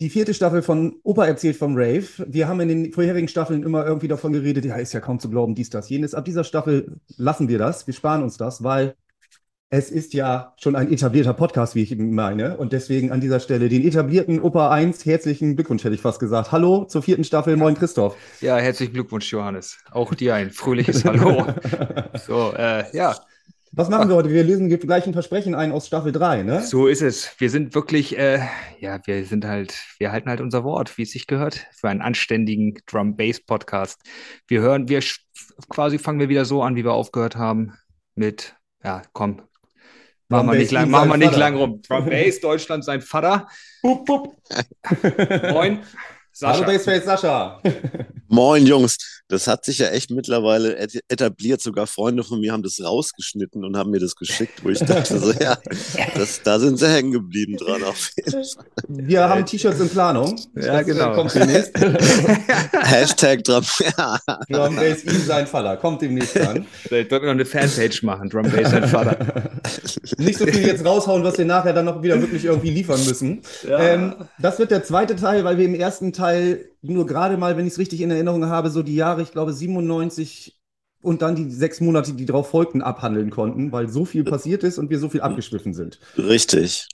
Die vierte Staffel von Opa erzählt vom Rave. Wir haben in den vorherigen Staffeln immer irgendwie davon geredet, ja, ist ja kaum zu glauben, dies, das, jenes. Ab dieser Staffel lassen wir das. Wir sparen uns das, weil es ist ja schon ein etablierter Podcast, wie ich meine. Und deswegen an dieser Stelle den etablierten Opa 1 herzlichen Glückwunsch, hätte ich fast gesagt. Hallo zur vierten Staffel. Moin, Christoph. Ja, herzlichen Glückwunsch, Johannes. Auch dir ein fröhliches Hallo. so, äh, ja. Was machen wir heute? Wir lösen gleich ein Versprechen ein aus Staffel 3, ne? So ist es. Wir sind wirklich, äh, ja, wir sind halt, wir halten halt unser Wort, wie es sich gehört, für einen anständigen Drum-Bass-Podcast. Wir hören, wir quasi fangen wir wieder so an, wie wir aufgehört haben mit, ja, komm, Machen wir nicht lang, machen wir nicht lang rum. Drum Bass, Deutschland, sein Vater. Bup, bup. Moin. Sascha. Hallo Bassface Sascha. Moin Jungs. Das hat sich ja echt mittlerweile etabliert. Sogar Freunde von mir haben das rausgeschnitten und haben mir das geschickt, wo ich dachte, so, ja, das, da sind sie hängen geblieben dran auf jeden Fall. Wir haben T-Shirts in Planung. Ja, das, äh, genau. Kommt demnächst. Hashtag Drum, ja. Drum Bass ihm sein Vater. Kommt demnächst an. Vielleicht sollten wir noch eine Fanpage machen. Drum Bass sein Vater. Nicht so viel jetzt raushauen, was wir nachher dann noch wieder wirklich irgendwie liefern müssen. Ja. Ähm, das wird der zweite Teil, weil wir im ersten Teil nur gerade mal, wenn ich es richtig in Erinnerung habe, so die Jahre, ich glaube 97 und dann die sechs Monate, die darauf folgten, abhandeln konnten, weil so viel passiert ist und wir so viel abgeschwiffen sind. Richtig.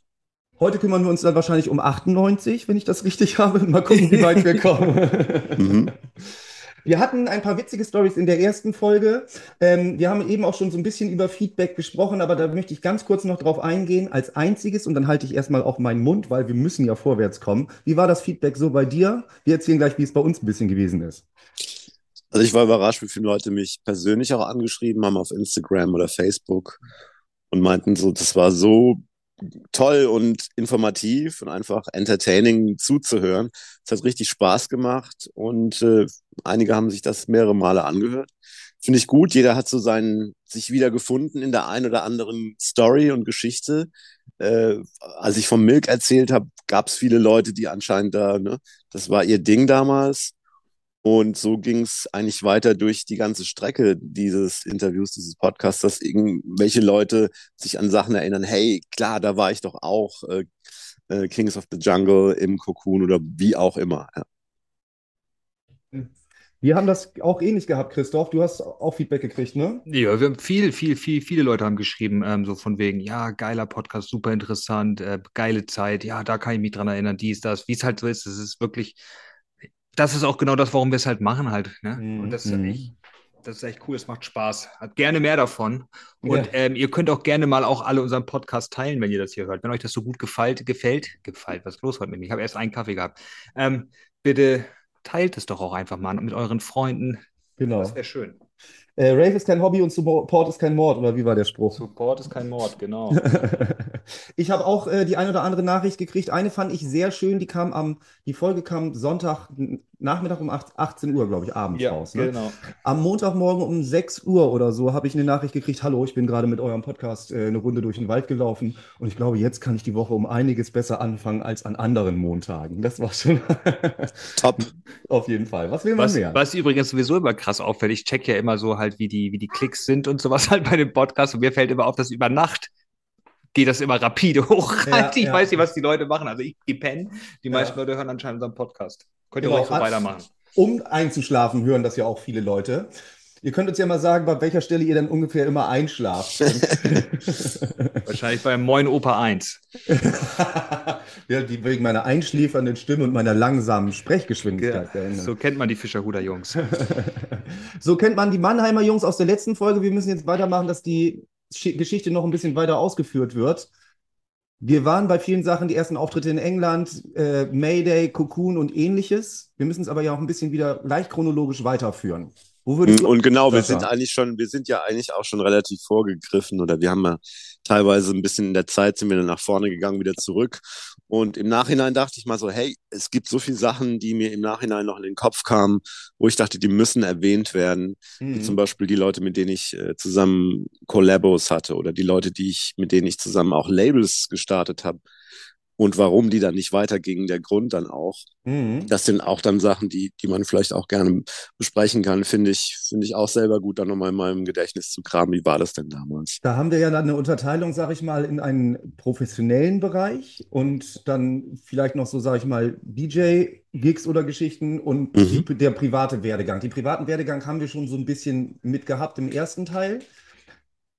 Heute kümmern wir uns dann wahrscheinlich um 98, wenn ich das richtig habe. Mal gucken, wie weit wir kommen. mhm. Wir hatten ein paar witzige Stories in der ersten Folge. Ähm, wir haben eben auch schon so ein bisschen über Feedback gesprochen, aber da möchte ich ganz kurz noch drauf eingehen. Als einziges, und dann halte ich erstmal auch meinen Mund, weil wir müssen ja vorwärts kommen. Wie war das Feedback so bei dir? Wir erzählen gleich, wie es bei uns ein bisschen gewesen ist. Also ich war überrascht, wie viele Leute mich persönlich auch angeschrieben haben auf Instagram oder Facebook und meinten so, das war so toll und informativ und einfach entertaining zuzuhören. Es hat richtig Spaß gemacht und äh, einige haben sich das mehrere Male angehört. Finde ich gut. Jeder hat so seinen, sich wiedergefunden in der einen oder anderen Story und Geschichte. Äh, als ich vom Milk erzählt habe, gab es viele Leute, die anscheinend da, ne, das war ihr Ding damals. Und so ging es eigentlich weiter durch die ganze Strecke dieses Interviews, dieses Podcasts, dass irgendwelche Leute sich an Sachen erinnern, hey, klar, da war ich doch auch äh, äh, Kings of the Jungle im Cocoon oder wie auch immer. Ja. Wir haben das auch ähnlich gehabt, Christoph. Du hast auch Feedback gekriegt, ne? Ja, wir haben viel, viel, viel, viele Leute haben geschrieben, ähm, so von wegen, ja, geiler Podcast, super interessant, äh, geile Zeit, ja, da kann ich mich dran erinnern, dies, das, wie es halt so ist. Es ist wirklich das ist auch genau das, warum wir es halt machen halt. Ne? Mm, und das ist, mm. echt, das ist echt cool, es macht Spaß. Hat gerne mehr davon. Und ja. ähm, ihr könnt auch gerne mal auch alle unseren Podcast teilen, wenn ihr das hier hört. Wenn euch das so gut gefällt, gefällt, gefällt, was ist los heute mit mir? Ich habe erst einen Kaffee gehabt. Ähm, bitte teilt es doch auch einfach mal mit euren Freunden. Genau. Das wäre schön. Äh, Rave ist kein Hobby und Support ist kein Mord, oder wie war der Spruch? Support ist kein Mord, genau. ich habe auch äh, die ein oder andere Nachricht gekriegt. Eine fand ich sehr schön, die kam am, die Folge kam Sonntag Nachmittag um 18 Uhr, glaube ich, abends ja, raus. Ne? Genau. Am Montagmorgen um 6 Uhr oder so habe ich eine Nachricht gekriegt, hallo, ich bin gerade mit eurem Podcast äh, eine Runde durch den Wald gelaufen und ich glaube, jetzt kann ich die Woche um einiges besser anfangen als an anderen Montagen. Das war schon top. Auf jeden Fall. Was will man was, mehr? Was übrigens sowieso immer krass auffällt, ich check ja immer so halt, wie die, wie die Klicks sind und sowas halt bei dem Podcast und mir fällt immer auf, dass über Nacht geht das immer rapide hoch. Ja, ich ja. weiß nicht, was die Leute machen. Also ich gehe pennen. Die meisten. Leute hören anscheinend unseren Podcast. Könnt ihr genau. ruhig so weitermachen. Um einzuschlafen, hören das ja auch viele Leute. Ihr könnt uns ja mal sagen, bei welcher Stelle ihr dann ungefähr immer einschlaft. Wahrscheinlich beim Moin Opa 1. ja, die wegen meiner einschläfernden Stimme und meiner langsamen Sprechgeschwindigkeit. Ja, so kennt man die Fischerhuder Jungs. so kennt man die Mannheimer Jungs aus der letzten Folge. Wir müssen jetzt weitermachen, dass die Geschichte noch ein bisschen weiter ausgeführt wird. Wir waren bei vielen Sachen, die ersten Auftritte in England, äh, Mayday, Cocoon und ähnliches. Wir müssen es aber ja auch ein bisschen wieder leicht chronologisch weiterführen. Mm, und genau, wir sind eigentlich schon, wir sind ja eigentlich auch schon relativ vorgegriffen oder wir haben ja teilweise ein bisschen in der Zeit sind wir dann nach vorne gegangen, wieder zurück. Und im Nachhinein dachte ich mal so, hey, es gibt so viele Sachen, die mir im Nachhinein noch in den Kopf kamen, wo ich dachte, die müssen erwähnt werden. Mhm. Wie zum Beispiel die Leute, mit denen ich äh, zusammen Collabos hatte oder die Leute, die ich, mit denen ich zusammen auch Labels gestartet habe. Und warum die dann nicht weitergingen, der Grund dann auch. Mhm. Das sind auch dann Sachen, die, die man vielleicht auch gerne besprechen kann, finde ich, finde ich auch selber gut, dann nochmal in meinem Gedächtnis zu kramen. Wie war das denn damals? Da haben wir ja dann eine Unterteilung, sag ich mal, in einen professionellen Bereich und dann vielleicht noch so, sag ich mal, DJ-Gigs oder Geschichten und mhm. die, der private Werdegang. Die privaten Werdegang haben wir schon so ein bisschen mitgehabt im ersten Teil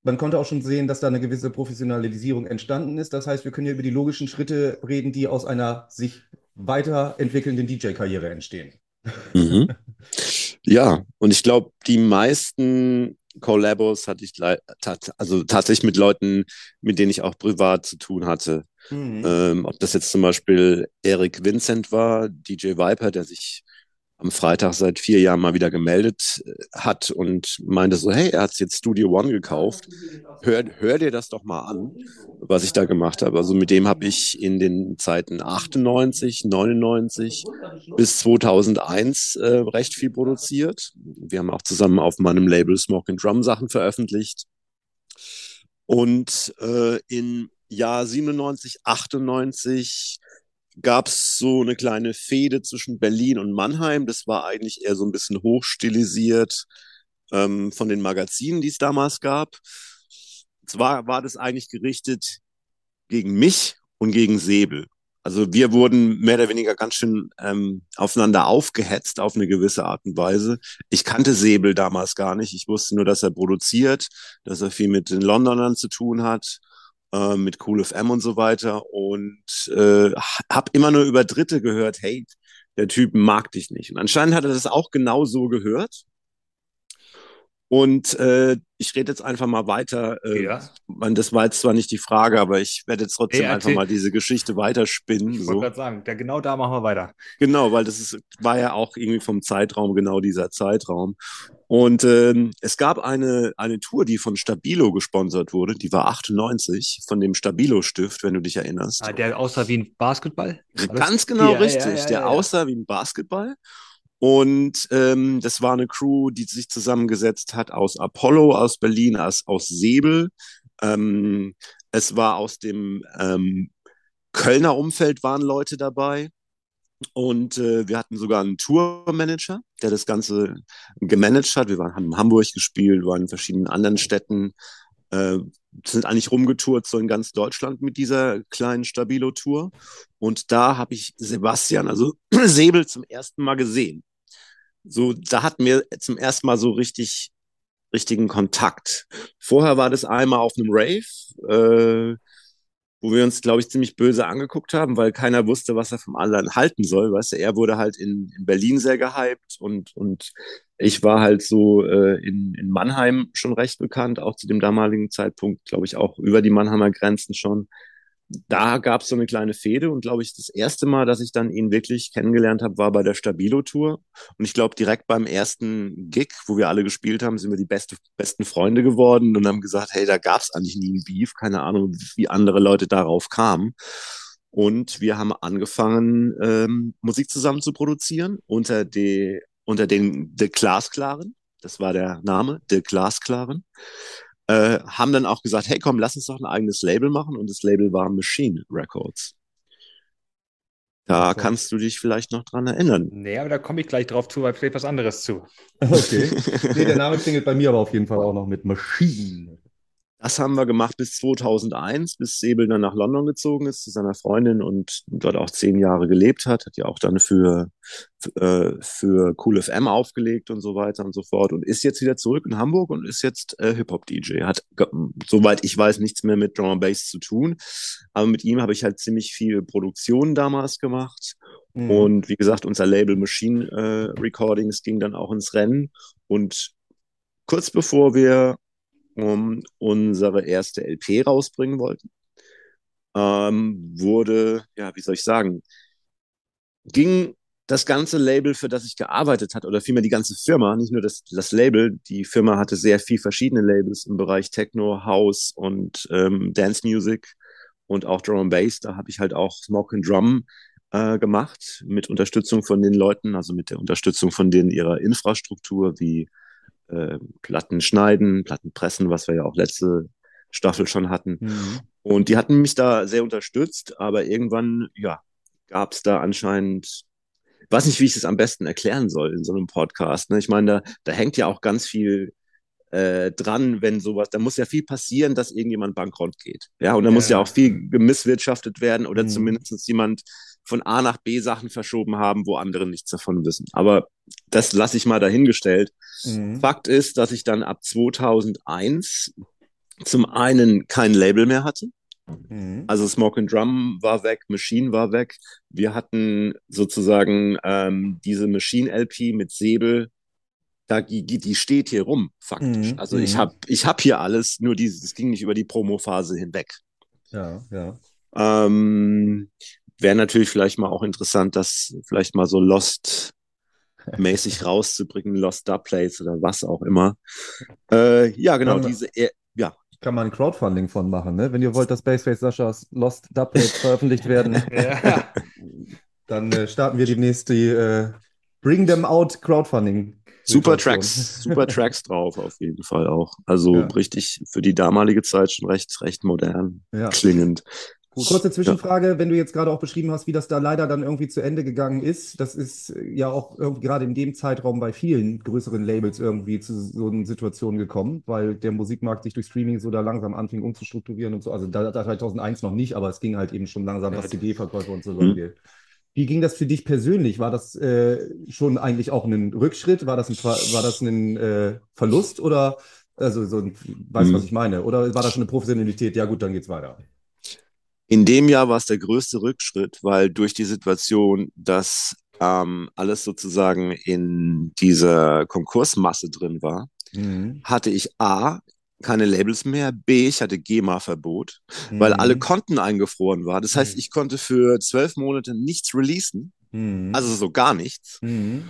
man konnte auch schon sehen, dass da eine gewisse Professionalisierung entstanden ist. Das heißt, wir können ja über die logischen Schritte reden, die aus einer sich weiterentwickelnden DJ-Karriere entstehen. Mhm. Ja, und ich glaube, die meisten Collabos hatte ich also tatsächlich mit Leuten, mit denen ich auch privat zu tun hatte. Mhm. Ähm, ob das jetzt zum Beispiel Eric Vincent war, DJ Viper, der sich am Freitag seit vier Jahren mal wieder gemeldet äh, hat und meinte so, hey, er hat jetzt Studio One gekauft. Hör, hör dir das doch mal an, was ich da gemacht habe. Also mit dem habe ich in den Zeiten 98, 99 bis 2001 äh, recht viel produziert. Wir haben auch zusammen auf meinem Label Smoke and Drum Sachen veröffentlicht. Und äh, in Jahr 97, 98 gab es so eine kleine Fehde zwischen Berlin und Mannheim. Das war eigentlich eher so ein bisschen hochstilisiert ähm, von den Magazinen, die es damals gab. Zwar war das eigentlich gerichtet gegen mich und gegen Säbel. Also wir wurden mehr oder weniger ganz schön ähm, aufeinander aufgehetzt auf eine gewisse Art und Weise. Ich kannte Säbel damals gar nicht. Ich wusste nur, dass er produziert, dass er viel mit den Londonern zu tun hat äh, mit Cool FM und so weiter und äh, habe immer nur über Dritte gehört, hey, der Typ mag dich nicht. Und anscheinend hat er das auch genau so gehört. Und äh, ich rede jetzt einfach mal weiter. Äh, ja. man, das war jetzt zwar nicht die Frage, aber ich werde jetzt trotzdem hey, einfach mal diese Geschichte weiterspinnen. Ich so. wollte gerade sagen, der, genau da machen wir weiter. Genau, weil das ist, war ja auch irgendwie vom Zeitraum genau dieser Zeitraum. Und ähm, es gab eine, eine Tour, die von Stabilo gesponsert wurde, die war 98 von dem Stabilo-Stift, wenn du dich erinnerst. Ah, der aussah wie ein Basketball? Ganz genau ja, richtig, ja, der aussah wie ein Basketball. Und ähm, das war eine Crew, die sich zusammengesetzt hat aus Apollo, aus Berlin, aus, aus Säbel. Ähm, es war aus dem ähm, Kölner Umfeld waren Leute dabei. Und äh, wir hatten sogar einen Tourmanager, der das Ganze gemanagt hat. Wir waren, haben in Hamburg gespielt, waren in verschiedenen anderen Städten, äh, sind eigentlich rumgetourt so in ganz Deutschland mit dieser kleinen Stabilo-Tour. Und da habe ich Sebastian, also Säbel, zum ersten Mal gesehen. So, da hatten wir zum ersten Mal so richtig richtigen Kontakt. Vorher war das einmal auf einem Rave. Äh, wo wir uns, glaube ich, ziemlich böse angeguckt haben, weil keiner wusste, was er vom anderen halten soll. Weißt du, er wurde halt in, in Berlin sehr gehypt und, und ich war halt so äh, in, in Mannheim schon recht bekannt, auch zu dem damaligen Zeitpunkt, glaube ich, auch über die Mannheimer Grenzen schon da gab es so eine kleine Fehde und glaube ich, das erste Mal, dass ich dann ihn wirklich kennengelernt habe, war bei der Stabilo-Tour. Und ich glaube, direkt beim ersten Gig, wo wir alle gespielt haben, sind wir die beste, besten Freunde geworden und haben gesagt, hey, da gab es eigentlich nie ein Beef. Keine Ahnung, wie andere Leute darauf kamen. Und wir haben angefangen, ähm, Musik zusammen zu produzieren unter, die, unter den The Glasklaren. Das war der Name, The Glasklaren äh, haben dann auch gesagt, hey komm, lass uns doch ein eigenes Label machen und das Label war Machine Records. Da okay. kannst du dich vielleicht noch dran erinnern. Nee, aber da komme ich gleich drauf zu, weil vielleicht was anderes zu. Okay. nee, der Name klingelt bei mir aber auf jeden Fall auch noch mit Machine. Das haben wir gemacht bis 2001, bis Säbel dann nach London gezogen ist zu seiner Freundin und dort auch zehn Jahre gelebt hat. Hat ja auch dann für, äh, für Cool FM aufgelegt und so weiter und so fort und ist jetzt wieder zurück in Hamburg und ist jetzt äh, Hip-Hop-DJ. Hat, soweit ich weiß, nichts mehr mit Drum and Bass zu tun. Aber mit ihm habe ich halt ziemlich viel Produktion damals gemacht. Mhm. Und wie gesagt, unser Label Machine äh, Recordings ging dann auch ins Rennen. Und kurz bevor wir um, unsere erste LP rausbringen wollten, ähm, wurde, ja, wie soll ich sagen, ging das ganze Label, für das ich gearbeitet hat, oder vielmehr die ganze Firma, nicht nur das, das Label, die Firma hatte sehr viel verschiedene Labels im Bereich Techno, House und ähm, Dance Music und auch Drum and Bass. Da habe ich halt auch Smoke and Drum äh, gemacht, mit Unterstützung von den Leuten, also mit der Unterstützung von denen ihrer Infrastruktur wie äh, Platten schneiden, Platten pressen, was wir ja auch letzte Staffel schon hatten. Mhm. Und die hatten mich da sehr unterstützt, aber irgendwann, ja, gab es da anscheinend, ich weiß nicht, wie ich das am besten erklären soll in so einem Podcast. Ne? Ich meine, da, da hängt ja auch ganz viel äh, dran, wenn sowas, da muss ja viel passieren, dass irgendjemand bankrott geht. Ja, und da ja. muss ja auch viel gemisswirtschaftet werden oder mhm. zumindest jemand von A nach B Sachen verschoben haben, wo andere nichts davon wissen. Aber das lasse ich mal dahingestellt. Mhm. Fakt ist, dass ich dann ab 2001 zum einen kein Label mehr hatte. Mhm. Also Smoke and Drum war weg, Machine war weg. Wir hatten sozusagen ähm, diese Machine LP mit Säbel. Da, die, steht hier rum, faktisch. Mhm. Also ich mhm. habe ich hab hier alles, nur dieses, es ging nicht über die Promo-Phase hinweg. Ja, ja. Ähm, Wäre natürlich vielleicht mal auch interessant, das vielleicht mal so Lost mäßig rauszubringen, Lost Dubplates oder was auch immer. Äh, ja, genau, diese, ja, kann man ein Crowdfunding von machen, ne? Wenn ihr wollt, dass Baseface Saschas Lost Dubplates veröffentlicht werden, ja. dann äh, starten wir demnächst die äh, Bring Them Out Crowdfunding. Super Tracks, super Tracks drauf auf jeden Fall auch. Also ja. richtig für die damalige Zeit schon recht, recht modern ja. klingend. Gut. Kurze Zwischenfrage, ja. wenn du jetzt gerade auch beschrieben hast, wie das da leider dann irgendwie zu Ende gegangen ist. Das ist äh, ja auch irgendwie gerade in dem Zeitraum bei vielen größeren Labels irgendwie zu so einer Situation gekommen, weil der Musikmarkt sich durch Streaming so da langsam anfing umzustrukturieren und so. Also da, da 2001 noch nicht, aber es ging halt eben schon langsam, was CD-Verkäufe und so mhm. angeht. Wie ging das für dich persönlich? War das äh, schon eigentlich auch ein Rückschritt? War das ein, war das ein äh, Verlust oder also so ein, weißt du, mhm. was ich meine? Oder war das schon eine Professionalität? Ja gut, dann geht's weiter. In dem Jahr war es der größte Rückschritt, weil durch die Situation, dass ähm, alles sozusagen in dieser Konkursmasse drin war, mhm. hatte ich A, keine Labels mehr, B, ich hatte GEMA-Verbot, mhm. weil alle Konten eingefroren waren. Das heißt, mhm. ich konnte für zwölf Monate nichts releasen, mhm. also so gar nichts. Mhm.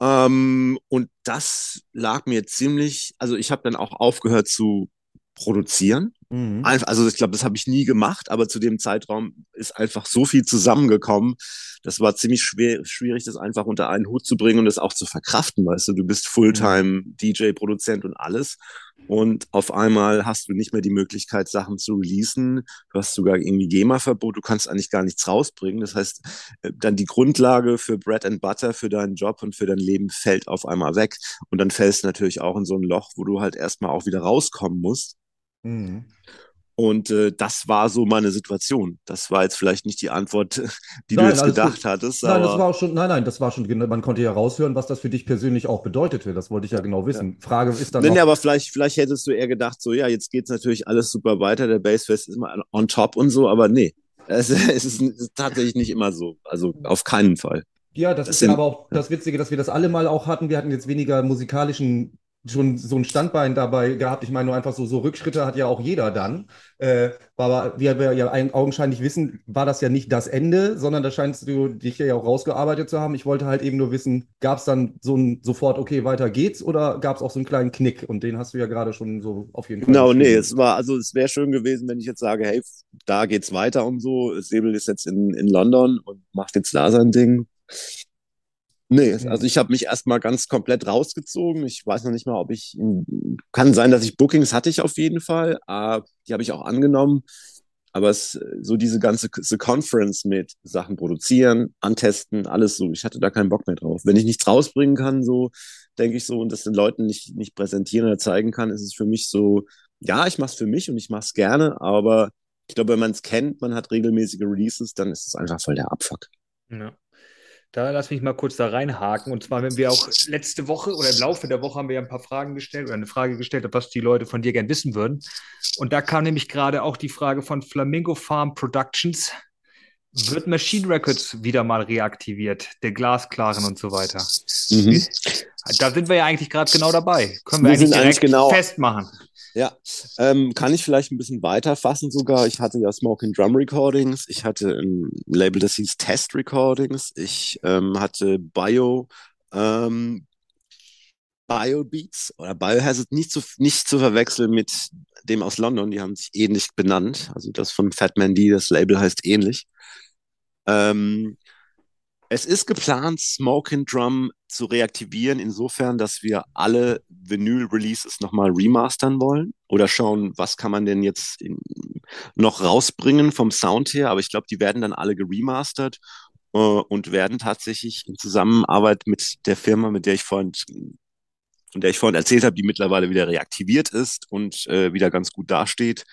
Ähm, und das lag mir ziemlich, also ich habe dann auch aufgehört zu produzieren. Mhm. also ich glaube, das habe ich nie gemacht, aber zu dem Zeitraum ist einfach so viel zusammengekommen. Das war ziemlich schwer, schwierig, das einfach unter einen Hut zu bringen und das auch zu verkraften, weißt du. Du bist Fulltime DJ, Produzent und alles. Und auf einmal hast du nicht mehr die Möglichkeit, Sachen zu releasen. Du hast sogar irgendwie GEMA-Verbot. Du kannst eigentlich gar nichts rausbringen. Das heißt, äh, dann die Grundlage für Bread and Butter, für deinen Job und für dein Leben fällt auf einmal weg. Und dann fällst du natürlich auch in so ein Loch, wo du halt erstmal auch wieder rauskommen musst. Mhm. Und äh, das war so meine Situation. Das war jetzt vielleicht nicht die Antwort, die nein, du jetzt gedacht gut. hattest. Nein, das war auch schon, nein, nein, das war schon, man konnte ja raushören, was das für dich persönlich auch bedeutete. Das wollte ich ja genau wissen. Ja. Frage ist dann. Wenn ja, aber vielleicht, vielleicht hättest du eher gedacht, so, ja, jetzt geht es natürlich alles super weiter, der Basefest ist mal on top und so, aber nee. Es, es, ist, ist tatsächlich nicht immer so. Also auf keinen Fall. Ja, das, das ist sind, aber auch das Witzige, dass wir das alle mal auch hatten. Wir hatten jetzt weniger musikalischen schon so ein Standbein dabei gehabt. Ich meine, nur einfach so, so Rückschritte hat ja auch jeder dann. Äh, aber wie wir ja augenscheinlich wissen, war das ja nicht das Ende, sondern da scheinst du dich ja auch rausgearbeitet zu haben. Ich wollte halt eben nur wissen, gab es dann so ein sofort, okay, weiter geht's oder gab es auch so einen kleinen Knick? Und den hast du ja gerade schon so auf jeden Fall. Genau, nee, es war, also es wäre schön gewesen, wenn ich jetzt sage, hey, da geht's weiter und so. Säbel ist jetzt in, in London und macht jetzt da sein Ding. Nee, also ich habe mich erstmal ganz komplett rausgezogen. Ich weiß noch nicht mal, ob ich. Kann sein, dass ich Bookings hatte ich auf jeden Fall. Uh, die habe ich auch angenommen. Aber es, so diese ganze the Conference mit Sachen produzieren, antesten, alles so. Ich hatte da keinen Bock mehr drauf. Wenn ich nichts rausbringen kann, so denke ich so, und das den Leuten nicht, nicht präsentieren oder zeigen kann, ist es für mich so, ja, ich mache es für mich und ich mache es gerne, aber ich glaube, wenn man es kennt, man hat regelmäßige Releases, dann ist es einfach voll der Abfuck. Ja. Da lass mich mal kurz da reinhaken. Und zwar, wenn wir auch letzte Woche oder im Laufe der Woche haben wir ja ein paar Fragen gestellt oder eine Frage gestellt, was die Leute von dir gern wissen würden. Und da kam nämlich gerade auch die Frage von Flamingo Farm Productions. Wird Machine Records wieder mal reaktiviert, der Glasklaren und so weiter? Mhm. Da sind wir ja eigentlich gerade genau dabei. Können wir, wir eigentlich direkt genau, festmachen. Ja, ähm, kann ich vielleicht ein bisschen weiter fassen sogar. Ich hatte ja Smoking Drum Recordings, ich hatte ein Label, das hieß Test Recordings, ich ähm, hatte Bio, ähm, Biobeats oder Biohazard nicht zu, nicht zu verwechseln mit dem aus London, die haben sich ähnlich benannt. Also das von Fatman D, das Label heißt ähnlich. Ähm, Es ist geplant, Smoke and Drum zu reaktivieren, insofern, dass wir alle Vinyl-Releases nochmal remastern wollen oder schauen, was kann man denn jetzt in, noch rausbringen vom Sound her. Aber ich glaube, die werden dann alle geremastert äh, und werden tatsächlich in Zusammenarbeit mit der Firma, mit der ich vorhin von der ich vorhin erzählt habe, die mittlerweile wieder reaktiviert ist und äh, wieder ganz gut dasteht,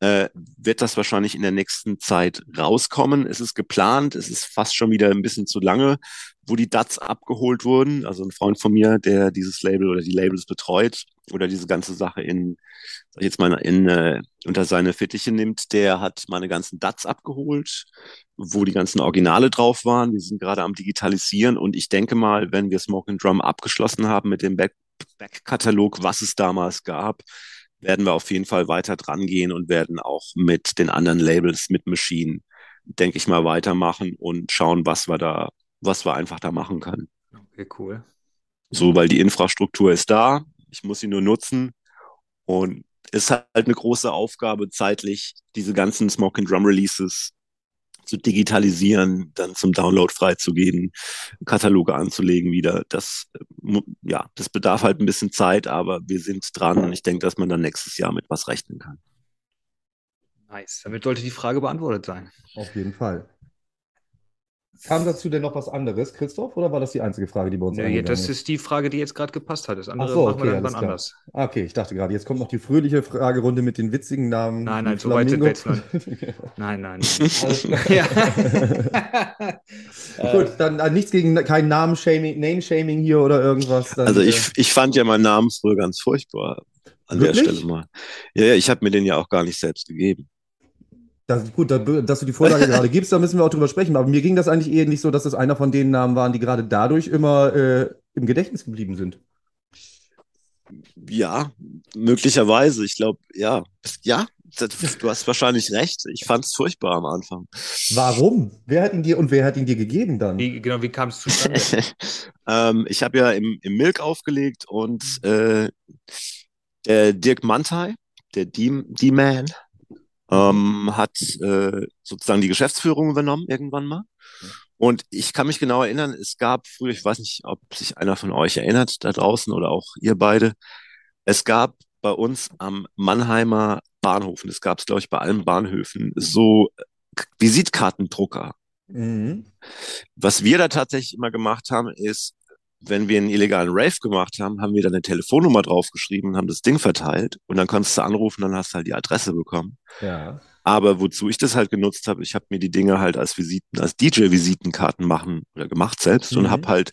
äh, wird das wahrscheinlich in der nächsten Zeit rauskommen. Es ist geplant, es ist fast schon wieder ein bisschen zu lange, wo die DATs abgeholt wurden. Also ein Freund von mir, der dieses Label oder die Labels betreut oder diese ganze Sache in, sag ich jetzt mal, in, äh, unter seine Fittiche nimmt, der hat meine ganzen DATs abgeholt, wo die ganzen Originale drauf waren. Wir sind gerade am Digitalisieren und ich denke mal, wenn wir Smoke and Drum abgeschlossen haben mit dem Back Backkatalog, was es damals gab, werden wir auf jeden Fall weiter dran gehen und werden auch mit den anderen Labels, mit Machine, denke ich mal, weitermachen und schauen, was wir da, was wir einfach da machen können. Okay, cool. So, weil die Infrastruktur ist da, ich muss sie nur nutzen und es ist halt eine große Aufgabe zeitlich, diese ganzen Smoke and Drum Releases zu digitalisieren, dann zum Download freizugeben, Kataloge anzulegen wieder. Das, äh, ja, das bedarf halt ein bisschen Zeit, aber wir sind dran und ich denke, dass man dann nächstes Jahr mit was rechnen kann. Nice. Damit sollte die Frage beantwortet sein. Auf jeden Fall. Kam dazu denn noch was anderes, Christoph, oder war das die einzige Frage, die bei uns nee, Das ist die Frage, die jetzt gerade gepasst hat. Das andere so, machen okay, wir dann wann anders. Okay, ich dachte gerade, jetzt kommt noch die fröhliche Fragerunde mit den witzigen Namen. Nein, nein, so weit sind wir jetzt noch. Nein, nein. nein. Gut, dann äh, nichts gegen kein Name-Shaming Name hier oder irgendwas. Dann, also ich, ich fand ja meinen Namen früher ganz furchtbar. An Wirklich? der Stelle mal. Ja, ja, ich habe mir den ja auch gar nicht selbst gegeben. Das, gut, dass du die Vorlage gerade gibst, da müssen wir auch drüber sprechen. Aber mir ging das eigentlich eher nicht so, dass das einer von den Namen waren, die gerade dadurch immer äh, im Gedächtnis geblieben sind. Ja, möglicherweise. Ich glaube, ja. Ja, du hast wahrscheinlich recht. Ich fand es furchtbar am Anfang. Warum? Wer hat ihn dir und wer hat ihn dir gegeben dann? Wie, genau, wie kam es zustande? ähm, ich habe ja im, im Milk aufgelegt und äh, der Dirk Mantai, der D-Man, ähm, hat äh, sozusagen die Geschäftsführung übernommen irgendwann mal. Und ich kann mich genau erinnern, es gab früher, ich weiß nicht, ob sich einer von euch erinnert da draußen oder auch ihr beide, es gab bei uns am Mannheimer Bahnhof, und das gab es, glaube ich, bei allen Bahnhöfen, so Visitkartendrucker. Mhm. Was wir da tatsächlich immer gemacht haben, ist, wenn wir einen illegalen Rave gemacht haben, haben wir dann eine Telefonnummer draufgeschrieben und haben das Ding verteilt und dann konntest du anrufen, dann hast du halt die Adresse bekommen. Ja. Aber wozu ich das halt genutzt habe, ich habe mir die Dinge halt als Visiten, als DJ-Visitenkarten machen oder gemacht selbst mhm. und habe halt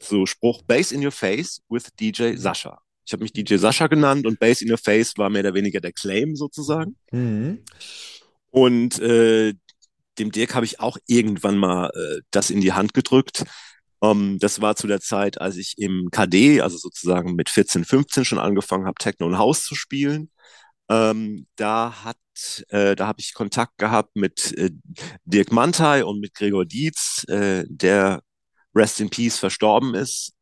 so Spruch Bass in your face with DJ Sascha. Ich habe mich DJ Sascha genannt und Bass in your face war mehr oder weniger der Claim sozusagen. Mhm. Und äh, dem Dirk habe ich auch irgendwann mal äh, das in die Hand gedrückt. Um, ähm, das war zu der Zeit, als ich im KD, also sozusagen mit 14, 15 schon angefangen habe, Techno und House zu spielen. Ähm, da hat, äh, da habe ich Kontakt gehabt mit äh, Dirk Mantai und mit Gregor Dietz, äh, der Rest in Peace verstorben ist,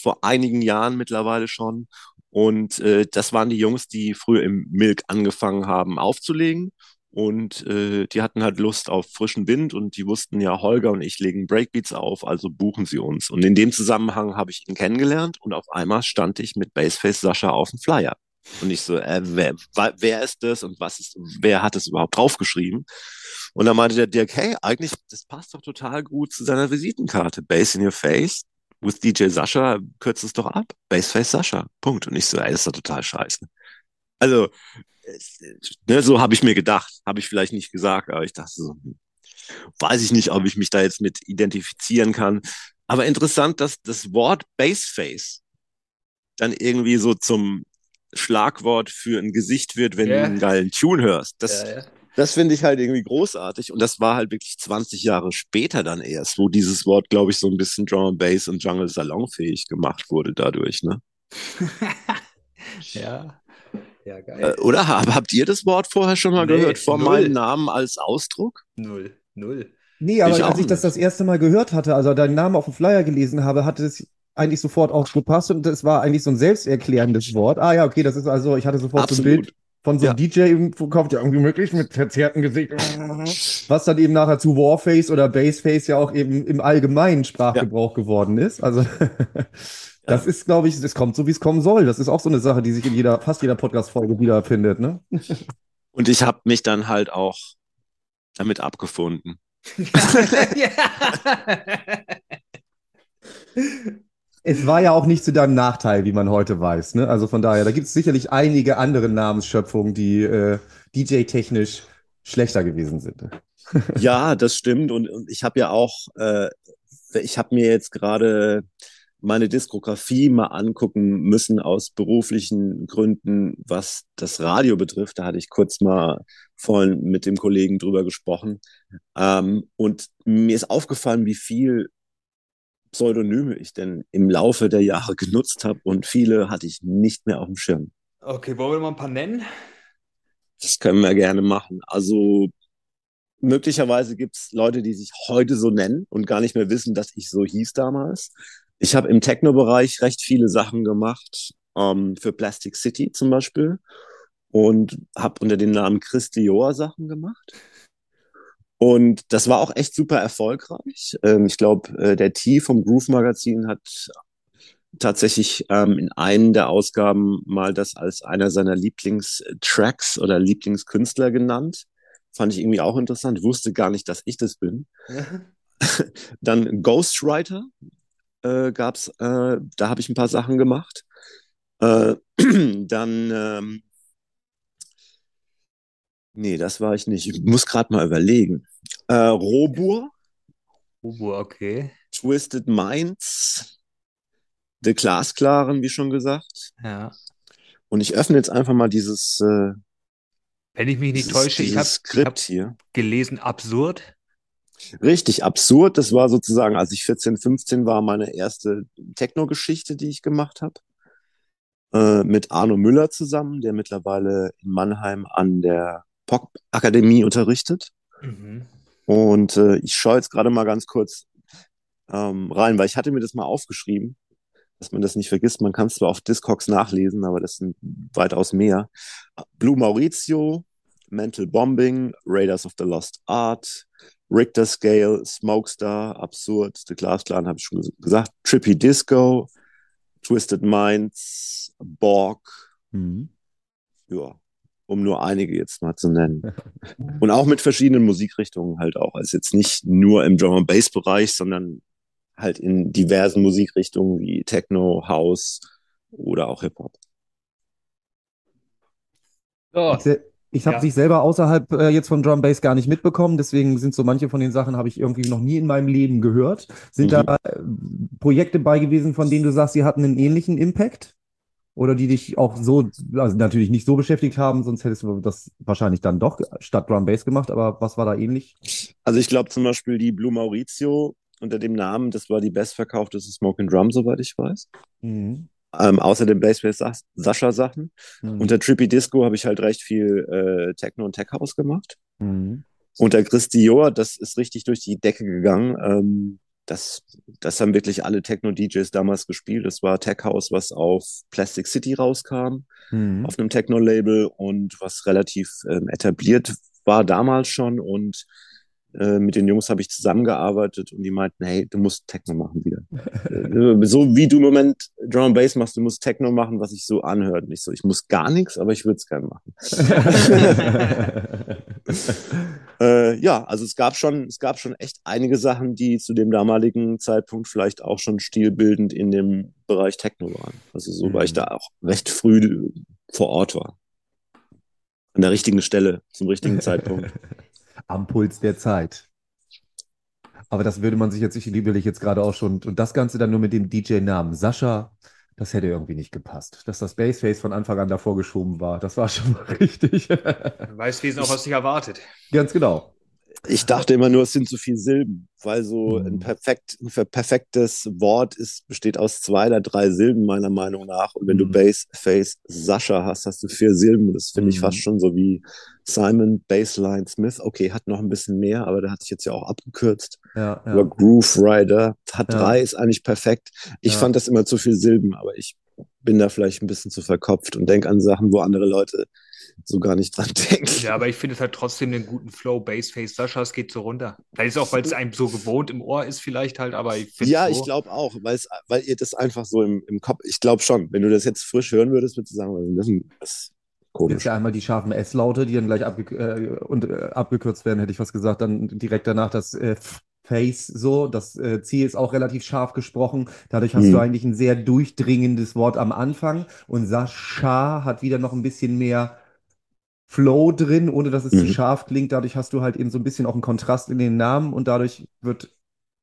vor einigen Jahren mittlerweile schon. Und äh, das waren die Jungs, die früher im Milk angefangen haben aufzulegen. Und äh, die hatten halt Lust auf frischen Wind und die wussten ja, Holger und ich legen Breakbeats auf, also buchen sie uns. Und in dem Zusammenhang habe ich ihn kennengelernt und auf einmal stand ich mit Baseface Sascha auf dem Flyer. Und ich so, äh, wer, wer ist das und was ist, wer hat es überhaupt draufgeschrieben? Und dann meinte der Dirk, hey, eigentlich, das passt doch total gut zu seiner Visitenkarte. Bass in your face with DJ Sascha, kürzt es doch ab. Baseface Sascha. Punkt. Und ich so, ey, das ist doch total scheiße. Also, ne, so habe ich mir gedacht, habe ich vielleicht nicht gesagt, aber ich dachte so, weiß ich nicht, ob ich mich da jetzt mit identifizieren kann. Aber interessant, dass das Wort Baseface dann irgendwie so zum Schlagwort für ein Gesicht wird, wenn yeah. du einen geilen Tune hörst. Das, ja, ja. das finde ich halt irgendwie großartig. Und das war halt wirklich 20 Jahre später dann erst, wo dieses Wort, glaube ich, so ein bisschen Drum and Bass und Jungle salonfähig gemacht wurde dadurch, ne? ja. Ja, geil. Äh, oder habt ihr das Wort vorher schon mal nee, gehört, vor null. meinem Namen als Ausdruck? Null, null. Nee, aber ich als ich das das erste Mal gehört hatte, also deinen Namen auf dem Flyer gelesen habe, hatte es eigentlich sofort auch gepasst und es war eigentlich so ein selbsterklärendes Wort. Ah ja, okay, das ist also, ich hatte sofort Absolut. so ein Bild von so einem ja. DJ verkauft, ja irgendwie möglich mit verzerrtem Gesicht. Was dann eben nachher zu Warface oder Baseface ja auch eben im allgemeinen Sprachgebrauch ja. geworden ist. Also das ist, glaube ich, es kommt so, wie es kommen soll. Das ist auch so eine Sache, die sich in jeder, fast jeder Podcast-Folge wiederfindet, ne? Und ich habe mich dann halt auch damit abgefunden. Es war ja auch nicht zu deinem Nachteil, wie man heute weiß. Ne? Also von daher, da gibt es sicherlich einige andere Namensschöpfungen, die äh, DJ-technisch schlechter gewesen sind. ja, das stimmt. Und, und ich habe ja auch, äh, ich habe mir jetzt gerade meine Diskografie mal angucken müssen aus beruflichen Gründen, was das Radio betrifft. Da hatte ich kurz mal vorhin mit dem Kollegen drüber gesprochen. Ähm, und mir ist aufgefallen, wie viel Pseudonyme ich denn im Laufe der Jahre genutzt habe und viele hatte ich nicht mehr auf dem Schirm. Okay, wollen wir mal ein paar nennen? Das können wir gerne machen. Also möglicherweise gibt es Leute, die sich heute so nennen und gar nicht mehr wissen, dass ich so hieß damals. Ich habe im Techno-Bereich recht viele Sachen gemacht, ähm, für Plastic City zum Beispiel und habe unter dem Namen Christi Joa Sachen gemacht. Und das war auch echt super erfolgreich. Ähm, ich glaube, äh, der T vom Groove Magazin hat tatsächlich ähm, in einen der Ausgaben mal das als einer seiner Lieblingstracks oder Lieblingskünstler genannt. Fand ich irgendwie auch interessant. Wusste gar nicht, dass ich das bin. Dann Ghostwriter äh, gab's, äh, da habe ich ein paar Sachen gemacht. Äh, dann ähm, Nee, das war ich nicht. Ich muss gerade mal überlegen. Äh, Robur. Robur, okay. Twisted Minds. The Glasklaren, wie schon gesagt. Ja. Und ich öffne jetzt einfach mal dieses. Äh, Wenn ich mich nicht täusche, ich habe hab hier gelesen, absurd. Richtig absurd. Das war sozusagen, als ich 14, 15 war, meine erste Techno-Geschichte, die ich gemacht habe. Äh, mit Arno Müller zusammen, der mittlerweile in Mannheim an der Pop-Akademie unterrichtet. Mhm. Und äh, ich schaue jetzt gerade mal ganz kurz ähm, rein, weil ich hatte mir das mal aufgeschrieben, dass man das nicht vergisst. Man kann es zwar auf Discogs nachlesen, aber das sind weitaus mehr. Blue Maurizio, Mental Bombing, Raiders of the Lost Art, Richter Scale, Smokestar, Absurd, The Glass Clan habe ich schon gesagt, Trippy Disco, Twisted Minds, Borg. Mhm. Ja, um nur einige jetzt mal zu nennen. Und auch mit verschiedenen Musikrichtungen halt auch. Also jetzt nicht nur im Drum and Bass Bereich, sondern halt in diversen Musikrichtungen wie Techno, House oder auch Hip Hop. Oh. Ich habe ja. sich selber außerhalb äh, jetzt von Drum Bass gar nicht mitbekommen, deswegen sind so manche von den Sachen habe ich irgendwie noch nie in meinem Leben gehört. Sind mhm. da äh, Projekte bei gewesen, von denen du sagst, sie hatten einen ähnlichen Impact? Oder die dich auch so, also natürlich nicht so beschäftigt haben, sonst hättest du das wahrscheinlich dann doch statt Drum Bass gemacht, aber was war da ähnlich? Also ich glaube zum Beispiel die Blue Maurizio unter dem Namen, das war die bestverkaufteste Smoke and Drum, soweit ich weiß. Mhm. Ähm, außer den Bassbass Sascha Sachen. Mhm. Unter Trippy Disco habe ich halt recht viel äh, Techno und Tech House gemacht. Mhm. Unter Christi Joa, das ist richtig durch die Decke gegangen. Ähm, das, das haben wirklich alle Techno-DJs damals gespielt. Das war Tech House, was auf Plastic City rauskam, mhm. auf einem Techno-Label und was relativ ähm, etabliert war damals schon. Und äh, mit den Jungs habe ich zusammengearbeitet und die meinten, hey, du musst Techno machen wieder. Äh, so wie du im Moment Drum and Bass machst, du musst Techno machen, was sich so anhört. Nicht so, ich muss gar nichts, aber ich würde es gerne machen. äh, ja, also es gab schon, es gab schon echt einige Sachen, die zu dem damaligen Zeitpunkt vielleicht auch schon stilbildend in dem Bereich Techno waren. Also so, mhm. weil ich da auch recht früh vor Ort war. An der richtigen Stelle, zum richtigen Zeitpunkt. Am Puls der Zeit. Aber das würde man sich jetzt, ich liebe dich jetzt gerade auch schon, und das Ganze dann nur mit dem DJ-Namen Sascha, das hätte irgendwie nicht gepasst. Dass das Baseface von Anfang an davor geschoben war, das war schon mal richtig. Weißwesen auch, was sich erwartet. Ganz genau. Ich dachte immer nur, es sind zu viele Silben, weil so ein, mhm. perfekt, ein perfektes Wort ist, besteht aus zwei oder drei Silben, meiner Meinung nach. Und wenn du mhm. Bass, Face, Sascha hast, hast du vier Silben. Das finde ich fast mhm. schon so wie Simon, Bassline, Smith. Okay, hat noch ein bisschen mehr, aber da hat sich jetzt ja auch abgekürzt. Ja, ja. Oder Groove Rider hat ja. drei, ist eigentlich perfekt. Ich fand das immer zu viel Silben, aber ich bin da vielleicht ein bisschen zu verkopft und denke an Sachen, wo andere Leute so gar nicht dran denken. Ja, aber ich finde es halt trotzdem einen guten Flow. Bassface Sascha, es geht so runter. Vielleicht ist auch, weil es einem so gewohnt im Ohr ist, vielleicht halt, aber ich finde Ja, so, ich glaube auch, weil ihr das einfach so im, im Kopf, ich glaube schon, wenn du das jetzt frisch hören würdest, würdest du sagen, das ist, komisch. Jetzt ja einmal die scharfen S-Laute, die dann gleich abge äh, und, äh, abgekürzt werden, hätte ich fast gesagt. Dann direkt danach das äh, Face so. Das äh, C ist auch relativ scharf gesprochen. Dadurch hast Hm. du eigentlich ein sehr durchdringendes Wort am Anfang. Und Sascha hat wieder noch ein bisschen mehr Flow drin, ohne dass es zu Mhm. scharf klingt. Dadurch hast du halt eben so ein bisschen auch einen Kontrast in den Namen und dadurch wird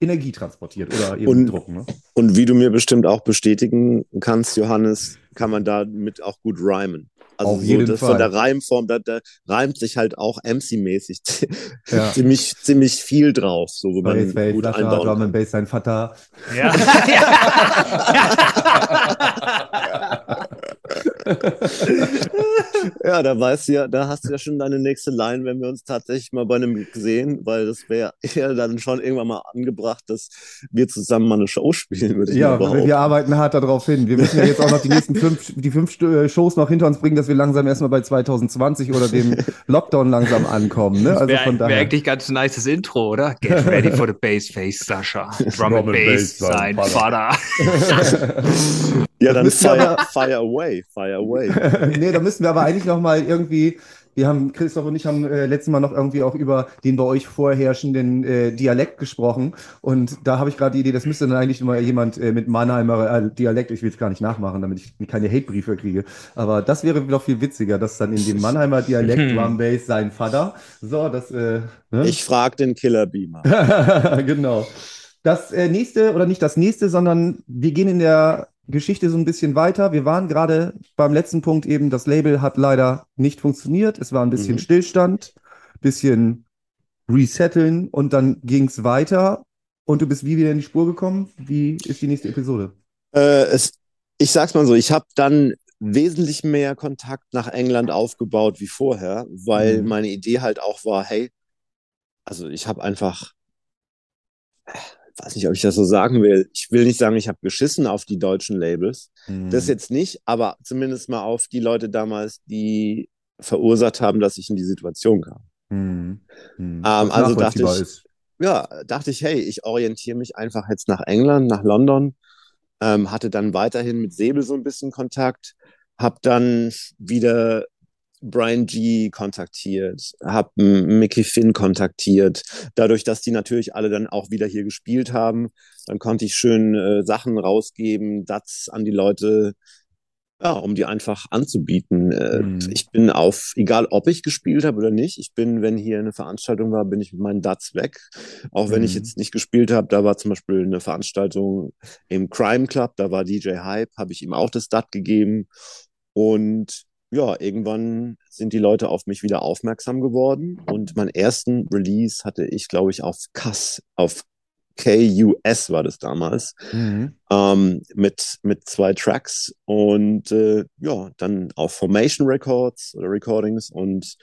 Energie transportiert oder eben Und- Druck. Ne? Und wie du mir bestimmt auch bestätigen kannst, Johannes, kann man damit auch gut rhymen. Also Auf so jeden das Fall. von der Reimform, da, da reimt sich halt auch MC-mäßig Ja. ziemlich, ziemlich viel drauf, so wo man Bassface, gut Sascha, einbauen Drum and kann. Bass, sein Vater. Ja. Ja, da weißt du ja, da hast du ja schon deine nächste Line, wenn wir uns tatsächlich mal bei einem sehen, weil das wäre ja dann schon irgendwann mal angebracht, dass wir zusammen mal eine Show spielen, würde ich Ja, mal wir, arbeiten hart darauf hin. Wir müssen ja jetzt auch noch die nächsten fünf, die fünf äh, Shows noch hinter uns bringen, dass wir langsam erstmal bei 2020 oder dem Lockdown langsam ankommen. Ne? Also von wär eigentlich ganz nices Intro, oder? Get ready for the Bassface Sascha. Drum and Bass, Bass, sein Vater. Ja, dann fire, fire away, fire away. nee, da müssten wir aber eigentlich noch mal irgendwie. Wir haben, Christoph und ich haben äh, letztes Mal noch irgendwie auch über den bei euch vorherrschenden äh, Dialekt gesprochen. Und da habe ich gerade die Idee, das müsste dann eigentlich mal jemand äh, mit Mannheimer äh, Dialekt, ich will es gar nicht nachmachen, damit ich keine Hate-Briefe kriege. Aber das wäre noch viel witziger, dass dann in dem Mannheimer Dialekt Hm. Drum Bass sein Vater. So, das, äh, ne? Ich frag den Killer Beamer. genau. Das äh, nächste, oder nicht das nächste, sondern wir gehen in der Geschichte so ein bisschen weiter. Wir waren gerade beim letzten Punkt eben, das Label hat leider nicht funktioniert. Es war ein bisschen Mhm. Stillstand, bisschen resetteln und dann ging es weiter. Und du bist wie wieder in die Spur gekommen? Wie ist die nächste Episode? Äh, es, ich sag's mal so, ich habe dann wesentlich mehr Kontakt nach England aufgebaut wie vorher, weil Mhm. meine Idee halt auch war, hey, also ich habe einfach, äh, weiß nicht, ob ich das so sagen will. Ich will nicht sagen, ich habe geschissen auf die deutschen Labels. Das Mhm. jetzt nicht, aber zumindest mal auf die Leute damals, die verursacht haben, dass ich in die Situation kam. Mhm. Mhm. Ähm, also dachte ich- ist. ja, dachte ich, hey, ich orientiere mich einfach jetzt nach England, nach London, ähm, hatte dann weiterhin mit Säbel so ein bisschen Kontakt, habe dann wieder Brian G. kontaktiert, habe Mickey Finn kontaktiert. Dadurch, dass die natürlich alle dann auch wieder hier gespielt haben, dann konnte ich schön äh, Sachen rausgeben, Dats an die Leute, ja, um die einfach anzubieten. Äh, Mhm. Ich bin auf, egal ob ich gespielt habe oder nicht, ich bin, wenn hier eine Veranstaltung war, bin ich mit meinen Dats weg. Auch wenn ich Mhm. jetzt nicht gespielt habe, da war zum Beispiel eine Veranstaltung im Crime Club, da war DJ Hype, habe ich ihm auch das Dat gegeben. Und ja, irgendwann sind die Leute auf mich wieder aufmerksam geworden. Und meinen ersten Release hatte ich, glaube ich, auf KUS, auf KUS war das damals Mhm. ähm, mit, mit zwei Tracks und äh, ja, dann auf Formation Records oder Recordings und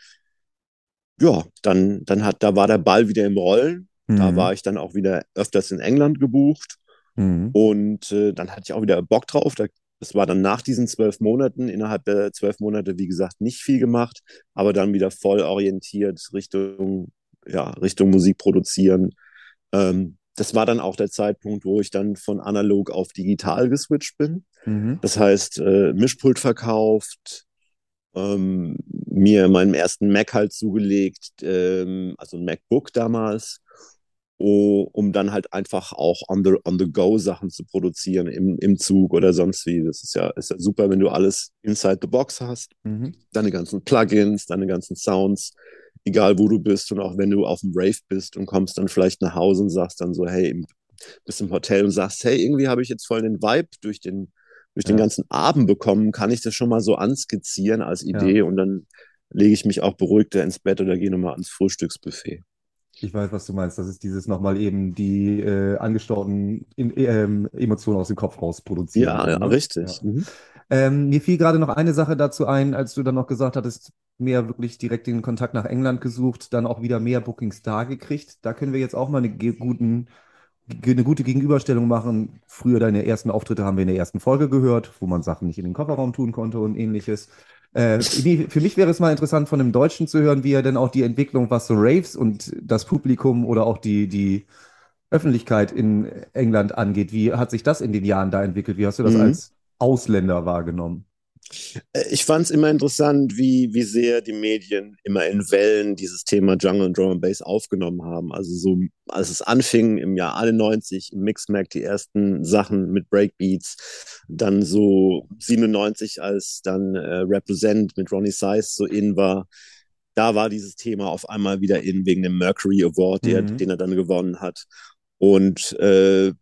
ja, dann, dann hat, da war der Ball wieder im Rollen. Da Mhm. war ich dann auch wieder öfters in England gebucht Mhm. und äh, dann hatte ich auch wieder Bock drauf. Da, das war dann nach diesen zwölf Monaten, innerhalb der zwölf Monate, wie gesagt, nicht viel gemacht, aber dann wieder voll orientiert Richtung, ja, Richtung Musik produzieren. Ähm, das war dann auch der Zeitpunkt, wo ich dann von analog auf digital geswitcht bin. Mhm. Das heißt, äh, Mischpult verkauft, ähm, mir meinen ersten Mac halt zugelegt, ähm, also ein MacBook damals, um dann halt einfach auch on the, on the go Sachen zu produzieren im, im Zug oder sonst wie. Das ist ja, ist ja super, wenn du alles inside the box hast. Mhm. Deine ganzen Plugins, deine ganzen Sounds, egal wo du bist und auch wenn du auf dem Rave bist und kommst dann vielleicht nach Hause und sagst dann so, hey, bist im Hotel und sagst, hey, irgendwie habe ich jetzt voll den Vibe durch den, durch den Ja. ganzen Abend bekommen, kann ich das schon mal so anskizzieren als Idee und dann lege ich mich auch beruhigter ins Bett oder gehe nochmal ans Frühstücksbuffet. Ich weiß, was du meinst. Das ist dieses nochmal eben die äh, angestauten in, ähm, Emotionen aus dem Kopf raus produzieren. Ja, ja, ne? richtig. Ja. Mhm. Ähm, mir fiel gerade noch eine Sache dazu ein, als du dann noch gesagt hattest, mehr wirklich direkt den Kontakt nach England gesucht, dann auch wieder mehr Bookings da gekriegt. Da können wir jetzt auch mal eine, guten, eine gute Gegenüberstellung machen. Früher deine ersten Auftritte haben wir in der ersten Folge gehört, wo man Sachen nicht in den Kofferraum tun konnte und ähnliches. Äh, für mich wäre es mal interessant, von einem Deutschen zu hören, wie er denn auch die Entwicklung, was so Raves und das Publikum oder auch die, die Öffentlichkeit in England angeht. Wie hat sich das in den Jahren da entwickelt? Wie hast du das mhm. als Ausländer wahrgenommen? Äh, ich fand es immer interessant, wie, wie sehr die Medien immer in Wellen dieses Thema Jungle und Drum and Bass aufgenommen haben. Also so, als es anfing im Jahr 91 im Mixmag die ersten Sachen mit Breakbeats, dann so 97, als dann äh, Represent mit Ronnie Size so in war, da war dieses Thema auf einmal wieder in wegen dem Mercury Award, mhm. der, den er dann gewonnen hat. Und äh,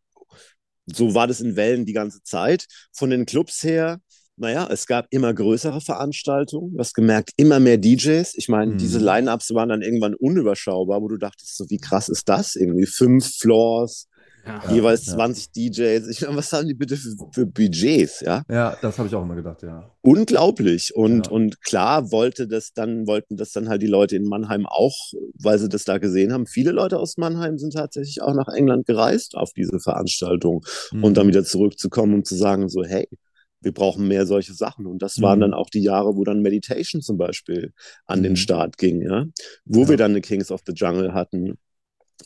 so war das in Wellen die ganze Zeit. Von den Clubs her naja, es gab immer größere Veranstaltungen. Du hast gemerkt, immer mehr DJs. Ich meine, mhm. diese Line-Ups waren dann irgendwann unüberschaubar, wo du dachtest, so wie krass ist das? Irgendwie fünf Floors, ja, jeweils ja. 20 DJs. Ich meine, was haben die bitte für, für Budgets, ja? Ja, das habe ich auch immer gedacht, ja. Unglaublich. Und, ja. und klar wollte das dann, wollten das dann halt die Leute in Mannheim auch, weil sie das da gesehen haben. Viele Leute aus Mannheim sind tatsächlich auch nach England gereist auf diese Veranstaltung mhm. und dann wieder zurückzukommen und zu sagen, so, hey, wir brauchen mehr solche Sachen. Und das waren mhm. dann auch die Jahre, wo dann Meditation zum Beispiel an den mhm. Start ging, ja. Wo ja. wir dann eine Kings of the Jungle hatten,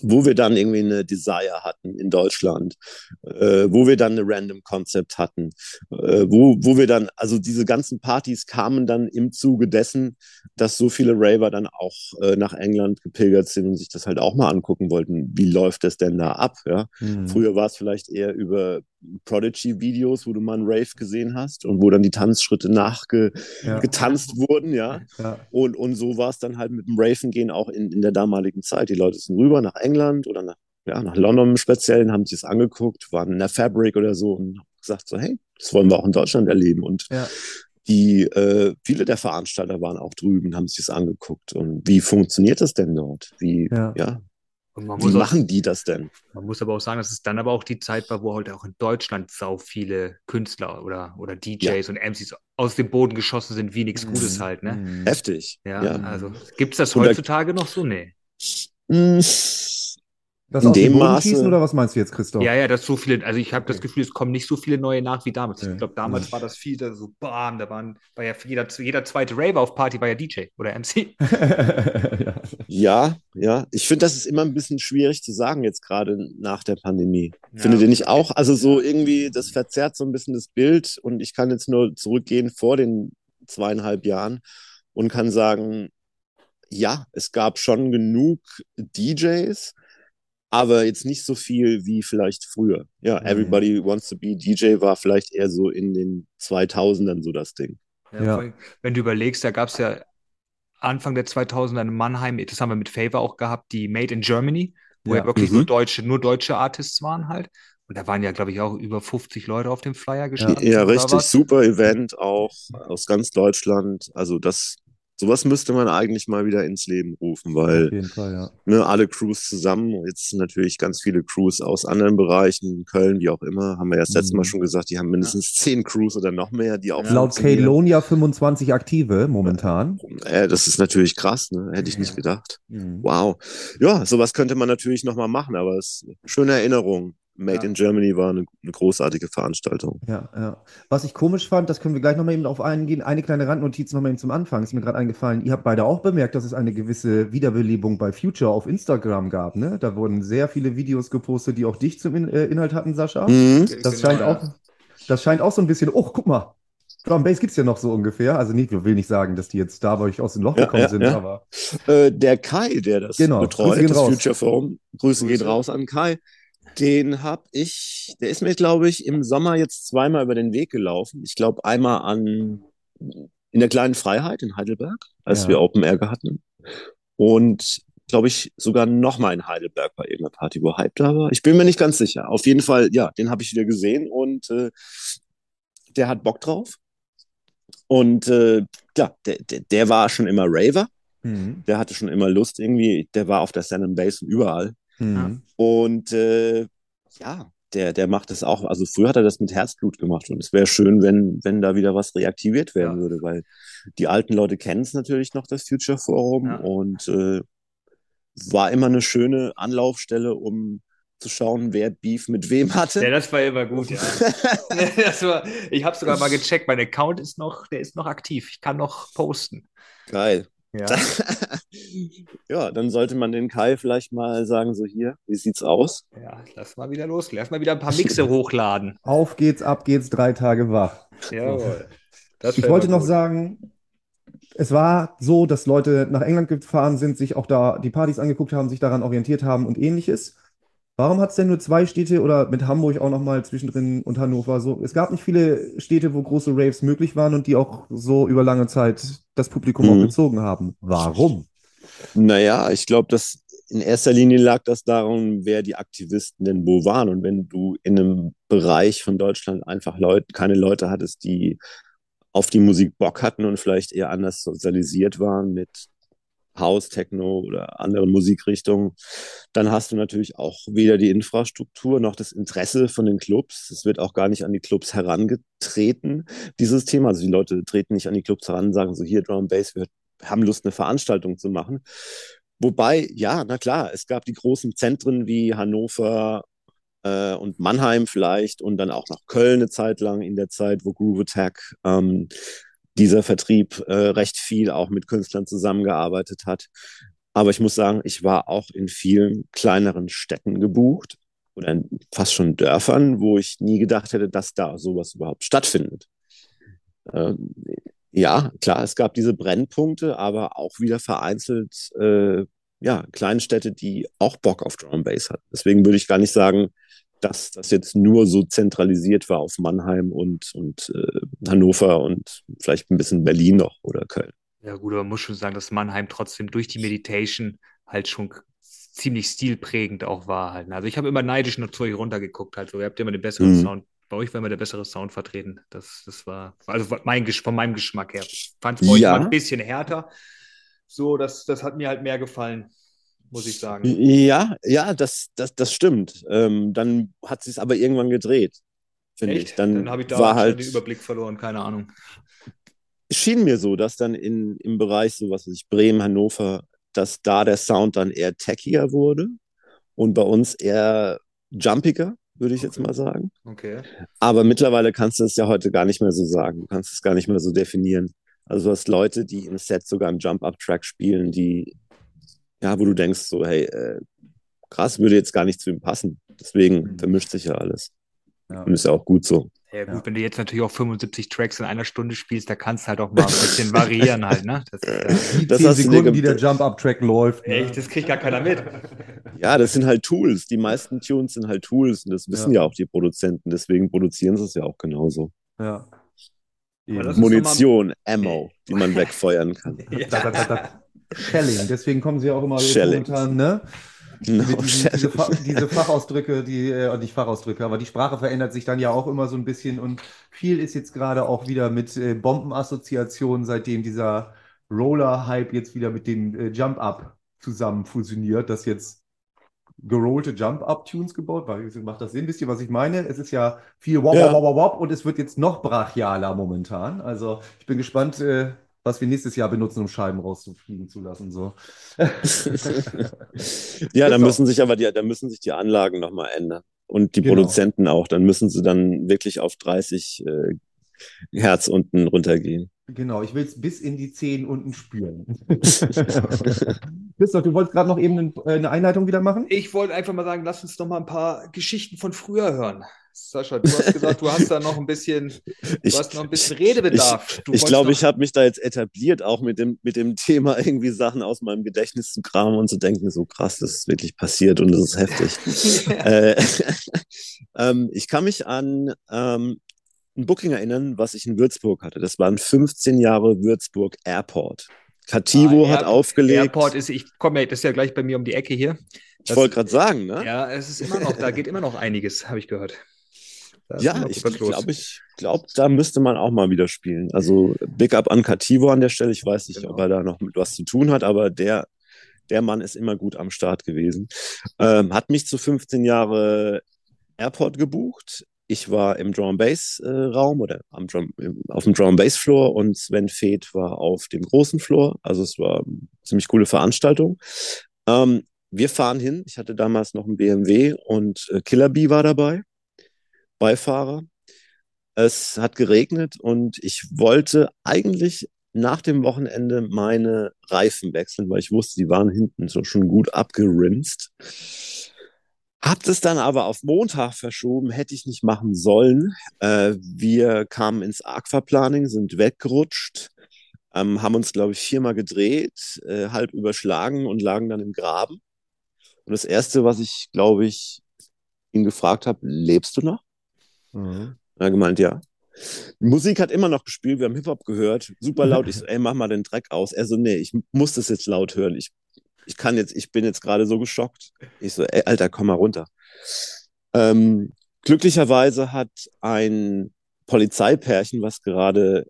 wo wir dann irgendwie eine Desire hatten in Deutschland, äh, wo wir dann eine Random Concept hatten, äh, wo, wo wir dann, also diese ganzen Partys kamen dann im Zuge dessen, dass so viele Raver dann auch äh, nach England gepilgert sind und sich das halt auch mal angucken wollten. Wie läuft das denn da ab? Ja? Mhm. Früher war es vielleicht eher über Prodigy-Videos, wo du mal einen Rave gesehen hast und wo dann die Tanzschritte nachgetanzt ja. wurden, ja. ja. Und, und so war es dann halt mit dem Raven gehen auch in, in der damaligen Zeit. Die Leute sind rüber nach England oder nach, ja, nach London im Speziellen, haben sich das angeguckt, waren in der Fabric oder so und gesagt so, hey, das wollen wir auch in Deutschland erleben. Und ja. die, äh, viele der Veranstalter waren auch drüben, haben sich das angeguckt. Und wie funktioniert das denn dort? Wie, ja, ja wie machen die das denn? Man muss aber auch sagen, dass es dann aber auch die Zeit war, wo halt auch in Deutschland sau viele Künstler oder, oder DJs ja. und MCs aus dem Boden geschossen sind, wie nichts Gutes mhm. halt, ne? Heftig. Ja, ja. also gibt es das heutzutage da, noch so? Nee. Das in dem Maße schießen oder was meinst du jetzt, Christoph? Ja, ja, das so viele, also ich habe okay. das Gefühl, es kommen nicht so viele neue nach wie damals. Okay. Ich glaube, damals ja. war das viel da so bam, da waren, war ja jeder, jeder zweite Raver auf Party war ja DJ oder MC. ja, ja. Ich finde, das ist immer ein bisschen schwierig zu sagen, jetzt gerade nach der Pandemie. Ja, Findet ihr nicht auch? Also so irgendwie, das verzerrt so ein bisschen das Bild und ich kann jetzt nur zurückgehen vor den zweieinhalb Jahren und kann sagen, ja, es gab schon genug DJs, aber jetzt nicht so viel wie vielleicht früher. Ja, mhm. Everybody Wants to Be DJ war vielleicht eher so in den 2000ern so das Ding. Ja, ja. Wenn du überlegst, da gab es ja Anfang der 2000er in Mannheim, das haben wir mit Favor auch gehabt, die Made in Germany, wo ja, ja wirklich mhm. nur deutsche, nur deutsche Artists waren halt. Und da waren ja, glaube ich, auch über 50 Leute auf dem Flyer gestanden. Ja, richtig, super Event auch aus ganz Deutschland. Also das Sowas müsste man eigentlich mal wieder ins Leben rufen, weil Auf jeden Fall, ja. ne, alle Crews zusammen, jetzt natürlich ganz viele Crews aus anderen Bereichen, Köln, wie auch immer, haben wir ja das letzte Mal mhm. schon gesagt, die haben mindestens zehn Crews oder noch mehr, die auch. Ja. Laut Kalonia 25 aktive momentan. Äh, das ist natürlich krass, ne? hätte ich nicht gedacht. Mhm. Wow. Ja, sowas könnte man natürlich nochmal machen, aber es ist eine schöne Erinnerung. Made ja. in Germany war eine, eine, großartige Veranstaltung. Ja, ja. Was ich komisch fand, das können wir gleich nochmal eben auf eingehen. Eine kleine Randnotiz nochmal eben zum Anfang, ist mir gerade eingefallen. Ihr habt beide auch bemerkt, dass es eine gewisse Wiederbelebung bei Future auf Instagram gab. Ne? Da wurden sehr viele Videos gepostet, die auch dich zum In äh, Inhalt hatten, Sascha. Mhm. Das, genau, scheint auch, das scheint auch so ein bisschen, oh, guck mal, Drum Bass gibt es ja noch so ungefähr. Also nicht, ich will nicht sagen, dass die jetzt da bei euch aus dem Loch ja, gekommen ja, sind, ja. aber. Äh, der Kai, der das genau, betreut, das raus. Future Forum, Grüße, Grüße gehen raus an Kai. Den habe ich, der ist mir, glaube ich, im Sommer jetzt zweimal über den Weg gelaufen. Ich glaube, einmal an in der kleinen Freiheit in Heidelberg, als ja. wir Open Air hatten. Und glaube ich, sogar nochmal in Heidelberg bei irgendeiner Party, wo Hype da war. Ich bin mir nicht ganz sicher. Auf jeden Fall, ja, den habe ich wieder gesehen und äh, der hat Bock drauf. Und äh, ja, der, der, der war schon immer Raver. Mhm. Der hatte schon immer Lust irgendwie. Der war auf der San Base und überall. Mhm. Und äh, ja, der, der macht es auch. Also früher hat er das mit Herzblut gemacht und es wäre schön, wenn, wenn da wieder was reaktiviert werden ja. würde, weil die alten Leute kennen es natürlich noch, das Future Forum ja. und äh, war immer eine schöne Anlaufstelle, um zu schauen, wer Beef mit wem hatte. Ja, das war immer gut, ja. war, ich habe sogar mal gecheckt, mein Account ist noch, der ist noch aktiv. Ich kann noch posten. Geil. Ja. ja, dann sollte man den Kai vielleicht mal sagen, so hier, wie sieht's aus? Ja, lass mal wieder los. Lass mal wieder ein paar Mixe hochladen. Auf geht's, ab geht's, drei Tage wach. Jawohl. ich wollte noch sagen, es war so, dass Leute nach England gefahren sind, sich auch da die Partys angeguckt haben, sich daran orientiert haben und ähnliches. Warum hat es denn nur zwei Städte oder mit Hamburg auch nochmal zwischendrin und Hannover so? Es gab nicht viele Städte, wo große Raves möglich waren und die auch so über lange Zeit das Publikum mhm. auch gezogen haben. Warum? Naja, ich glaube, dass in erster Linie lag das daran, wer die Aktivisten denn wo waren. Und wenn du in einem Bereich von Deutschland einfach Leute, keine Leute hattest, die auf die Musik Bock hatten und vielleicht eher anders sozialisiert waren mit House, Techno oder anderen Musikrichtungen, dann hast du natürlich auch weder die Infrastruktur noch das Interesse von den Clubs. Es wird auch gar nicht an die Clubs herangetreten, dieses Thema. Also die Leute treten nicht an die Clubs heran und sagen so, hier Drum Bass, wir haben Lust, eine Veranstaltung zu machen. Wobei, ja, na klar, es gab die großen Zentren wie Hannover äh, und Mannheim vielleicht und dann auch noch Köln eine Zeit lang in der Zeit, wo Groove Attack ähm, dieser Vertrieb äh, recht viel auch mit Künstlern zusammengearbeitet hat. Aber ich muss sagen, ich war auch in vielen kleineren Städten gebucht oder fast schon Dörfern, wo ich nie gedacht hätte, dass da sowas überhaupt stattfindet. Ähm, ja, klar, es gab diese Brennpunkte, aber auch wieder vereinzelt äh, ja, Kleinstädte, die auch Bock auf Drum Bass hatten. Deswegen würde ich gar nicht sagen, dass das jetzt nur so zentralisiert war auf Mannheim und, und äh, Hannover und vielleicht ein bisschen Berlin noch oder Köln. Ja, gut, aber man muss schon sagen, dass Mannheim trotzdem durch die Meditation halt schon ziemlich stilprägend auch war halt. Ne? Also ich habe immer neidisch euch runtergeguckt halt so. Ihr habt immer den besseren mhm. Sound. Bei euch war immer der bessere Sound vertreten. Das, das war, also mein, von meinem Geschmack her. Ich fand es bei ja. euch ein bisschen härter. So, das, das hat mir halt mehr gefallen muss ich sagen. Ja, ja, das, das, das stimmt. Ähm, dann hat sie es aber irgendwann gedreht, finde ich. Dann, dann habe ich da war halt den Überblick verloren, keine Ahnung. Schien mir so, dass dann in, im Bereich so was ich Bremen, Hannover, dass da der Sound dann eher techier wurde und bei uns eher jumpiger, würde ich okay. jetzt mal sagen. Okay. Aber mittlerweile kannst du es ja heute gar nicht mehr so sagen. Du kannst es gar nicht mehr so definieren. Also du hast Leute, die im Set sogar einen Jump-Up-Track spielen, die ja, wo du denkst, so, hey, äh, krass, würde jetzt gar nicht zu ihm passen. Deswegen mhm. vermischt sich ja alles. Ja. Und ist ja auch gut so. Ja, gut, ja. wenn du jetzt natürlich auch 75 Tracks in einer Stunde spielst, da kannst du halt auch mal ein bisschen variieren halt, ne? Das, äh, die das 10 Sekunden, die der Jump-Up-Track läuft. Ne? Echt, das kriegt gar keiner mit. Ja, das sind halt Tools. Die meisten Tunes sind halt Tools und das wissen ja, ja auch die Produzenten. Deswegen produzieren sie es ja auch genauso. Ja. Munition, Ammo, die man wegfeuern kann. ja. Shelling, deswegen kommen sie auch immer momentan, ne? No, diese, diese, diese, Fachausdrücke, die, äh, nicht Fachausdrücke, aber die Sprache verändert sich dann ja auch immer so ein bisschen und viel ist jetzt gerade auch wieder mit äh, Bombenassoziationen, seitdem dieser Roller-Hype jetzt wieder mit dem äh, Jump-Up zusammen fusioniert, dass jetzt gerollte Jump-Up-Tunes gebaut, weil macht das Sinn, wisst ihr, was ich meine? Es ist ja viel wop, ja. wop, wop, wop und es wird jetzt noch brachialer momentan. Also ich bin gespannt, äh, was wir nächstes Jahr benutzen, um Scheiben rauszufliegen zu lassen. So. ja, da müssen sich aber die, da müssen sich die Anlagen nochmal ändern. Und die genau. Produzenten auch. Dann müssen sie dann wirklich auf 30 äh, Herz unten runtergehen. Genau, ich will es bis in die Zehen unten spüren. Christoph, du wolltest gerade noch eben äh, eine Einleitung wieder machen? Ich wollte einfach mal sagen, lass uns noch mal ein paar Geschichten von früher hören. Sascha, du hast gesagt, du hast da noch ein bisschen, du hast noch ein bisschen Redebedarf. ich, ich glaube, ich habe mich da jetzt etabliert, auch mit dem, mit dem Thema irgendwie Sachen aus meinem Gedächtnis zu kramen und zu denken, so krass, das ist wirklich passiert und das ist heftig. äh, ähm, ich kann mich an ähm, ein Booking erinnern, was ich in Würzburg hatte. Das waren 15 Jahre Würzburg Airport. Kativo ah, hat Air aufgelegt. Airport ist, ich komme ja, das ist ja gleich bei mir um die Ecke hier. Das, ich wollte gerade sagen, ne? Ja, es ist immer noch, da geht immer noch einiges, habe ich gehört. Ja, ich glaube, ich glaube, da müsste man auch mal wieder spielen. Also Big Up an Cativo an der Stelle. Ich weiß nicht, genau. ob er da noch mit was zu tun hat, aber der, der Mann ist immer gut am Start gewesen. Ähm, hat mich zu 15 Jahre Airport gebucht. Ich war im Drum Bass äh, Raum oder am Drum, auf dem Drum Bass Floor und Sven Feth war auf dem großen Floor. Also es war eine ziemlich coole Veranstaltung. Ähm, wir fahren hin. Ich hatte damals noch einen BMW und äh, Killer Bee war dabei, Beifahrer. Es hat geregnet und ich wollte eigentlich nach dem Wochenende meine Reifen wechseln, weil ich wusste, die waren hinten so schon gut abgerinst. Hab das dann aber auf Montag verschoben, hätte ich nicht machen sollen. Äh, wir kamen ins Aquaplaning, sind weggerutscht, ähm, haben uns, glaube ich, viermal gedreht, äh, halb überschlagen und lagen dann im Graben. Und das Erste, was ich, glaube ich, ihn gefragt habe, lebst du noch? Mhm. Er gemeint, ja. Die Musik hat immer noch gespielt, wir haben Hip-Hop gehört, super laut. Ich so, ey, mach mal den Dreck aus. Er so, nee, ich muss das jetzt laut hören. Ich, ich kann jetzt, ich bin jetzt gerade so geschockt. Ich so, ey, Alter, komm mal runter. Ähm, glücklicherweise hat ein Polizeipärchen, was gerade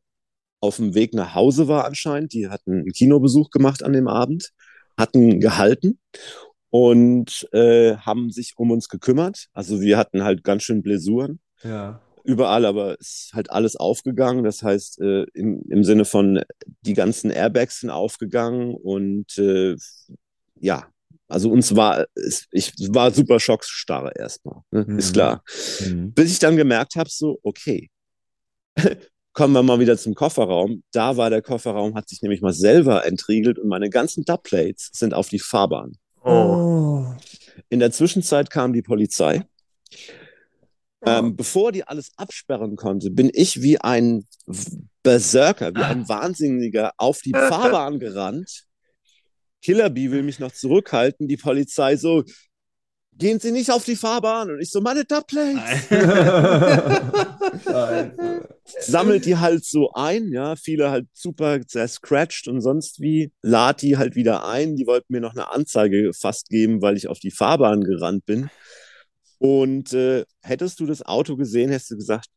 auf dem Weg nach Hause war anscheinend, die hatten einen Kinobesuch gemacht an dem Abend, hatten gehalten und äh, haben sich um uns gekümmert. Also wir hatten halt ganz schön Blessuren. Ja überall, aber es ist halt alles aufgegangen. Das heißt, äh, im, im Sinne von, die ganzen Airbags sind aufgegangen und äh, ja, also uns war, ich war super schockstarre erstmal, ne? mhm. ist klar. Mhm. Bis ich dann gemerkt habe, so, okay, kommen wir mal wieder zum Kofferraum. Da war der Kofferraum, hat sich nämlich mal selber entriegelt und meine ganzen Dubplates sind auf die Fahrbahn. Oh. In der Zwischenzeit kam die Polizei. Ähm, bevor die alles absperren konnte, bin ich wie ein Berserker, wie ein Wahnsinniger auf die Fahrbahn gerannt. Killerbee will mich noch zurückhalten, die Polizei so, gehen Sie nicht auf die Fahrbahn. Und ich so, meine Dubplates. Sammelt die halt so ein, ja, viele halt super zerscratcht und sonst wie, lad die halt wieder ein. Die wollten mir noch eine Anzeige fast geben, weil ich auf die Fahrbahn gerannt bin. Und äh, hättest du das Auto gesehen, hättest du gesagt,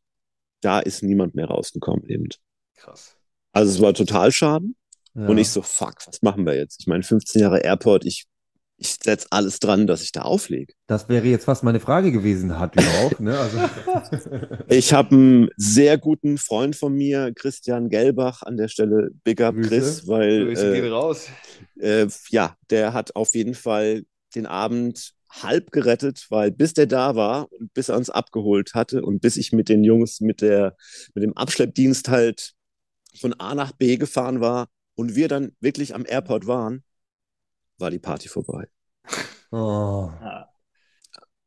da ist niemand mehr rausgekommen eben. Krass. Also es war total schaden. Ja. Und ich so, fuck, was machen wir jetzt? Ich meine, 15 Jahre Airport, ich, ich setze alles dran, dass ich da auflege. Das wäre jetzt fast meine Frage gewesen, hat auch, ne? Also. ich habe einen sehr guten Freund von mir, Christian Gelbach, an der Stelle Big Up Grüße. Chris, weil Grüße äh, raus. Äh, ja, der hat auf jeden Fall den Abend halb gerettet, weil bis der da war und bis er uns abgeholt hatte und bis ich mit den Jungs mit der mit dem Abschleppdienst halt von A nach B gefahren war und wir dann wirklich am Airport waren, war die Party vorbei. Oh.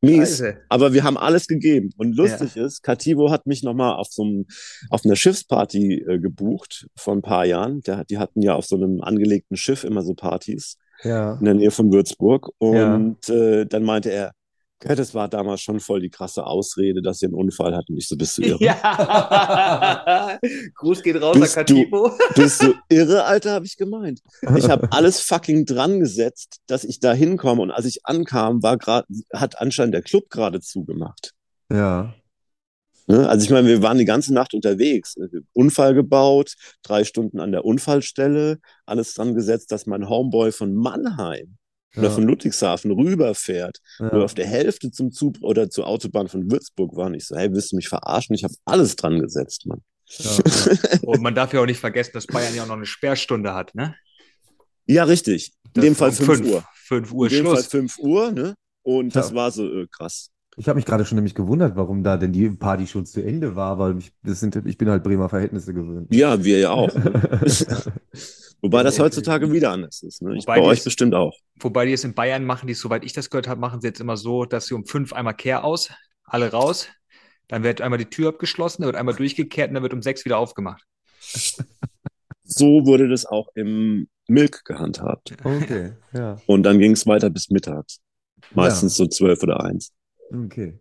Mies, Scheiße. aber wir haben alles gegeben. Und lustig ja. ist, Kativo hat mich nochmal auf so einem, auf einer Schiffsparty äh, gebucht vor ein paar Jahren. Der, die hatten ja auf so einem angelegten Schiff immer so Partys ja. in der Nähe von Würzburg. Und ja. äh, dann meinte er, das war damals schon voll die krasse Ausrede, dass sie einen Unfall hatten. Ich so, bist du irre? Ja. Gruß geht raus bist an Katipo. Du, bist du irre, Alter, habe ich gemeint. Ich habe alles fucking dran gesetzt, dass ich da hinkomme. Und als ich ankam, war grad, hat anscheinend der Club gerade zugemacht. Ja. Ne? Also ich meine, wir waren die ganze Nacht unterwegs. Unfall gebaut, drei Stunden an der Unfallstelle, alles dran gesetzt, dass mein Homeboy von Mannheim ja. oder von Ludwigshafen rüberfährt, ja. wo wir auf der Hälfte zum Zug oder zur Autobahn von Würzburg waren. Ich so, hey, willst du mich verarschen? Ich habe alles dran gesetzt, Mann. Ja. Und man darf ja auch nicht vergessen, dass Bayern ja auch noch eine Sperrstunde hat, ne? Ja, richtig. In das dem Fall 5 Uhr. 5 Uhr In dem Schluss. Fall 5 Uhr, ne? Und das war so äh, krass. Ich habe mich gerade schon nämlich gewundert, warum da denn die Party schon zu Ende war, weil ich, das sind, ich bin halt Bremer Verhältnisse gewöhnt. Ja, wir ja auch. Ne? Wobei das heutzutage wieder anders ist. Ne? Ich, bei euch ist, bestimmt auch. Wobei die es in Bayern machen, die soweit ich das gehört habe, machen sie jetzt immer so, dass sie um fünf einmal Kehr aus, alle raus. Dann wird einmal die Tür abgeschlossen, dann wird einmal durchgekehrt und dann wird um sechs wieder aufgemacht. So wurde das auch im Milk gehandhabt. Okay, ja. Und dann ging es weiter bis mittags. Meistens ja. so zwölf oder eins. Okay.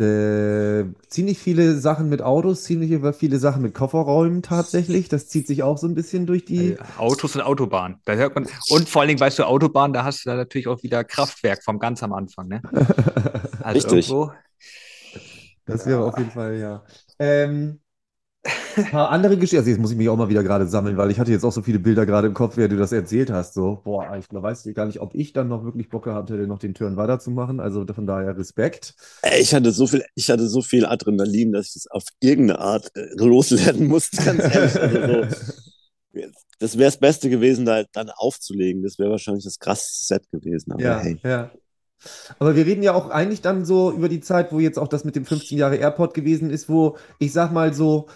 Äh, ziemlich viele Sachen mit Autos, ziemlich viele Sachen mit Kofferräumen tatsächlich. Das zieht sich auch so ein bisschen durch die. Äh, Autos und Autobahn. Da hört man. Und vor allen Dingen, weißt du, Autobahn, da hast du da natürlich auch wieder Kraftwerk vom ganz am Anfang, ne? Also Richtig. Irgendwo, das wäre ja. auf jeden Fall, ja. Ähm, ein paar andere Geschichten. Also jetzt muss ich mich auch mal wieder gerade sammeln, weil ich hatte jetzt auch so viele Bilder gerade im Kopf, wie du das erzählt hast. So, boah, ich weiß gar nicht, ob ich dann noch wirklich Bock hatte, noch den Turn weiterzumachen. Also von daher Respekt. Ich hatte so viel, ich hatte so viel Adrenalin, dass ich das auf irgendeine Art äh, loslernen musste, ganz ehrlich. Also so, das wäre das Beste gewesen, da dann aufzulegen. Das wäre wahrscheinlich das krasse Set gewesen. Aber ja, hey. ja. Aber wir reden ja auch eigentlich dann so über die Zeit, wo jetzt auch das mit dem 15 Jahre Airport gewesen ist, wo ich sag mal so,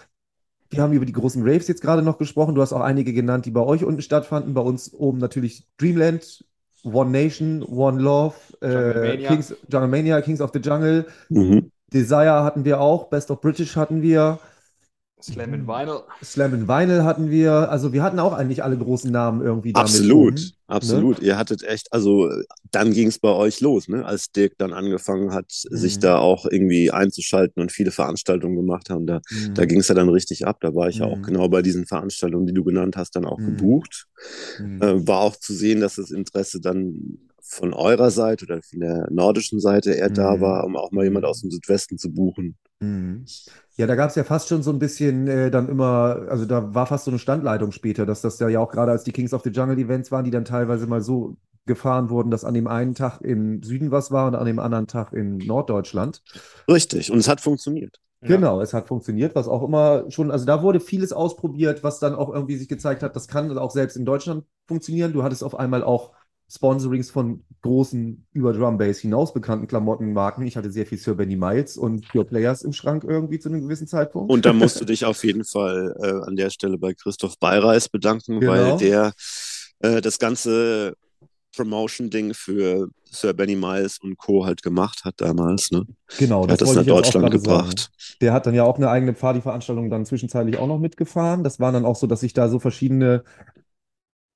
wir haben über die großen Raves jetzt gerade noch gesprochen. Du hast auch einige genannt, die bei euch unten stattfanden. Bei uns oben natürlich Dreamland, One Nation, One Love, äh, Kings, Jungle Mania, Kings of the Jungle. Mhm. Desire hatten wir auch, Best of British hatten wir. Slam in Vinyl. Slam in Vinyl hatten wir. Also wir hatten auch eigentlich alle großen Namen irgendwie damit. Absolut, um, ne? absolut. Ne? Ihr hattet echt, also dann ging es bei euch los, ne? als Dirk dann angefangen hat, mhm. sich da auch irgendwie einzuschalten und viele Veranstaltungen gemacht haben. Da, mhm. da ging es ja dann richtig ab. Da war ich ja auch mhm. genau bei diesen Veranstaltungen, die du genannt hast, dann auch mhm. gebucht. Mhm. Äh, war auch zu sehen, dass das Interesse dann von eurer Seite oder von der nordischen Seite eher da war, um auch mal jemand aus dem Südwesten zu buchen. Mhm. Ja, da gab es ja fast schon so ein bisschen äh, dann immer, also da war fast so eine Standleitung später, dass das ja auch gerade als die Kings of the Jungle Events waren, die dann teilweise mal so gefahren wurden, dass an dem einen Tag im Süden was war und an dem anderen Tag in Norddeutschland. Richtig, und es hat funktioniert. Genau, ja. es hat funktioniert, was auch immer schon, also da wurde vieles ausprobiert, was dann auch irgendwie sich gezeigt hat, das kann auch selbst in Deutschland funktionieren. Du hattest auf einmal auch Sponsorings von großen über Drum Bass hinaus bekannten Klamottenmarken. Ich hatte sehr viel Sir Benny Miles und Pure Players im Schrank irgendwie zu einem gewissen Zeitpunkt. Und da musst du dich auf jeden Fall äh, an der Stelle bei Christoph Beireis bedanken, genau. weil der äh, das ganze Promotion-Ding für Sir Benny Miles und Co. halt gemacht hat damals. Ne? Genau, der das hat das nach Deutschland gebracht. Sagen. Der hat dann ja auch eine eigene Partyveranstaltung dann zwischenzeitlich auch noch mitgefahren. Das war dann auch so, dass sich da so verschiedene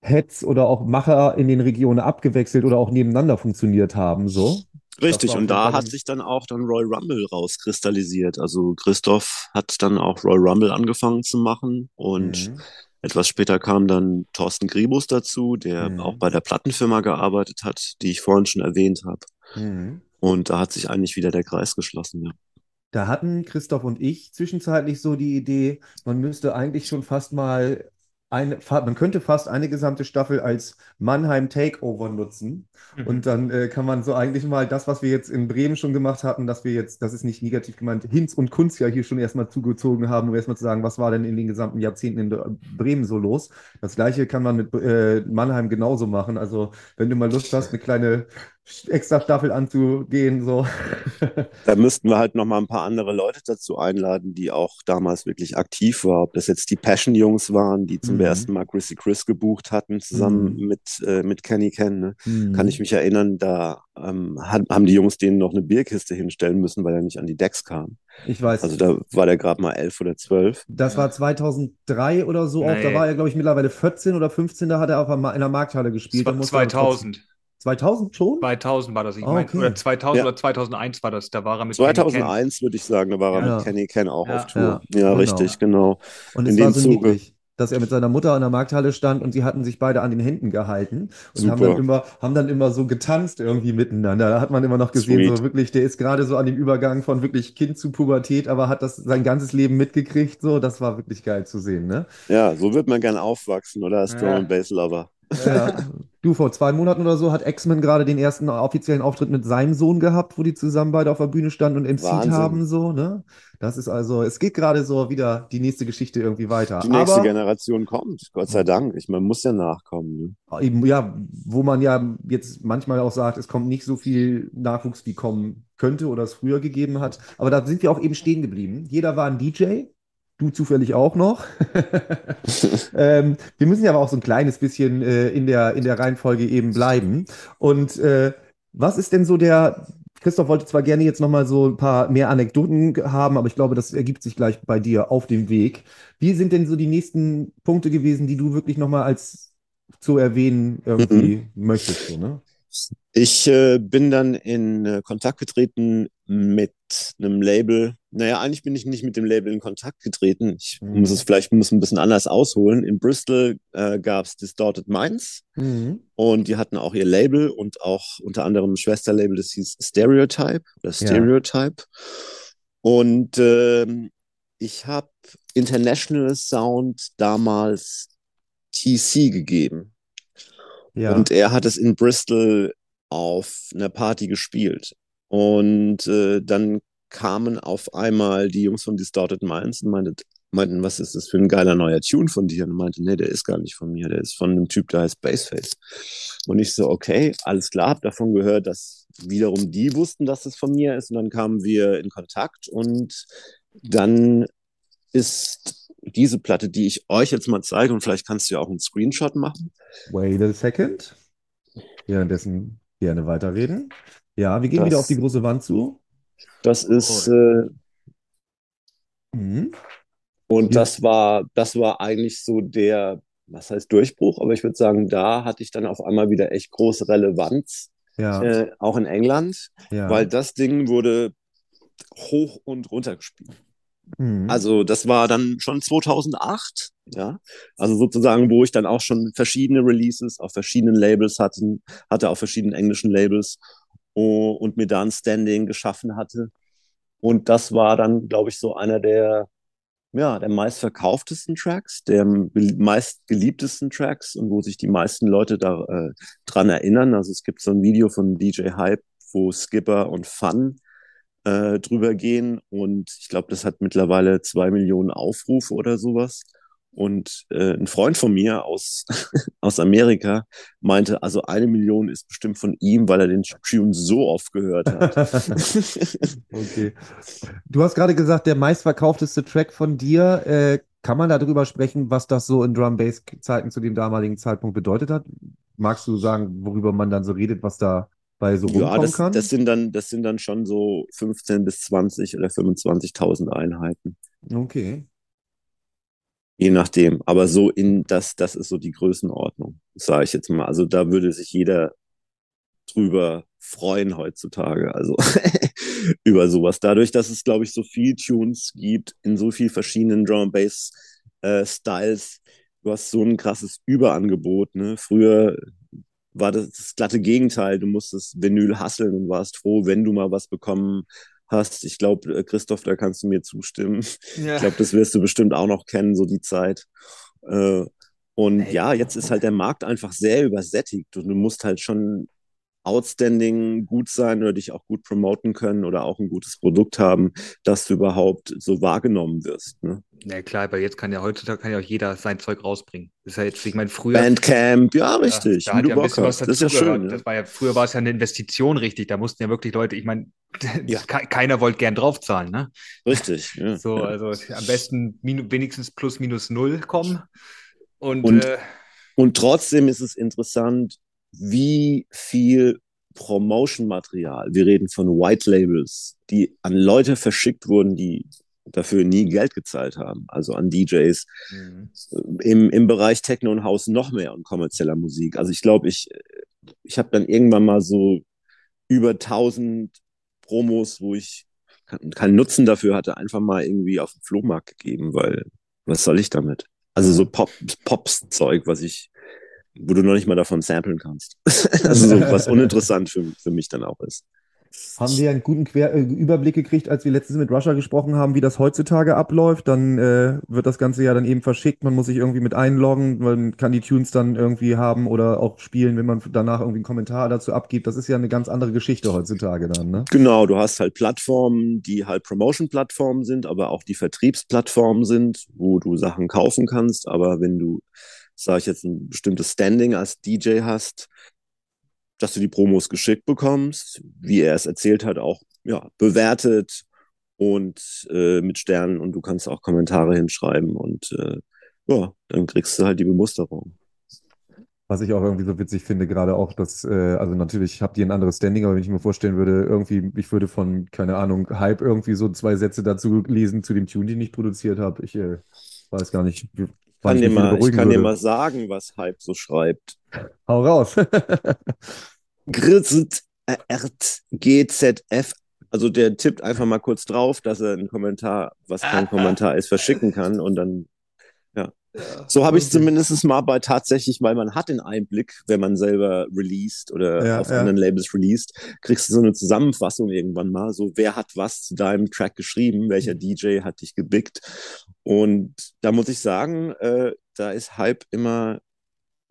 Heads oder auch Macher in den Regionen abgewechselt oder auch nebeneinander funktioniert haben, so. Richtig, und da hat sich dann auch dann Roy Rumble rauskristallisiert. Also Christoph hat dann auch Roy Rumble angefangen zu machen und mhm. etwas später kam dann Thorsten Gribus dazu, der mhm. auch bei der Plattenfirma gearbeitet hat, die ich vorhin schon erwähnt habe. Mhm. Und da hat sich eigentlich wieder der Kreis geschlossen, ja. Da hatten Christoph und ich zwischenzeitlich so die Idee, man müsste eigentlich schon fast mal eine, man könnte fast eine gesamte Staffel als Mannheim Takeover nutzen. Mhm. Und dann äh, kann man so eigentlich mal das, was wir jetzt in Bremen schon gemacht hatten, dass wir jetzt, das ist nicht negativ gemeint, Hinz und Kunz ja hier schon erstmal zugezogen haben, um erstmal zu sagen, was war denn in den gesamten Jahrzehnten in Bremen so los. Das gleiche kann man mit äh, Mannheim genauso machen. Also, wenn du mal Lust hast, eine kleine extra Staffel anzugehen. So. Da müssten wir halt noch mal ein paar andere Leute dazu einladen, die auch damals wirklich aktiv waren. Ob das jetzt die Passion-Jungs waren, die zum mhm. ersten Mal Chrissy Chris gebucht hatten, zusammen mhm. mit, äh, mit Kenny Ken. Ne? Mhm. Kann ich mich erinnern, da ähm, haben die Jungs denen noch eine Bierkiste hinstellen müssen, weil er nicht an die Decks kam. Ich weiß. Also da war der gerade mal elf oder zwölf. Das war 2003 oder so. Auch, da war er, glaube ich, mittlerweile 14 oder 15. Da hat er auch in der Markthalle gespielt. Das war 2000. 2000 schon? 2000 war das, ich oh, meine, oder 2000 ja. oder 2001 war das, da war er mit 2001 würde ich sagen, da war er ja. mit Kenny Ken auch ja. auf Tour. Ja, genau. richtig, genau. Und es In war so Zuge. niedlich, dass er mit seiner Mutter an der Markthalle stand und sie hatten sich beide an den Händen gehalten und haben dann, immer, haben dann immer so getanzt irgendwie miteinander. Da hat man immer noch gesehen, Sweet. so wirklich, der ist gerade so an dem Übergang von wirklich Kind zu Pubertät, aber hat das sein ganzes Leben mitgekriegt, so, das war wirklich geil zu sehen, ne? Ja, so wird man gern aufwachsen, oder? Als Drum Bass Lover. Ja. Du, vor zwei Monaten oder so hat X-Men gerade den ersten offiziellen Auftritt mit seinem Sohn gehabt, wo die zusammen beide auf der Bühne standen und MC haben, so, ne? Das ist also, es geht gerade so wieder die nächste Geschichte irgendwie weiter. Die nächste Aber, Generation kommt, Gott sei Dank. Ich, man muss ja nachkommen. Ne? Eben, ja, wo man ja jetzt manchmal auch sagt, es kommt nicht so viel Nachwuchs, wie kommen könnte oder es früher gegeben hat. Aber da sind wir auch eben stehen geblieben. Jeder war ein DJ, du zufällig auch noch. ähm, wir müssen ja aber auch so ein kleines bisschen äh, in, der, in der Reihenfolge eben bleiben. Und äh, was ist denn so der, Christoph wollte zwar gerne jetzt nochmal so ein paar mehr Anekdoten haben, aber ich glaube, das ergibt sich gleich bei dir auf dem Weg. Wie sind denn so die nächsten Punkte gewesen, die du wirklich nochmal als zu erwähnen irgendwie mhm. möchtest? So, ne? Ich äh, bin dann in äh, Kontakt getreten mit einem Label. Naja, eigentlich bin ich nicht mit dem Label in Kontakt getreten. Ich mhm. muss es vielleicht muss ein bisschen anders ausholen. In Bristol äh, gab es Distorted Minds mhm. und die hatten auch ihr Label und auch unter anderem ein Schwesterlabel, das hieß Stereotype oder Stereotype. Ja. Und ähm, ich habe International Sound damals TC gegeben. Ja. Und er hat es in Bristol auf einer Party gespielt. Und äh, dann kamen auf einmal die Jungs von Distorted Minds und meinten, meinten, was ist das für ein geiler neuer Tune von dir? Und meinte, nee, der ist gar nicht von mir, der ist von einem Typ, der heißt Baseface. Und ich so, okay, alles klar, hab davon gehört, dass wiederum die wussten, dass es von mir ist. Und dann kamen wir in Kontakt und dann ist diese Platte, die ich euch jetzt mal zeige, und vielleicht kannst du ja auch einen Screenshot machen. Wait a second. Währenddessen gerne weiterreden. Ja, wir gehen das, wieder auf die große Wand zu. Das ist. Äh, mhm. Und das war, das war eigentlich so der, was heißt Durchbruch, aber ich würde sagen, da hatte ich dann auf einmal wieder echt große Relevanz, ja. äh, auch in England, ja. weil das Ding wurde hoch und runter gespielt. Mhm. Also das war dann schon 2008, ja, also sozusagen, wo ich dann auch schon verschiedene Releases auf verschiedenen Labels hatten, hatte, auf verschiedenen englischen Labels und mir da ein Standing geschaffen hatte. Und das war dann, glaube ich, so einer der ja, der meistverkauftesten Tracks, der meistgeliebtesten Tracks und wo sich die meisten Leute da äh, dran erinnern. Also es gibt so ein Video von DJ Hype, wo Skipper und Fun äh, drüber gehen und ich glaube, das hat mittlerweile zwei Millionen Aufrufe oder sowas. Und äh, ein Freund von mir aus, aus Amerika meinte, also eine Million ist bestimmt von ihm, weil er den Tune so oft gehört hat. okay. Du hast gerade gesagt, der meistverkaufteste Track von dir. Äh, kann man darüber sprechen, was das so in Drum Bass Zeiten zu dem damaligen Zeitpunkt bedeutet hat? Magst du sagen, worüber man dann so redet, was da bei so rumkommen ja, das, kann? Das sind dann, das sind dann schon so 15 bis 20 oder 25.000 Einheiten. Okay. Je nachdem. Aber so in das, das ist so die Größenordnung, sage ich jetzt mal. Also da würde sich jeder drüber freuen heutzutage. Also über sowas. Dadurch, dass es, glaube ich, so viel Tunes gibt in so viel verschiedenen Drum Bass äh, Styles. Du hast so ein krasses Überangebot. Ne? Früher war das, das glatte Gegenteil. Du musstest Vinyl hasseln und warst froh, wenn du mal was bekommen hast. Ich glaube, äh, Christoph, da kannst du mir zustimmen. Ja. Ich glaube, das wirst du bestimmt auch noch kennen, so die Zeit. Äh, und hey. ja, jetzt ist halt der Markt einfach sehr übersättigt und du musst halt schon outstanding gut sein oder dich auch gut promoten können oder auch ein gutes Produkt haben, dass du überhaupt so wahrgenommen wirst. Ne? Ja klar, aber jetzt kann ja heutzutage kann ja auch jeder sein Zeug rausbringen. Das ist ja jetzt, ich meine, früher. Bandcamp, ja, richtig. Ja, da hat ja ein bisschen was das ist ja schön. Das war ja, früher war es ja eine Investition, richtig. Da mussten ja wirklich Leute, ich meine, ja. keiner wollte gern draufzahlen, ne? Richtig. Ja, so, ja. also am besten wenigstens plus minus null kommen. Und, und, äh, und trotzdem ist es interessant, wie viel Promotion-Material, wir reden von White Labels, die an Leute verschickt wurden, die dafür nie Geld gezahlt haben, also an DJs mhm. im, im Bereich Techno und House noch mehr und kommerzieller Musik. Also ich glaube, ich, ich habe dann irgendwann mal so über 1000 Promos, wo ich keinen Nutzen dafür hatte, einfach mal irgendwie auf den Flohmarkt gegeben, weil was soll ich damit? Also so Pop, Pops-Zeug, was ich wo du noch nicht mal davon samplen kannst. also so, was uninteressant für, für mich dann auch ist. Haben wir einen guten Quer äh, Überblick gekriegt, als wir letztens mit Russia gesprochen haben, wie das heutzutage abläuft? Dann äh, wird das Ganze ja dann eben verschickt. Man muss sich irgendwie mit einloggen, man kann die Tunes dann irgendwie haben oder auch spielen, wenn man danach irgendwie einen Kommentar dazu abgibt. Das ist ja eine ganz andere Geschichte heutzutage dann, ne? Genau, du hast halt Plattformen, die halt Promotion-Plattformen sind, aber auch die Vertriebsplattformen sind, wo du Sachen kaufen kannst. Aber wenn du sage ich jetzt, ein bestimmtes Standing als DJ hast, dass du die Promos geschickt bekommst, wie er es erzählt hat, auch ja, bewertet und äh, mit Sternen und du kannst auch Kommentare hinschreiben und äh, ja, dann kriegst du halt die Bemusterung. Was ich auch irgendwie so witzig finde, gerade auch, dass, äh, also natürlich habt ihr ein anderes Standing, aber wenn ich mir vorstellen würde, irgendwie, ich würde von, keine Ahnung, Hype irgendwie so zwei Sätze dazu lesen zu dem Tune, den ich produziert habe. Ich äh, weiß gar nicht, kann dir mal, ich kann würde. dir mal sagen, was Hype so schreibt. Hau raus. GZF. Also der tippt einfach mal kurz drauf, dass er einen Kommentar, was kein Kommentar ist, verschicken kann und dann so habe ich es zumindest mal bei tatsächlich, weil man hat den Einblick, wenn man selber released oder ja, auf ja. anderen Labels released, kriegst du so eine Zusammenfassung irgendwann mal, so wer hat was zu deinem Track geschrieben, welcher mhm. DJ hat dich gebickt. Und da muss ich sagen, äh, da ist Hype immer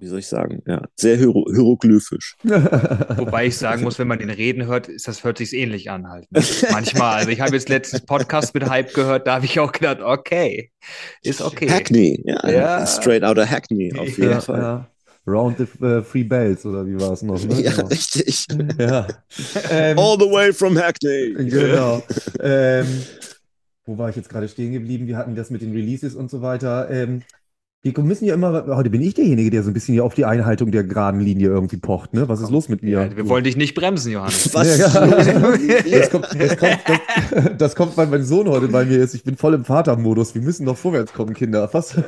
wie soll ich sagen, ja, sehr hiero hieroglyphisch. Wobei ich sagen muss, wenn man den reden hört, ist das hört sich ähnlich an halt. Ne? Manchmal. Also ich habe jetzt letztes Podcast mit Hype gehört, da habe ich auch gedacht, okay, ist okay. Hackney, ja, ja. straight out of Hackney auf jeden ja, Fall. Ja. Round the uh, Free Bells oder wie war es noch? Ne? Ja, genau. richtig. Ja. Ähm, All the way from Hackney. Genau. ähm, wo war ich jetzt gerade stehen geblieben? Wir hatten das mit den Releases und so weiter. Ähm, wir müssen ja immer, heute bin ich derjenige, der so ein bisschen hier auf die Einhaltung der geraden Linie irgendwie pocht, ne? Was ist los mit mir? Ja, wir wollen dich nicht bremsen, Johannes. Was? Ja, das, kommt, das, kommt, das, das kommt, weil mein Sohn heute bei mir ist. Ich bin voll im Vatermodus. Wir müssen doch vorwärts kommen, Kinder. Was?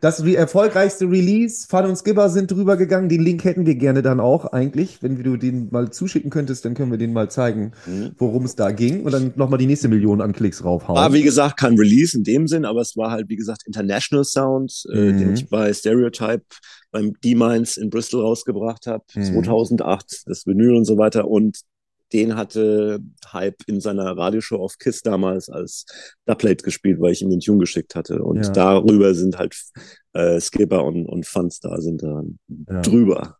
Das erfolgreichste Release, Fun und Skipper sind drüber gegangen. Den Link hätten wir gerne dann auch eigentlich. Wenn du den mal zuschicken könntest, dann können wir den mal zeigen, mhm. worum es da ging und dann nochmal die nächste Million an Klicks raufhauen. War, wie gesagt, kein Release in dem Sinn, aber es war halt, wie gesagt, International Sound, äh, mhm. den ich bei Stereotype beim D-Mines in Bristol rausgebracht habe, mhm. 2008, das Vinyl und so weiter. Und den hatte Hype in seiner Radioshow auf Kiss damals als Dubplate gespielt, weil ich ihm den Tune geschickt hatte. Und ja. darüber sind halt äh, Skipper und, und Funstar sind da ja. drüber.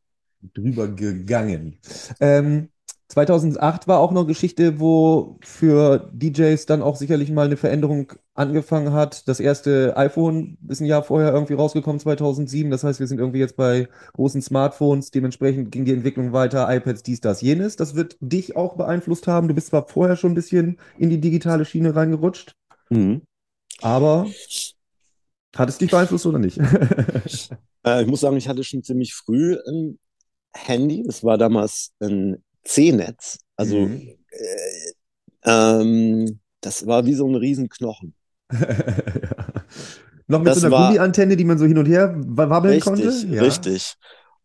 Drüber gegangen. Ähm, 2008 war auch noch Geschichte, wo für DJs dann auch sicherlich mal eine Veränderung angefangen hat. Das erste iPhone ist ein Jahr vorher irgendwie rausgekommen, 2007. Das heißt, wir sind irgendwie jetzt bei großen Smartphones. Dementsprechend ging die Entwicklung weiter. iPads, dies, das, jenes. Das wird dich auch beeinflusst haben. Du bist zwar vorher schon ein bisschen in die digitale Schiene reingerutscht, mhm. aber hat es dich beeinflusst oder nicht? äh, ich muss sagen, ich hatte schon ziemlich früh ein Handy. Das war damals ein C-Netz. Also mhm. äh, ähm, das war wie so ein Riesenknochen. Noch mit das so einer Gummiantenne, die man so hin und her wabbeln richtig, konnte? Ja. Richtig.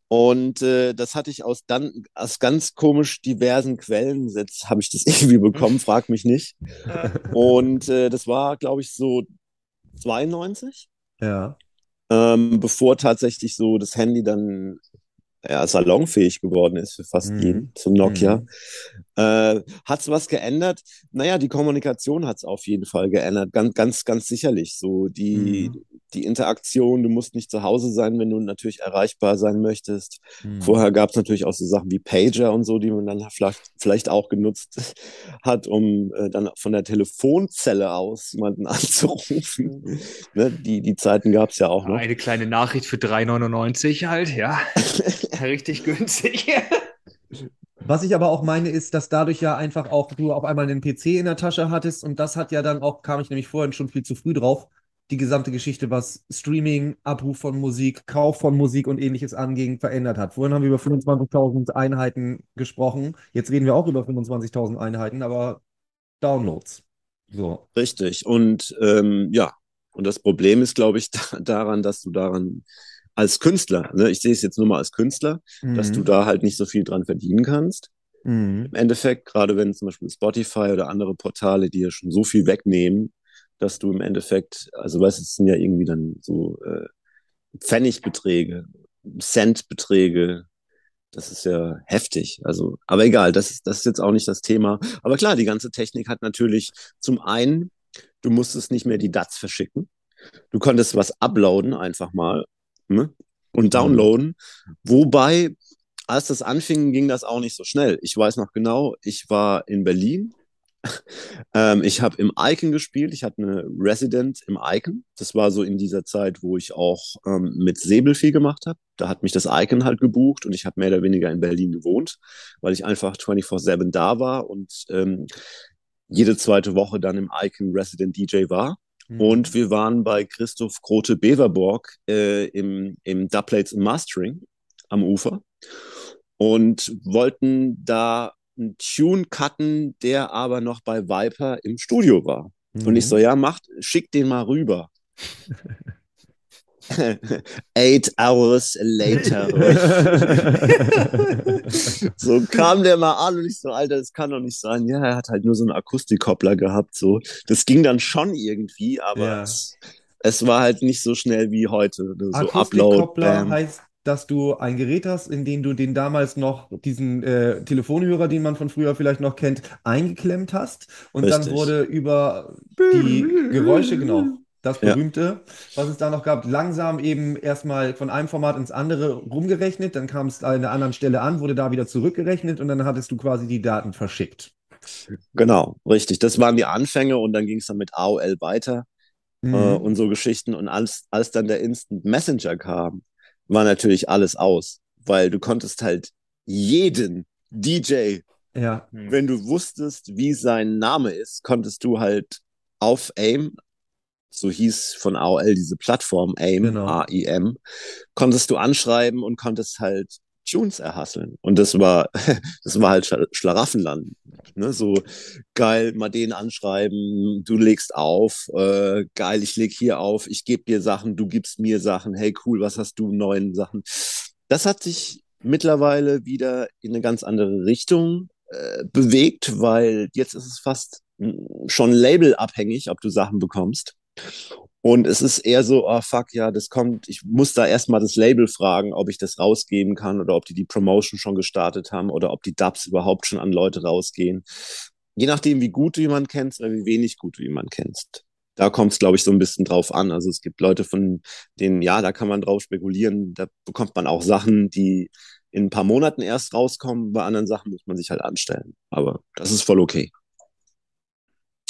Und äh, das hatte ich aus dann aus ganz komisch diversen Quellen. Jetzt habe ich das irgendwie bekommen, frag mich nicht. Und äh, das war, glaube ich, so 92. Ja. Ähm, bevor tatsächlich so das Handy dann ja, salonfähig geworden ist für fast mhm. jeden, zum Nokia. Mhm. Äh, hat es was geändert? Naja, die Kommunikation hat es auf jeden Fall geändert, ganz, ganz, ganz sicherlich. So die, mhm die Interaktion, du musst nicht zu Hause sein, wenn du natürlich erreichbar sein möchtest. Mhm. Vorher gab es natürlich auch so Sachen wie Pager und so, die man dann vielleicht, vielleicht auch genutzt hat, um äh, dann von der Telefonzelle aus jemanden anzurufen. ne? die, die Zeiten gab es ja auch noch. Eine kleine Nachricht für 3,99 halt, ja. Richtig günstig. Was ich aber auch meine, ist, dass dadurch ja einfach auch du auf einmal einen PC in der Tasche hattest und das hat ja dann auch, kam ich nämlich vorhin schon viel zu früh drauf, die gesamte Geschichte, was Streaming, Abruf von Musik, Kauf von Musik und ähnliches anging, verändert hat. Vorhin haben wir über 25.000 Einheiten gesprochen. Jetzt reden wir auch über 25.000 Einheiten, aber Downloads. So. Richtig. Und ähm, ja, und das Problem ist, glaube ich, da, daran, dass du daran als Künstler, ne, ich sehe es jetzt nur mal als Künstler, mhm. dass du da halt nicht so viel dran verdienen kannst. Mhm. Im Endeffekt, gerade wenn zum Beispiel Spotify oder andere Portale dir schon so viel wegnehmen, dass du im Endeffekt, also weißt du, es sind ja irgendwie dann so äh, Pfennigbeträge, Centbeträge, das ist ja heftig. Also, aber egal, das ist, das ist jetzt auch nicht das Thema. Aber klar, die ganze Technik hat natürlich zum einen, du musstest nicht mehr die DATs verschicken. Du konntest was uploaden einfach mal ne? und mhm. downloaden. Wobei, als das anfing, ging das auch nicht so schnell. Ich weiß noch genau, ich war in Berlin ähm, ich habe im Icon gespielt. Ich hatte eine Resident im Icon. Das war so in dieser Zeit, wo ich auch ähm, mit Säbelvieh gemacht habe. Da hat mich das Icon halt gebucht und ich habe mehr oder weniger in Berlin gewohnt, weil ich einfach 24-7 da war und ähm, jede zweite Woche dann im Icon Resident DJ war. Mhm. Und wir waren bei Christoph Grote Beverborg äh, im, im Dubplates Mastering am Ufer und wollten da einen Tune cutten, der aber noch bei Viper im Studio war. Mhm. Und ich so, ja, macht, schick den mal rüber. Eight hours later. so kam der mal an und ich so, Alter, das kann doch nicht sein. Ja, er hat halt nur so einen Akustikkoppler gehabt. So, das ging dann schon irgendwie, aber ja. es, es, war halt nicht so schnell wie heute. So Upload. heißt dass du ein Gerät hast, in dem du den damals noch, diesen äh, Telefonhörer, den man von früher vielleicht noch kennt, eingeklemmt hast. Und Richtig. dann wurde über die Geräusche, genau, das berühmte, ja. was es da noch gab, langsam eben erstmal von einem Format ins andere rumgerechnet, dann kam es an der anderen Stelle an, wurde da wieder zurückgerechnet und dann hattest du quasi die Daten verschickt. Genau, richtig. Das waren die Anfänge und dann ging es dann mit AOL weiter mhm. äh, und so Geschichten. Und als, als dann der Instant Messenger kam, war natürlich alles aus, weil du konntest halt jeden DJ, ja. wenn du wusstest, wie sein Name ist, konntest du halt auf AIM, so hieß von AOL diese Plattform AIM, genau. A-I-M, konntest du anschreiben und konntest halt Tunes erhasseln. Und das war, das war halt Schlaraffenland. Ne? So geil, mal den anschreiben, du legst auf, äh, geil, ich leg hier auf, ich gebe dir Sachen, du gibst mir Sachen, hey cool, was hast du, neuen Sachen. Das hat sich mittlerweile wieder in eine ganz andere Richtung äh, bewegt, weil jetzt ist es fast schon labelabhängig, ob du Sachen bekommst. Und es ist eher so, oh fuck, ja, das kommt, ich muss da erstmal das Label fragen, ob ich das rausgeben kann oder ob die die Promotion schon gestartet haben oder ob die Dubs überhaupt schon an Leute rausgehen. Je nachdem, wie gut du jemanden kennst oder wie wenig gut du jemanden kennst. Da kommt es, glaube ich, so ein bisschen drauf an. Also es gibt Leute, von denen, ja, da kann man drauf spekulieren. Da bekommt man auch Sachen, die in ein paar Monaten erst rauskommen. Bei anderen Sachen muss man sich halt anstellen. Aber das ist voll okay.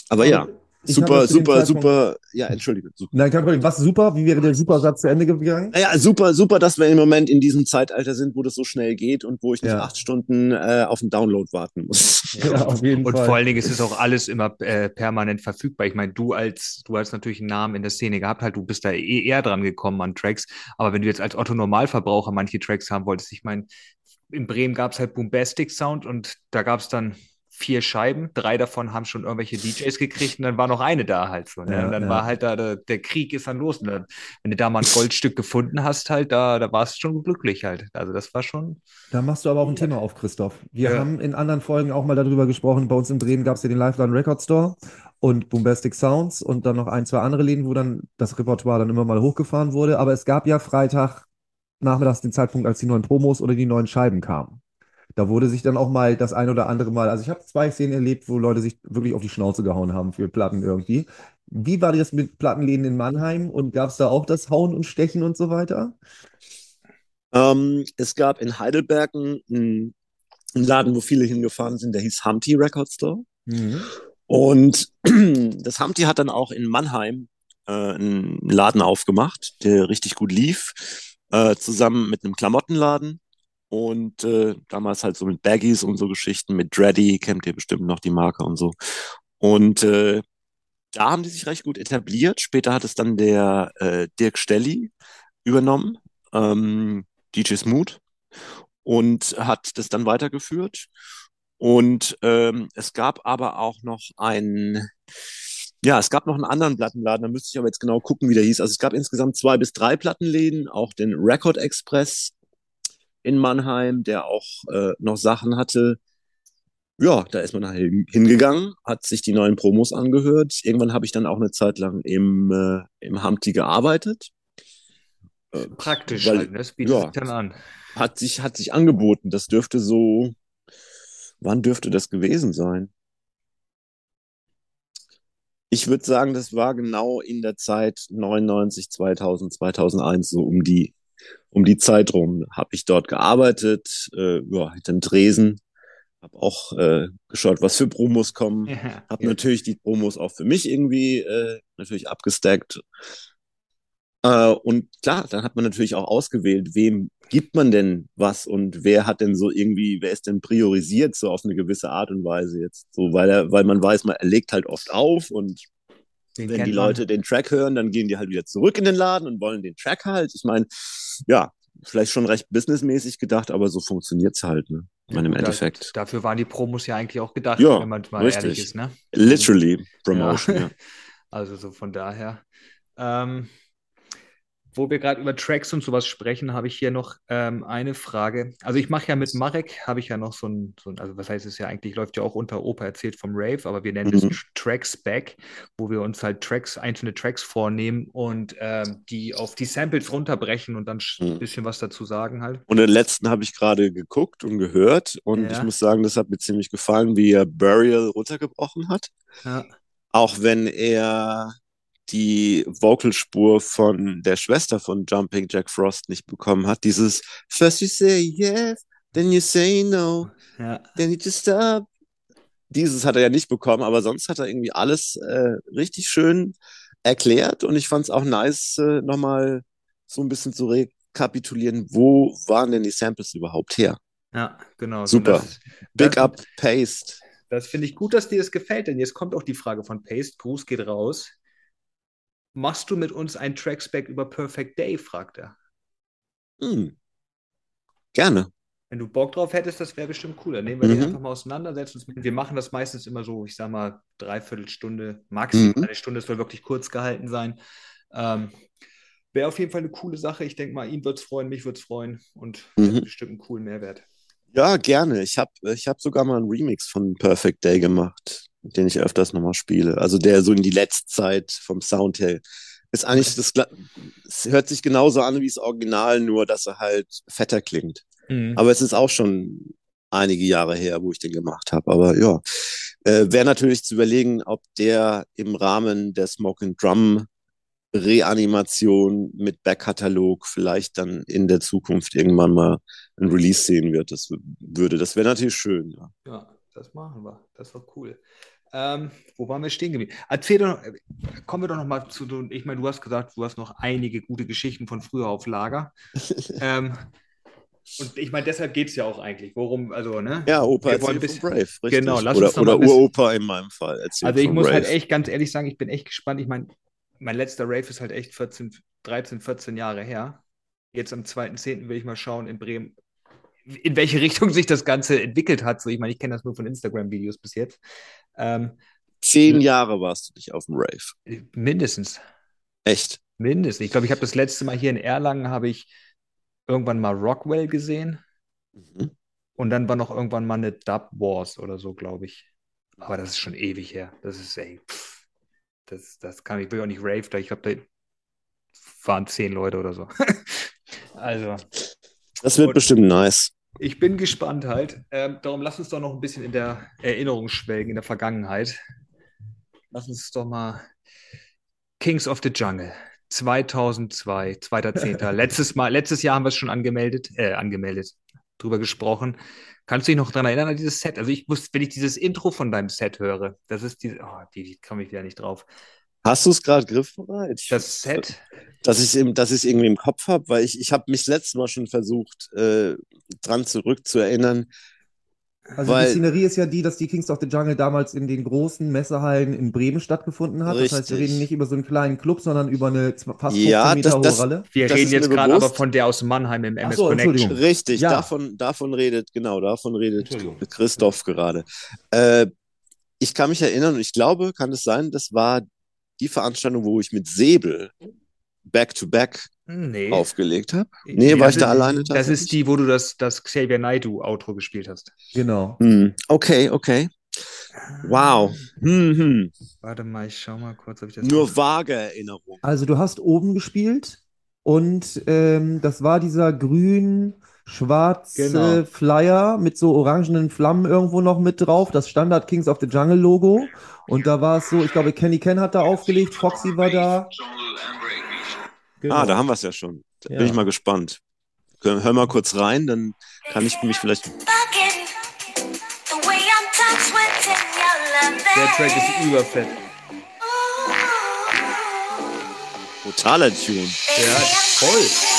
Aber ja, super, super, super. Ja, entschuldige. Super. Nein, kein Problem. Was super? Wie wäre der Supersatz zu Ende gegangen? Ja, super, super, dass wir im Moment in diesem Zeitalter sind, wo das so schnell geht und wo ich nicht ja. acht Stunden äh, auf den Download warten muss. Ja, auf jeden und Fall. vor allen Dingen ist es auch alles immer äh, permanent verfügbar. Ich meine, du als, du hast natürlich einen Namen in der Szene gehabt, halt, du bist da eh eher dran gekommen an Tracks. Aber wenn du jetzt als Otto Normalverbraucher manche Tracks haben wolltest, ich meine, in Bremen gab es halt Boombastic Sound und da gab es dann vier Scheiben, drei davon haben schon irgendwelche DJs gekriegt und dann war noch eine da halt so. Ne? Ja, und dann ja. war halt da, der, der, Krieg ist dann los. Ne? Wenn du da mal ein Goldstück gefunden hast, halt, da, da warst du schon glücklich halt. Also das war schon. Da machst du aber auch ein Thema auf, Christoph. Wir ja. haben in anderen Folgen auch mal darüber gesprochen. Bei uns in Bremen gab es ja den Lifeline Record Store und Boombastic Sounds und dann noch ein, zwei andere Läden, wo dann das Repertoire dann immer mal hochgefahren wurde. Aber es gab ja Freitag nachmittags den Zeitpunkt, als die neuen Promos oder die neuen Scheiben kamen da wurde sich dann auch mal das ein oder andere Mal, also ich habe zwei Szenen erlebt, wo Leute sich wirklich auf die Schnauze gehauen haben für Platten irgendwie. Wie war das mit Plattenläden in Mannheim und gab es da auch das Hauen und Stechen und so weiter? Ähm, es gab in Heidelberg einen, Laden, wo viele hingefahren sind, der hieß Humpty Record Store. Mhm. Und das Humpty hat dann auch in Mannheim äh, einen Laden aufgemacht, der richtig gut lief, äh, zusammen mit einem Klamottenladen und äh, damals halt so mit Baggies und so Geschichten, mit Dreddy, kennt ihr bestimmt noch die Marke und so. Und äh, da haben die sich recht gut etabliert. Später hat es dann der äh, Dirk Stelli übernommen, ähm, DJ Smooth, und hat das dann weitergeführt. Und ähm, es gab aber auch noch einen, ja, es gab noch einen anderen Plattenladen, da müsste ich aber jetzt genau gucken, wie der hieß. Also es gab insgesamt zwei bis drei Plattenläden, auch den Record Express in Mannheim, der auch äh, noch Sachen hatte. Ja, da ist man halt hingegangen, hat sich die neuen Promos angehört. Irgendwann habe ich dann auch eine Zeit lang im, äh, im Hamti gearbeitet. Äh, Praktisch, weil, halt, ne? das bietet ja, sich dann an. Hat sich, hat sich angeboten. Das dürfte so, wann dürfte das gewesen sein? Ich würde sagen, das war genau in der Zeit 99, 2000, 2001, so um die um die Zeit rum habe ich dort gearbeitet, äh, ja, hinterm Tresen, habe auch äh, geschaut, was für Promos kommen, ja, habe ja. natürlich die Promos auch für mich irgendwie äh, natürlich abgestackt. Äh, und klar, dann hat man natürlich auch ausgewählt, wem gibt man denn was und wer hat denn so irgendwie, wer ist denn priorisiert so auf eine gewisse Art und Weise jetzt, so weil er, weil man weiß, man er legt halt oft auf und den wenn die Leute man. den Track hören, dann gehen die halt wieder zurück in den Laden und wollen den Track halt. Ich meine, ja, vielleicht schon recht businessmäßig gedacht, aber so funktioniert es halt, ne? Ich meine, im ja, Endeffekt. dafür waren die Promos ja eigentlich auch gedacht, ja, wenn man mal richtig. ehrlich ist, ne? Literally Promotion, ja. ja. Also so von daher. Ähm, wo wir gerade über Tracks und sowas sprechen, habe ich hier noch ähm, eine Frage. Also ich mache ja mit Marek, habe ich ja noch so ein, so ein, also was heißt es ja eigentlich, läuft ja auch unter Opa erzählt vom Rave, aber wir nennen mhm. das Tracks Back, wo wir uns halt Tracks, einzelne Tracks vornehmen und ähm, die auf die Samples runterbrechen und dann ein mhm. bisschen was dazu sagen halt. Und den letzten habe ich gerade geguckt und gehört und ja. ich muss sagen, das hat mir ziemlich gefallen, wie er Burial runtergebrochen hat. Ja. Auch wenn er die Vocalspur von der Schwester von Jumping Jack Frost nicht bekommen hat. Dieses First you say yes, then you say no, ja. then you just stop. Dieses hat er ja nicht bekommen, aber sonst hat er irgendwie alles äh, richtig schön erklärt und ich fand es auch nice, äh, nochmal so ein bisschen zu rekapitulieren, wo waren denn die Samples überhaupt her? Ja, genau. Super. Das, Big das, Up Paste. Das finde ich gut, dass dir das gefällt, denn jetzt kommt auch die Frage von Paste. Gruß geht raus. Machst du mit uns ein Trackspec über Perfect Day? fragt er. Hm. Gerne. Wenn du Bock drauf hättest, das wäre bestimmt cool. Dann nehmen wir mhm. die einfach mal auseinandersetzen. Wir machen das meistens immer so, ich sag mal, dreiviertel Stunde, maximal mhm. eine Stunde. Es soll wirklich kurz gehalten sein. Ähm, wäre auf jeden Fall eine coole Sache. Ich denke mal, ihn wird es freuen, mich wird es freuen und mhm. bestimmt einen coolen Mehrwert. Ja, gerne. Ich habe ich hab sogar mal einen Remix von Perfect Day gemacht, den ich öfters nochmal spiele. Also der so in die letzte Zeit vom Sound her ist eigentlich das, es hört sich genauso an wie das Original, nur dass er halt fetter klingt. Mhm. Aber es ist auch schon einige Jahre her, wo ich den gemacht habe. Aber ja, äh, wäre natürlich zu überlegen, ob der im Rahmen der Smoke and Drum Reanimation mit Backkatalog vielleicht dann in der Zukunft irgendwann mal ein Release sehen wird. Das würde, das wäre natürlich schön. Ja. ja, das machen wir. Das war cool. Ähm, wo waren wir stehen geblieben? Erzähl doch, kommen wir doch noch mal zu, ich meine, du hast gesagt, du hast noch einige gute Geschichten von früher auf Lager. ähm, und ich meine, deshalb geht es ja auch eigentlich. Worum, also, ne? Ja, Opa wir wollen bisschen, Brave, richtig. Genau, lass oder, uns oder Uropa in meinem Fall. Also ich muss halt Brave. halt echt ganz ehrlich sagen, ich bin echt gespannt. Ich meine, mein letzter Rave ist halt echt 14, 13, 14 Jahre her. Jetzt am 2.10. will ich mal schauen in Bremen, in welche Richtung sich das Ganze entwickelt hat. So, ich meine, ich kenne das nur von Instagram-Videos bis jetzt. Ähm, Zehn Jahre warst du nicht auf dem Rave. Mindestens. Echt? Mindestens. Ich glaube, ich habe das letzte Mal hier in Erlangen habe ich irgendwann mal Rockwell gesehen. Mhm. Und dann war noch irgendwann mal eine Dub Wars oder so, glaube ich. Aber das ist schon ewig her. Das ist, ey, pff das, das kann ich, will auch nicht Rave, da ich glaube, da waren zehn Leute oder so. also. Das wird bestimmt nice. Ich bin gespannt halt. Ähm, darum lass uns doch noch ein bisschen in der Erinnerung schwelgen, in der Vergangenheit. Lass uns doch mal Kings of the Jungle 2002, 2.10. letztes Mal, letztes Jahr haben wir es schon angemeldet, äh, angemeldet, drüber gesprochen. Kannst du dich noch daran erinnern an dieses Set? Also ich muss, wenn ich dieses Intro von deinem Set höre, das ist die, oh, die, die komme ich wieder nicht drauf. Hast du es gerade griffbereit? Das Set? Dass ich es dass irgendwie im Kopf habe, weil ich, ich habe mich letztes Mal schon versucht, äh, dran zurückzuerinnern, also Weil, die Szenerie ist ja die, dass die Kings of the Jungle damals in den großen Messehallen in Bremen stattgefunden hat. Richtig. Das heißt, wir reden nicht über so einen kleinen Club, sondern über eine fast 15 ja, Meter das, hohe Ralle. Wir reden jetzt gerade aber von der aus Mannheim im MS so, Connection. Richtig, ja. davon, davon redet, genau, davon redet Christoph gerade. Äh, ich kann mich erinnern und ich glaube, kann es sein, das war die Veranstaltung, wo ich mit Säbel back-to-back nee. aufgelegt habe. Nee, war ich da alleine? Das ist die, wo du das, das Xavier Naidoo-Outro gespielt hast. Genau. Hm. Okay, okay. Wow. Hm, hm. Warte mal, ich schau mal kurz, ob ich das. Nur vage Erinnerung. Also, du hast oben gespielt und ähm, das war dieser grün schwarze genau. Flyer mit so orangenen Flammen irgendwo noch mit drauf, das Standard Kings of the Jungle Logo. Und da war es so, ich glaube, Kenny Ken hat da aufgelegt, Foxy war da. Genau. Ah, da haben wir es ja schon. Da ja. bin ich mal gespannt. Hör mal kurz rein, dann kann ich mich vielleicht. Der Track ist überfett. Brutaler Tune. Ja, voll.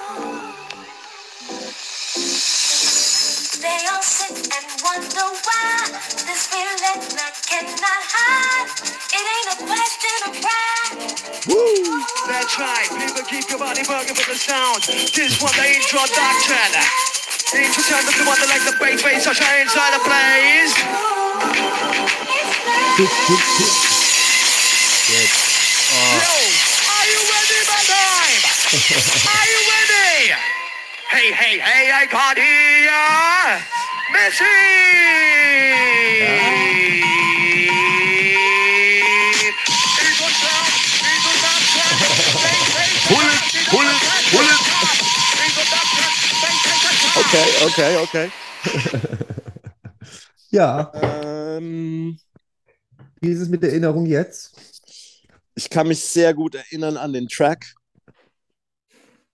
Woo! That's right, people keep your body bugging for the sound. This one, the introduction. Introduction to the one that like the bass bass, so shine inside the place. Good. Oh. Are you ready, my time? Are you ready? Hey, hey, hey, I Messi! Okay, okay, okay. ja. Ähm, wie ist es mit der Erinnerung jetzt? Ich kann mich sehr gut erinnern an den Track.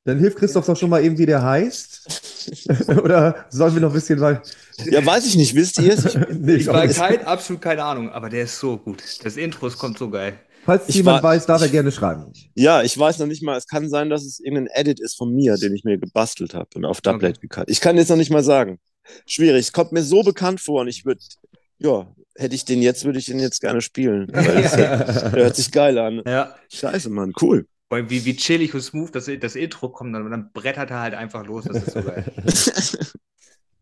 Dann hilft Christoph doch schon mal eben, wie der heißt. Oder sollen wir noch ein bisschen weil Ja, weiß ich nicht. Wisst ihr es? Ich, nee, Ich weiß kein, absolut keine Ahnung, aber der ist so gut. Das Intro kommt so geil. Falls Ich jemand war- weiß, darf er gerne schreiben. ja, ich weiß noch nicht mal. Es kann sein, dass es irgendein Edit ist von mir, den ich mir gebastelt habe und auf Doublet Okay. gekannt. Ich kann jetzt noch nicht mal sagen. Schwierig. Es kommt mir so bekannt vor und ich würde, ja, hätte ich den jetzt, würde ich den jetzt gerne spielen. Weil es, der hört sich geil an. Ja. Scheiße, Mann. Cool. Allem Wie, wie chillig und smooth das, das Intro kommt, dann, dann brettert er halt einfach los. Das ist so geil.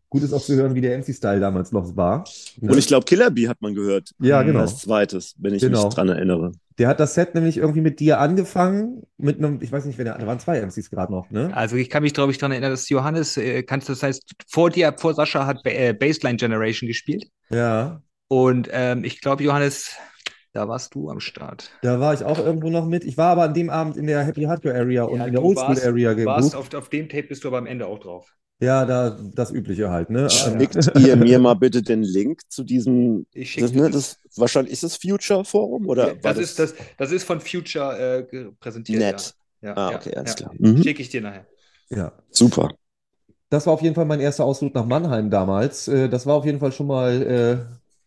Gut ist auch zu hören, wie der MC-Style damals noch war. Und ich glaube, Killer Bee hat man gehört. ja, genau. Als zweites, wenn ich Genau. mich dran erinnere. Der hat das Set nämlich irgendwie mit dir angefangen, mit einem, ich weiß nicht, wer der, da waren zwei MCs gerade noch, ne? Also ich kann mich, glaube ich, daran erinnern, dass Johannes, äh, kannst du, das heißt, vor dir, vor Sascha hat ba äh, Baseline Generation gespielt. Ja, Und ähm, ich glaube, Johannes, da warst du am Start. da war ich auch irgendwo noch mit. Ich war aber an dem Abend in der Happy Hardcore Area und in der du Oldschool warst- Area du warst gebucht. auf, auf dem Tape bist du aber am Ende auch drauf. Ja, da das Übliche halt, ne? Ja, Schickt ihr mir mal bitte den Link zu diesem, Ich schicke das, ne, das, wahrscheinlich ist das Future Forum oder war das, ist, das, das ist von Future äh, präsentiert. nett? Ja. Ja, Ah, ja, okay, alles ja. klar. Mhm. Schicke ich dir nachher. ja. Super. Das war auf jeden Fall mein erster Ausflug nach Mannheim damals. Äh, Das war auf jeden Fall schon mal, äh,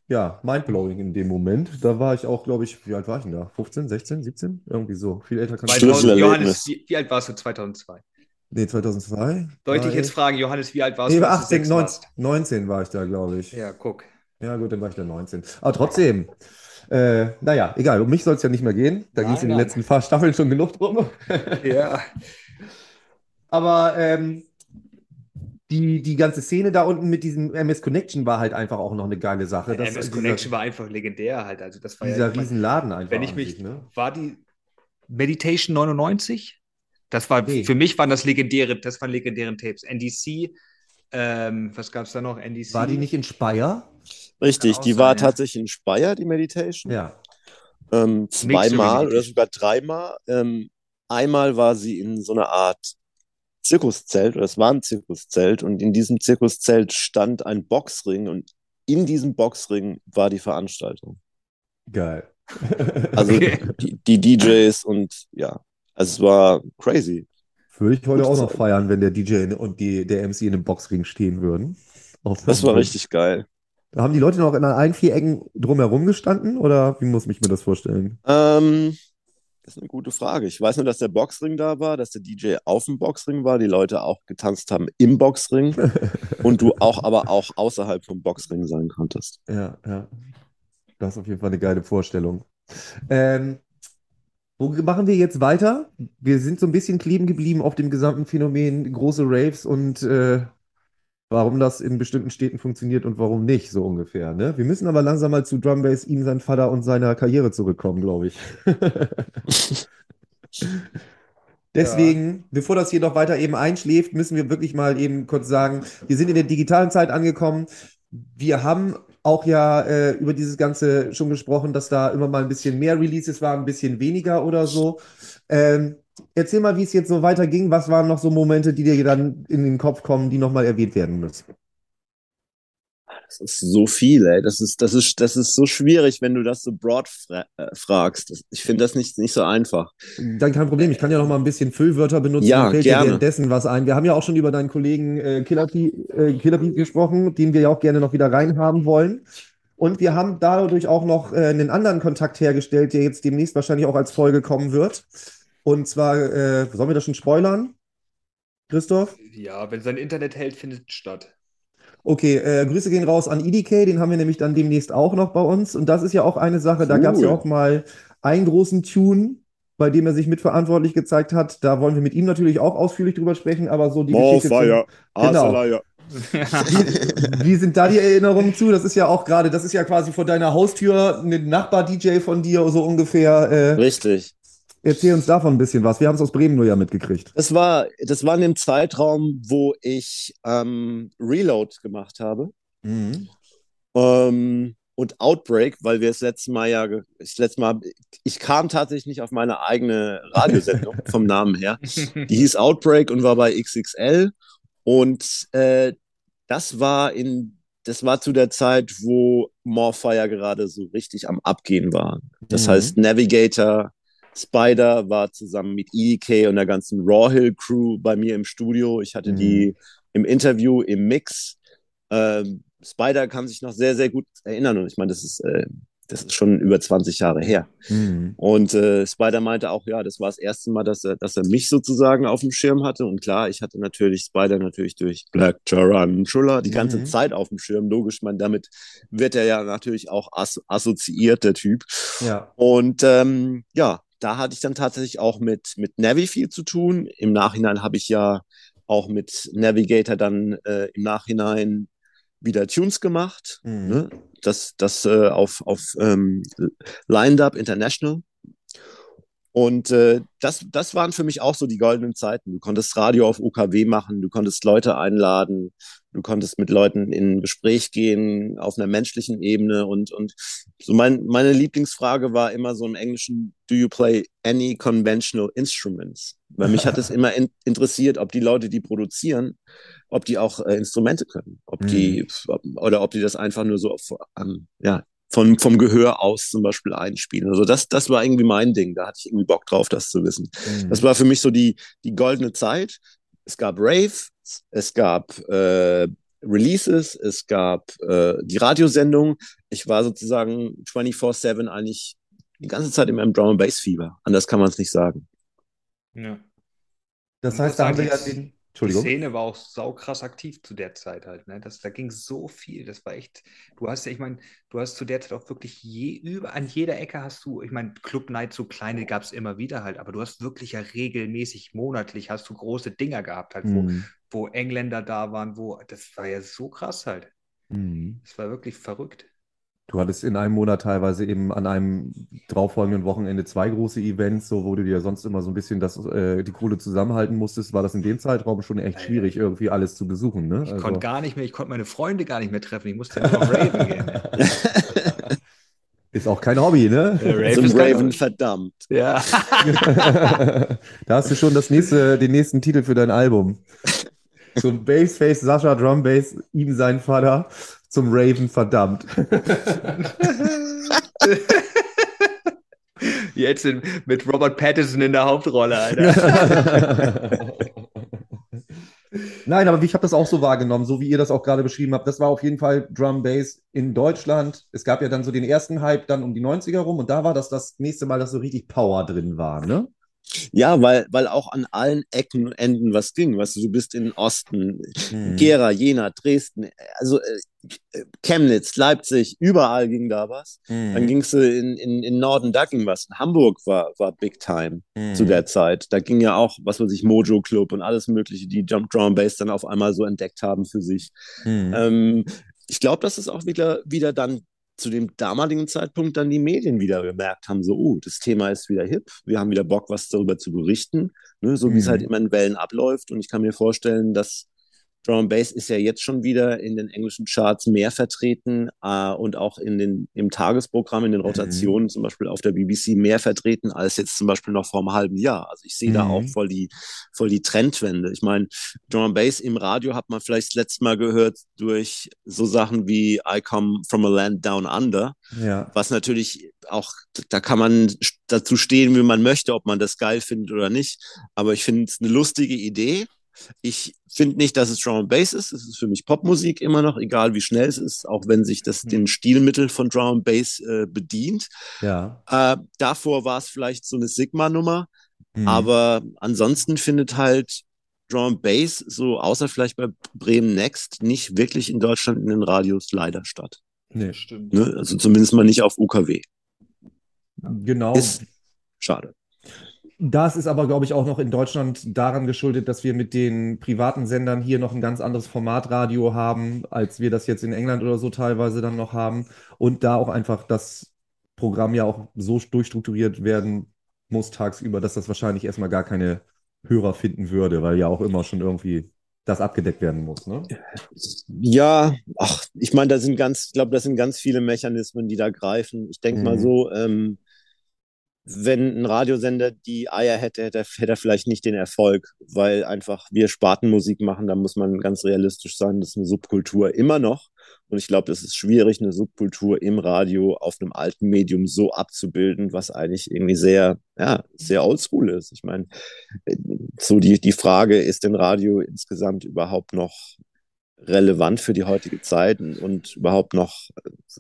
ja, mindblowing in dem Moment. Da war ich auch, glaube ich, wie alt war ich denn da? 15, 16, 17? Irgendwie so. Viel älter kann ich Stimmt. 2000, Schlüsselerlebnis. Johannes, wie, wie alt warst du 2002? Nee, 2002. Soll ich jetzt fragen, Johannes, wie alt warst Nee, du, war als du 18, sechs 19, warst? 19 war ich da, glaube ich. Ja, guck. Ja, gut, dann war ich da 19. Aber trotzdem, äh, naja, egal, um mich soll es ja nicht mehr gehen. Da ging es in den letzten paar Staffeln schon genug drum. Ja. Aber ähm, die, die ganze Szene da unten mit diesem MS Connection war halt einfach auch noch eine geile Sache. Das, MS dieser, Connection war einfach legendär halt. Also das war ja, dieser mein, Riesenladen einfach wenn ich mich, sich, ne? war die Meditation 99? Das war, Nee. für mich waren das legendäre, das waren legendären Tapes. NDC, ähm, was gab es da noch? NDC. War die nicht in Speyer? Richtig, die sein, war ja. tatsächlich in Speyer, die Meditation. Ja. Ähm, zweimal oder sogar dreimal. Ähm, einmal war sie in so einer Art Zirkuszelt, oder es war ein Zirkuszelt, und in diesem Zirkuszelt stand ein Boxring und in diesem Boxring war die Veranstaltung. Geil. Also Okay. die, die DJs und ja, also es war crazy. Würde ich heute Gute auch noch Zeit. feiern, wenn der DJ und die, der MC in einem Boxring stehen würden. Auf Das war Hamburg. richtig geil. Da haben die Leute noch in allen vier Ecken drumherum gestanden oder wie muss ich mir das vorstellen? Ähm, das ist eine gute Frage. Ich weiß nur, dass der Boxring da war, dass der DJ auf dem Boxring war, die Leute auch getanzt haben im Boxring und du auch aber auch außerhalb vom Boxring sein konntest. Ja, ja. Das ist auf jeden Fall eine geile Vorstellung. Ähm, wo machen wir jetzt weiter? Wir sind so ein bisschen kleben geblieben auf dem gesamten Phänomen große Raves und äh, warum das in bestimmten Städten funktioniert und warum nicht, so ungefähr. Ne? Wir müssen aber langsam mal zu Drum Bass, ihm, sein Vater und seiner Karriere zurückkommen, glaube ich. Deswegen, bevor das hier noch weiter eben einschläft, müssen wir wirklich mal eben kurz sagen, wir sind in der digitalen Zeit angekommen. Wir haben auch ja äh, über dieses Ganze schon gesprochen, dass da immer mal ein bisschen mehr Releases waren, ein bisschen weniger oder so. Ähm, erzähl mal, wie es jetzt so weiterging. Was waren noch so Momente, die dir dann in den Kopf kommen, die nochmal erwähnt werden müssen? Das ist so viel, ey. Das ist, das ist, das ist so schwierig, wenn du das so broad fra äh, fragst. Das, ich finde das nicht, nicht so einfach. Dann kein Problem, ich kann ja noch mal ein bisschen Füllwörter benutzen, Ja, fällt dir gerne. währenddessen was ein. Wir haben ja auch schon über deinen Kollegen äh, Killer Pete äh, Killer gesprochen, den wir ja auch gerne noch wieder reinhaben wollen. Und wir haben dadurch auch noch äh, einen anderen Kontakt hergestellt, der jetzt demnächst wahrscheinlich auch als Folge kommen wird. Und zwar, äh, sollen wir das schon spoilern? Christoph? Ja, wenn sein Internet hält, findet es statt. Okay, äh, Grüße gehen raus an EDK, den haben wir nämlich dann demnächst auch noch bei uns. Und das ist ja auch eine Sache, da gab es ja Cool. auch mal einen großen Tune, bei dem er sich mitverantwortlich gezeigt hat. Da wollen wir mit ihm natürlich auch ausführlich drüber sprechen, aber so die Geschichte zum- Genau. Wie, wie sind da die Erinnerungen zu? Das ist ja auch gerade, das ist ja quasi vor deiner Haustür ein Nachbar-DJ von dir, so ungefähr. Äh, Richtig. Erzähl uns davon ein bisschen was. Wir haben es aus Bremen nur ja mitgekriegt. Das war, das war in dem Zeitraum, wo ich ähm, Reload gemacht habe. Ähm, und Outbreak, weil wir das letzte Mal ja, das letzte Mal, ich kam tatsächlich nicht auf meine eigene Radiosendung vom Namen her. Die hieß Outbreak und war bei XXL. Und äh, das war in, das war zu der Zeit, wo Morfire gerade so richtig am Abgehen war. Das mhm. heißt, Navigator, Spider war zusammen mit EDK und der ganzen Raw Hill Crew bei mir im Studio. Ich hatte mhm. die im Interview, im Mix. Ähm, Spider kann sich noch sehr, sehr gut erinnern. Und ich meine, das ist äh, das ist schon über 20 Jahre her. Mhm. Und äh, Spider meinte auch, ja, das war das erste Mal, dass er, dass er mich sozusagen auf dem Schirm hatte. Und klar, ich hatte natürlich Spider natürlich durch Black Tarantula die ganze mhm. Zeit auf dem Schirm. Logisch, man, damit wird er ja natürlich auch as assoziiert, der Typ. Ja. Und ähm, ja, da hatte ich dann tatsächlich auch mit, mit Navi viel zu tun. Im Nachhinein habe ich ja auch mit Navigator dann äh, im Nachhinein wieder Tunes gemacht. Mhm. Ne? Das, das äh, auf, auf ähm, Lined Up International. Und äh, das, das waren für mich auch so die goldenen Zeiten. Du konntest Radio auf UKW machen, du konntest Leute einladen, du konntest mit Leuten in Gespräch gehen auf einer menschlichen Ebene. Und, und so mein, meine Lieblingsfrage war immer so im Englischen, do you play any conventional instruments? Weil mich hat es immer in, interessiert, ob die Leute, die produzieren, ob die auch äh, Instrumente können, ob mhm. die oder ob die das einfach nur so auf, ähm, ja, von, vom Gehör aus zum Beispiel einspielen. Also das, das war irgendwie mein Ding. Da hatte ich irgendwie Bock drauf, das zu wissen. Mhm. Das war für mich so die, die goldene Zeit. Es gab Rave, es gab äh, Releases, es gab äh, die Radiosendung. Ich war sozusagen 24-7 eigentlich die ganze Zeit in meinem Drum and Bass Fieber. Anders kann man es nicht sagen. Ja. Das heißt, da haben wir ja den, die Szene war auch saukrass aktiv zu der Zeit halt. Ne? Das, da ging so viel. Das war echt. Du hast ja, ich meine, du hast zu der Zeit auch wirklich je über an jeder Ecke hast du, ich meine, Club Night so kleine gab es immer wieder halt, aber du hast wirklich ja regelmäßig monatlich hast du große Dinger gehabt halt, wo, mhm. wo Engländer da waren, wo das war ja so krass halt. Mhm. Das war wirklich verrückt. Du hattest in einem Monat teilweise eben an einem darauffolgenden Wochenende zwei große Events, so wo du dir sonst immer so ein bisschen das, äh, die Kohle zusammenhalten musstest, war das in dem Zeitraum schon echt schwierig, irgendwie alles zu besuchen. Ne? Ich also. konnte gar nicht mehr, ich konnte meine Freunde gar nicht mehr treffen, ich musste nur auf Raven gehen. Ist auch kein Hobby, ne? Raven Zum Raven verdammt. Ja. da hast du schon das nächste, den nächsten Titel für dein Album. So ein Bassface Sascha Drum Bass, ihm sein Vater zum Raven verdammt. Jetzt in, mit Robert Pattinson in der Hauptrolle, Alter. Nein, aber ich habe das auch so wahrgenommen, so wie ihr das auch gerade beschrieben habt. Das war auf jeden Fall Drum Bass in Deutschland. Es gab ja dann so den ersten Hype dann um die 90er rum und da war das das nächste Mal, dass so richtig Power drin war, ne? Ja, weil, weil auch an allen Ecken und Enden was ging. Weißt du, du bist in Osten, hm. Gera, Jena, Dresden, also äh, Chemnitz, Leipzig, überall ging da was. Hm. Dann gingst du in, in, in Norden, da ging was. Hamburg war, war Big Time hm. zu der Zeit. Da ging ja auch, was weiß ich, Mojo Club und alles Mögliche, die Jump Drum Bass dann auf einmal so entdeckt haben für sich. Hm. Ähm, ich glaube, dass es auch wieder, wieder dann zu dem damaligen Zeitpunkt dann die Medien wieder gemerkt haben, so, oh, das Thema ist wieder hip, wir haben wieder Bock, was darüber zu berichten, ne, so mhm. wie es halt mhm. immer in Wellen abläuft. Und ich kann mir vorstellen, dass Drum Bass ist ja jetzt schon wieder in den englischen Charts mehr vertreten äh, und auch in den, im Tagesprogramm, in den mhm. Rotationen, mhm. zum Beispiel auf der BBC, mehr vertreten als jetzt zum Beispiel noch vor einem halben Jahr. Also ich sehe mhm. da auch mhm. voll die, voll die Trendwende. Ich meine, Drum Bass im Radio hat man vielleicht das letzte Mal gehört durch so Sachen wie I Come From a Land Down Under, ja. was natürlich auch, da kann man dazu stehen, wie man möchte, ob man das geil findet oder nicht. Aber ich finde es eine lustige Idee ich finde nicht, dass es Drum and Bass ist. Es ist für mich Popmusik immer noch, egal wie schnell es ist, auch wenn sich das den Stilmittel von Drum and Bass äh, bedient. Ja. Äh, davor war es vielleicht so eine Sigma-Nummer, mhm. aber ansonsten findet halt Drum and Bass, so außer vielleicht bei Bremen Next, nicht wirklich in Deutschland in den Radios leider statt. Nee, stimmt. Ne? Also zumindest mal nicht auf UKW. Genau. Ist schade. Das ist aber, glaube ich, auch noch in Deutschland daran geschuldet, dass wir mit den privaten Sendern hier noch ein ganz anderes Formatradio haben, als wir das jetzt in England oder so teilweise dann noch haben. Und da auch einfach das Programm ja auch so durchstrukturiert werden muss tagsüber, dass das wahrscheinlich erstmal gar keine Hörer finden würde, weil ja auch immer schon irgendwie das abgedeckt werden muss, ne? Ja, ach, ich meine, da sind ganz, ich glaube, das sind ganz viele Mechanismen, die da greifen. Ich denke mhm. mal so, ähm, wenn ein Radiosender die Eier hätte, hätte, hätte er vielleicht nicht den Erfolg, weil einfach wir Spartenmusik machen, da muss man ganz realistisch sein, das ist eine Subkultur immer noch. Und ich glaube, es ist schwierig, eine Subkultur im Radio auf einem alten Medium so abzubilden, was eigentlich irgendwie sehr, ja, sehr oldschool ist. Ich meine, so die, die Frage, ist denn Radio insgesamt überhaupt noch relevant für die heutige Zeit und überhaupt noch,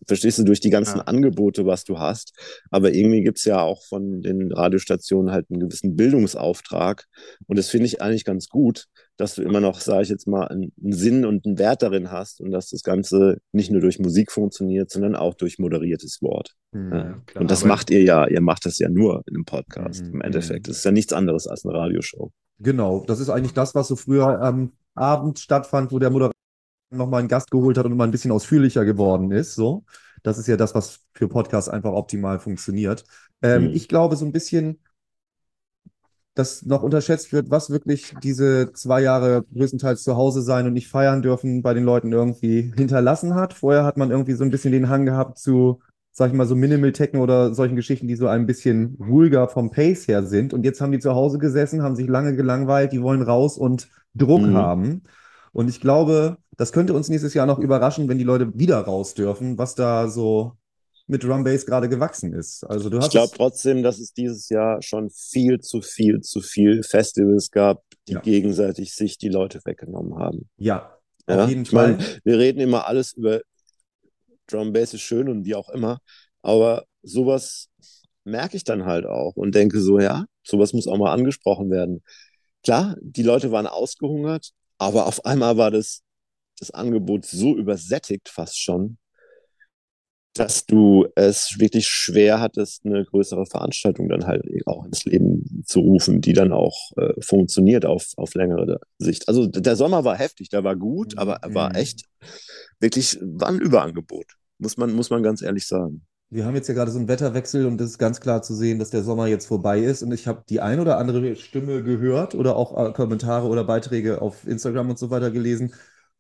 verstehst du, durch die ganzen ja. Angebote, was du hast. Aber irgendwie gibt es ja auch von den Radiostationen halt einen gewissen Bildungsauftrag. Und das finde ich eigentlich ganz gut, dass du immer noch, sage ich jetzt mal, einen, Sinn und einen Wert darin hast und dass das Ganze nicht nur durch Musik funktioniert, sondern auch durch moderiertes Wort. Mhm, ja. klar, und das macht ihr ja, ihr macht das ja nur in einem Podcast mhm, im Endeffekt. Das ist ja nichts anderes als eine Radioshow. Genau, das ist eigentlich das, was so früher am Abend stattfand, wo der Moderator nochmal einen Gast geholt hat und mal ein bisschen ausführlicher geworden ist. So. Das ist ja das, was für Podcasts einfach optimal funktioniert. Ähm, mhm. Ich glaube so ein bisschen, dass noch unterschätzt wird, was wirklich diese zwei Jahre größtenteils zu Hause sein und nicht feiern dürfen bei den Leuten irgendwie hinterlassen hat. Vorher hat man irgendwie so ein bisschen den Hang gehabt zu, sag ich mal, so Minimal Techno oder solchen Geschichten, die so ein bisschen ruhiger vom Pace her sind. Und jetzt haben die zu Hause gesessen, haben sich lange gelangweilt, die wollen raus und Druck mhm. haben. Und ich glaube, das könnte uns nächstes Jahr noch überraschen, wenn die Leute wieder raus dürfen, was da so mit Drum Bass gerade gewachsen ist. Also du hast ich glaube trotzdem, dass es dieses Jahr schon viel zu viel zu viel Festivals gab, die ja. gegenseitig sich die Leute weggenommen haben. Ja, ja? auf jeden ich Fall. Mein, wir reden immer alles über Drum Bass ist schön und wie auch immer, aber sowas merke ich dann halt auch und denke so, ja, sowas muss auch mal angesprochen werden. Klar, die Leute waren ausgehungert, aber auf einmal war das, das Angebot so übersättigt fast schon, dass du es wirklich schwer hattest, eine größere Veranstaltung dann halt auch ins Leben zu rufen, die dann auch äh, funktioniert auf, auf längere Sicht. Also der Sommer war heftig, der war gut, aber er war mhm. echt wirklich, war ein Überangebot, muss man, muss man ganz ehrlich sagen. Wir haben jetzt ja gerade so einen Wetterwechsel und es ist ganz klar zu sehen, dass der Sommer jetzt vorbei ist. Und ich habe die ein oder andere Stimme gehört oder auch äh, Kommentare oder Beiträge auf Instagram und so weiter gelesen.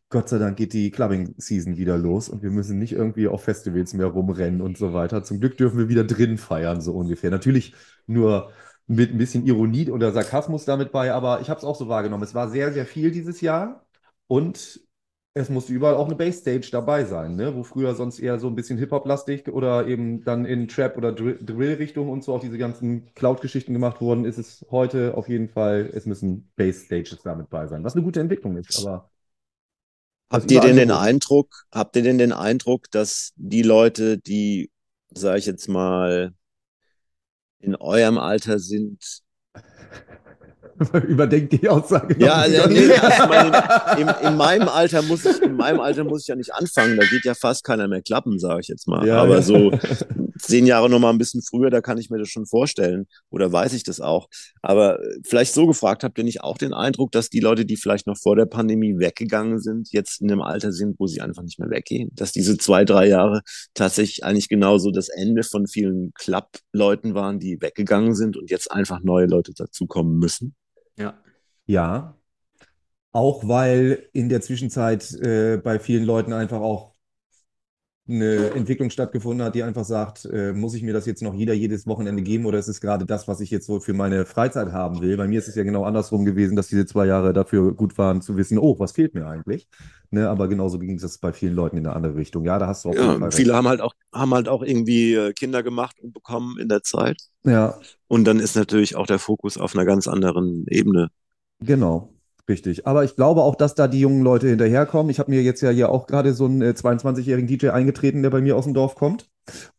Gott sei Dank geht die Clubbing-Season wieder los und wir müssen nicht irgendwie auf Festivals mehr rumrennen und so weiter. Zum Glück dürfen wir wieder drin feiern, so ungefähr. Natürlich nur mit ein bisschen Ironie oder Sarkasmus damit bei, aber ich habe es auch so wahrgenommen. Es war sehr, sehr viel dieses Jahr und es musste überall auch eine Bass-Stage dabei sein, ne? wo früher sonst eher so ein bisschen Hip-Hop-lastig oder eben dann in Trap- oder Drill-Richtung und so auch diese ganzen Cloud-Geschichten gemacht wurden, ist es heute auf jeden Fall, es müssen Bass-Stages damit bei sein, was eine gute Entwicklung ist, aber. Habt ihr denn den Eindruck, habt ihr denn den Eindruck, dass die Leute, die, sage ich jetzt mal, in eurem Alter sind, Überdenkt die Aussage. Ja, also, nee, also meine, in, in, meinem Alter muss ich, in meinem Alter muss ich ja nicht anfangen. Da geht ja fast keiner mehr klappen, sage ich jetzt mal. Ja, Aber ja. so zehn Jahre noch mal ein bisschen früher, da kann ich mir das schon vorstellen. Oder weiß ich das auch. Aber vielleicht so gefragt, habt ihr nicht auch den Eindruck, dass die Leute, die vielleicht noch vor der Pandemie weggegangen sind, jetzt in einem Alter sind, wo sie einfach nicht mehr weggehen? Dass diese zwei, drei Jahre tatsächlich eigentlich genauso das Ende von vielen Club-Leuten waren, die weggegangen sind und jetzt einfach neue Leute dazukommen müssen? Ja. Ja. Auch weil in der Zwischenzeit äh, bei vielen Leuten einfach auch eine Entwicklung stattgefunden hat, die einfach sagt, äh, muss ich mir das jetzt noch jeder jedes Wochenende geben oder ist es gerade das, was ich jetzt so für meine Freizeit haben will? Bei mir ist es ja genau andersrum gewesen, dass diese zwei Jahre dafür gut waren zu wissen, oh, was fehlt mir eigentlich? Ne, aber genauso ging es bei vielen Leuten in eine andere Richtung. Ja, da hast du auch ja, viele haben halt auch haben halt auch irgendwie äh, Kinder gemacht und bekommen in der Zeit. Ja. Und dann ist natürlich auch der Fokus auf einer ganz anderen Ebene. Genau. Richtig. Aber ich glaube auch, dass da die jungen Leute hinterherkommen. Ich habe mir jetzt ja hier auch gerade so einen äh, 22-jährigen DJ eingetreten, der bei mir aus dem Dorf kommt.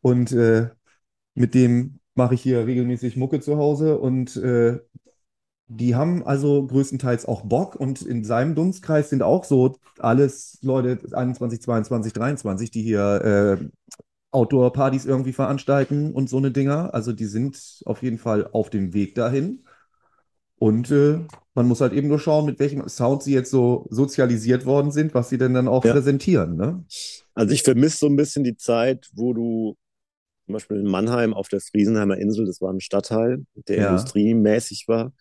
Und äh, mit dem mache ich hier regelmäßig Mucke zu Hause. Und äh, die haben also größtenteils auch Bock. Und in seinem Dunstkreis sind auch so alles Leute 21, 22, 23, die hier äh, Outdoor-Partys irgendwie veranstalten und so eine Dinger. Also die sind auf jeden Fall auf dem Weg dahin. Und äh, man muss halt eben nur schauen, mit welchem Sound sie jetzt so sozialisiert worden sind, was sie denn dann auch ja. präsentieren. Ne? Also ich vermisse so ein bisschen die Zeit, wo du zum Beispiel in Mannheim auf der Friesenheimer Insel, das war ein Stadtteil, der ja. industriemäßig war.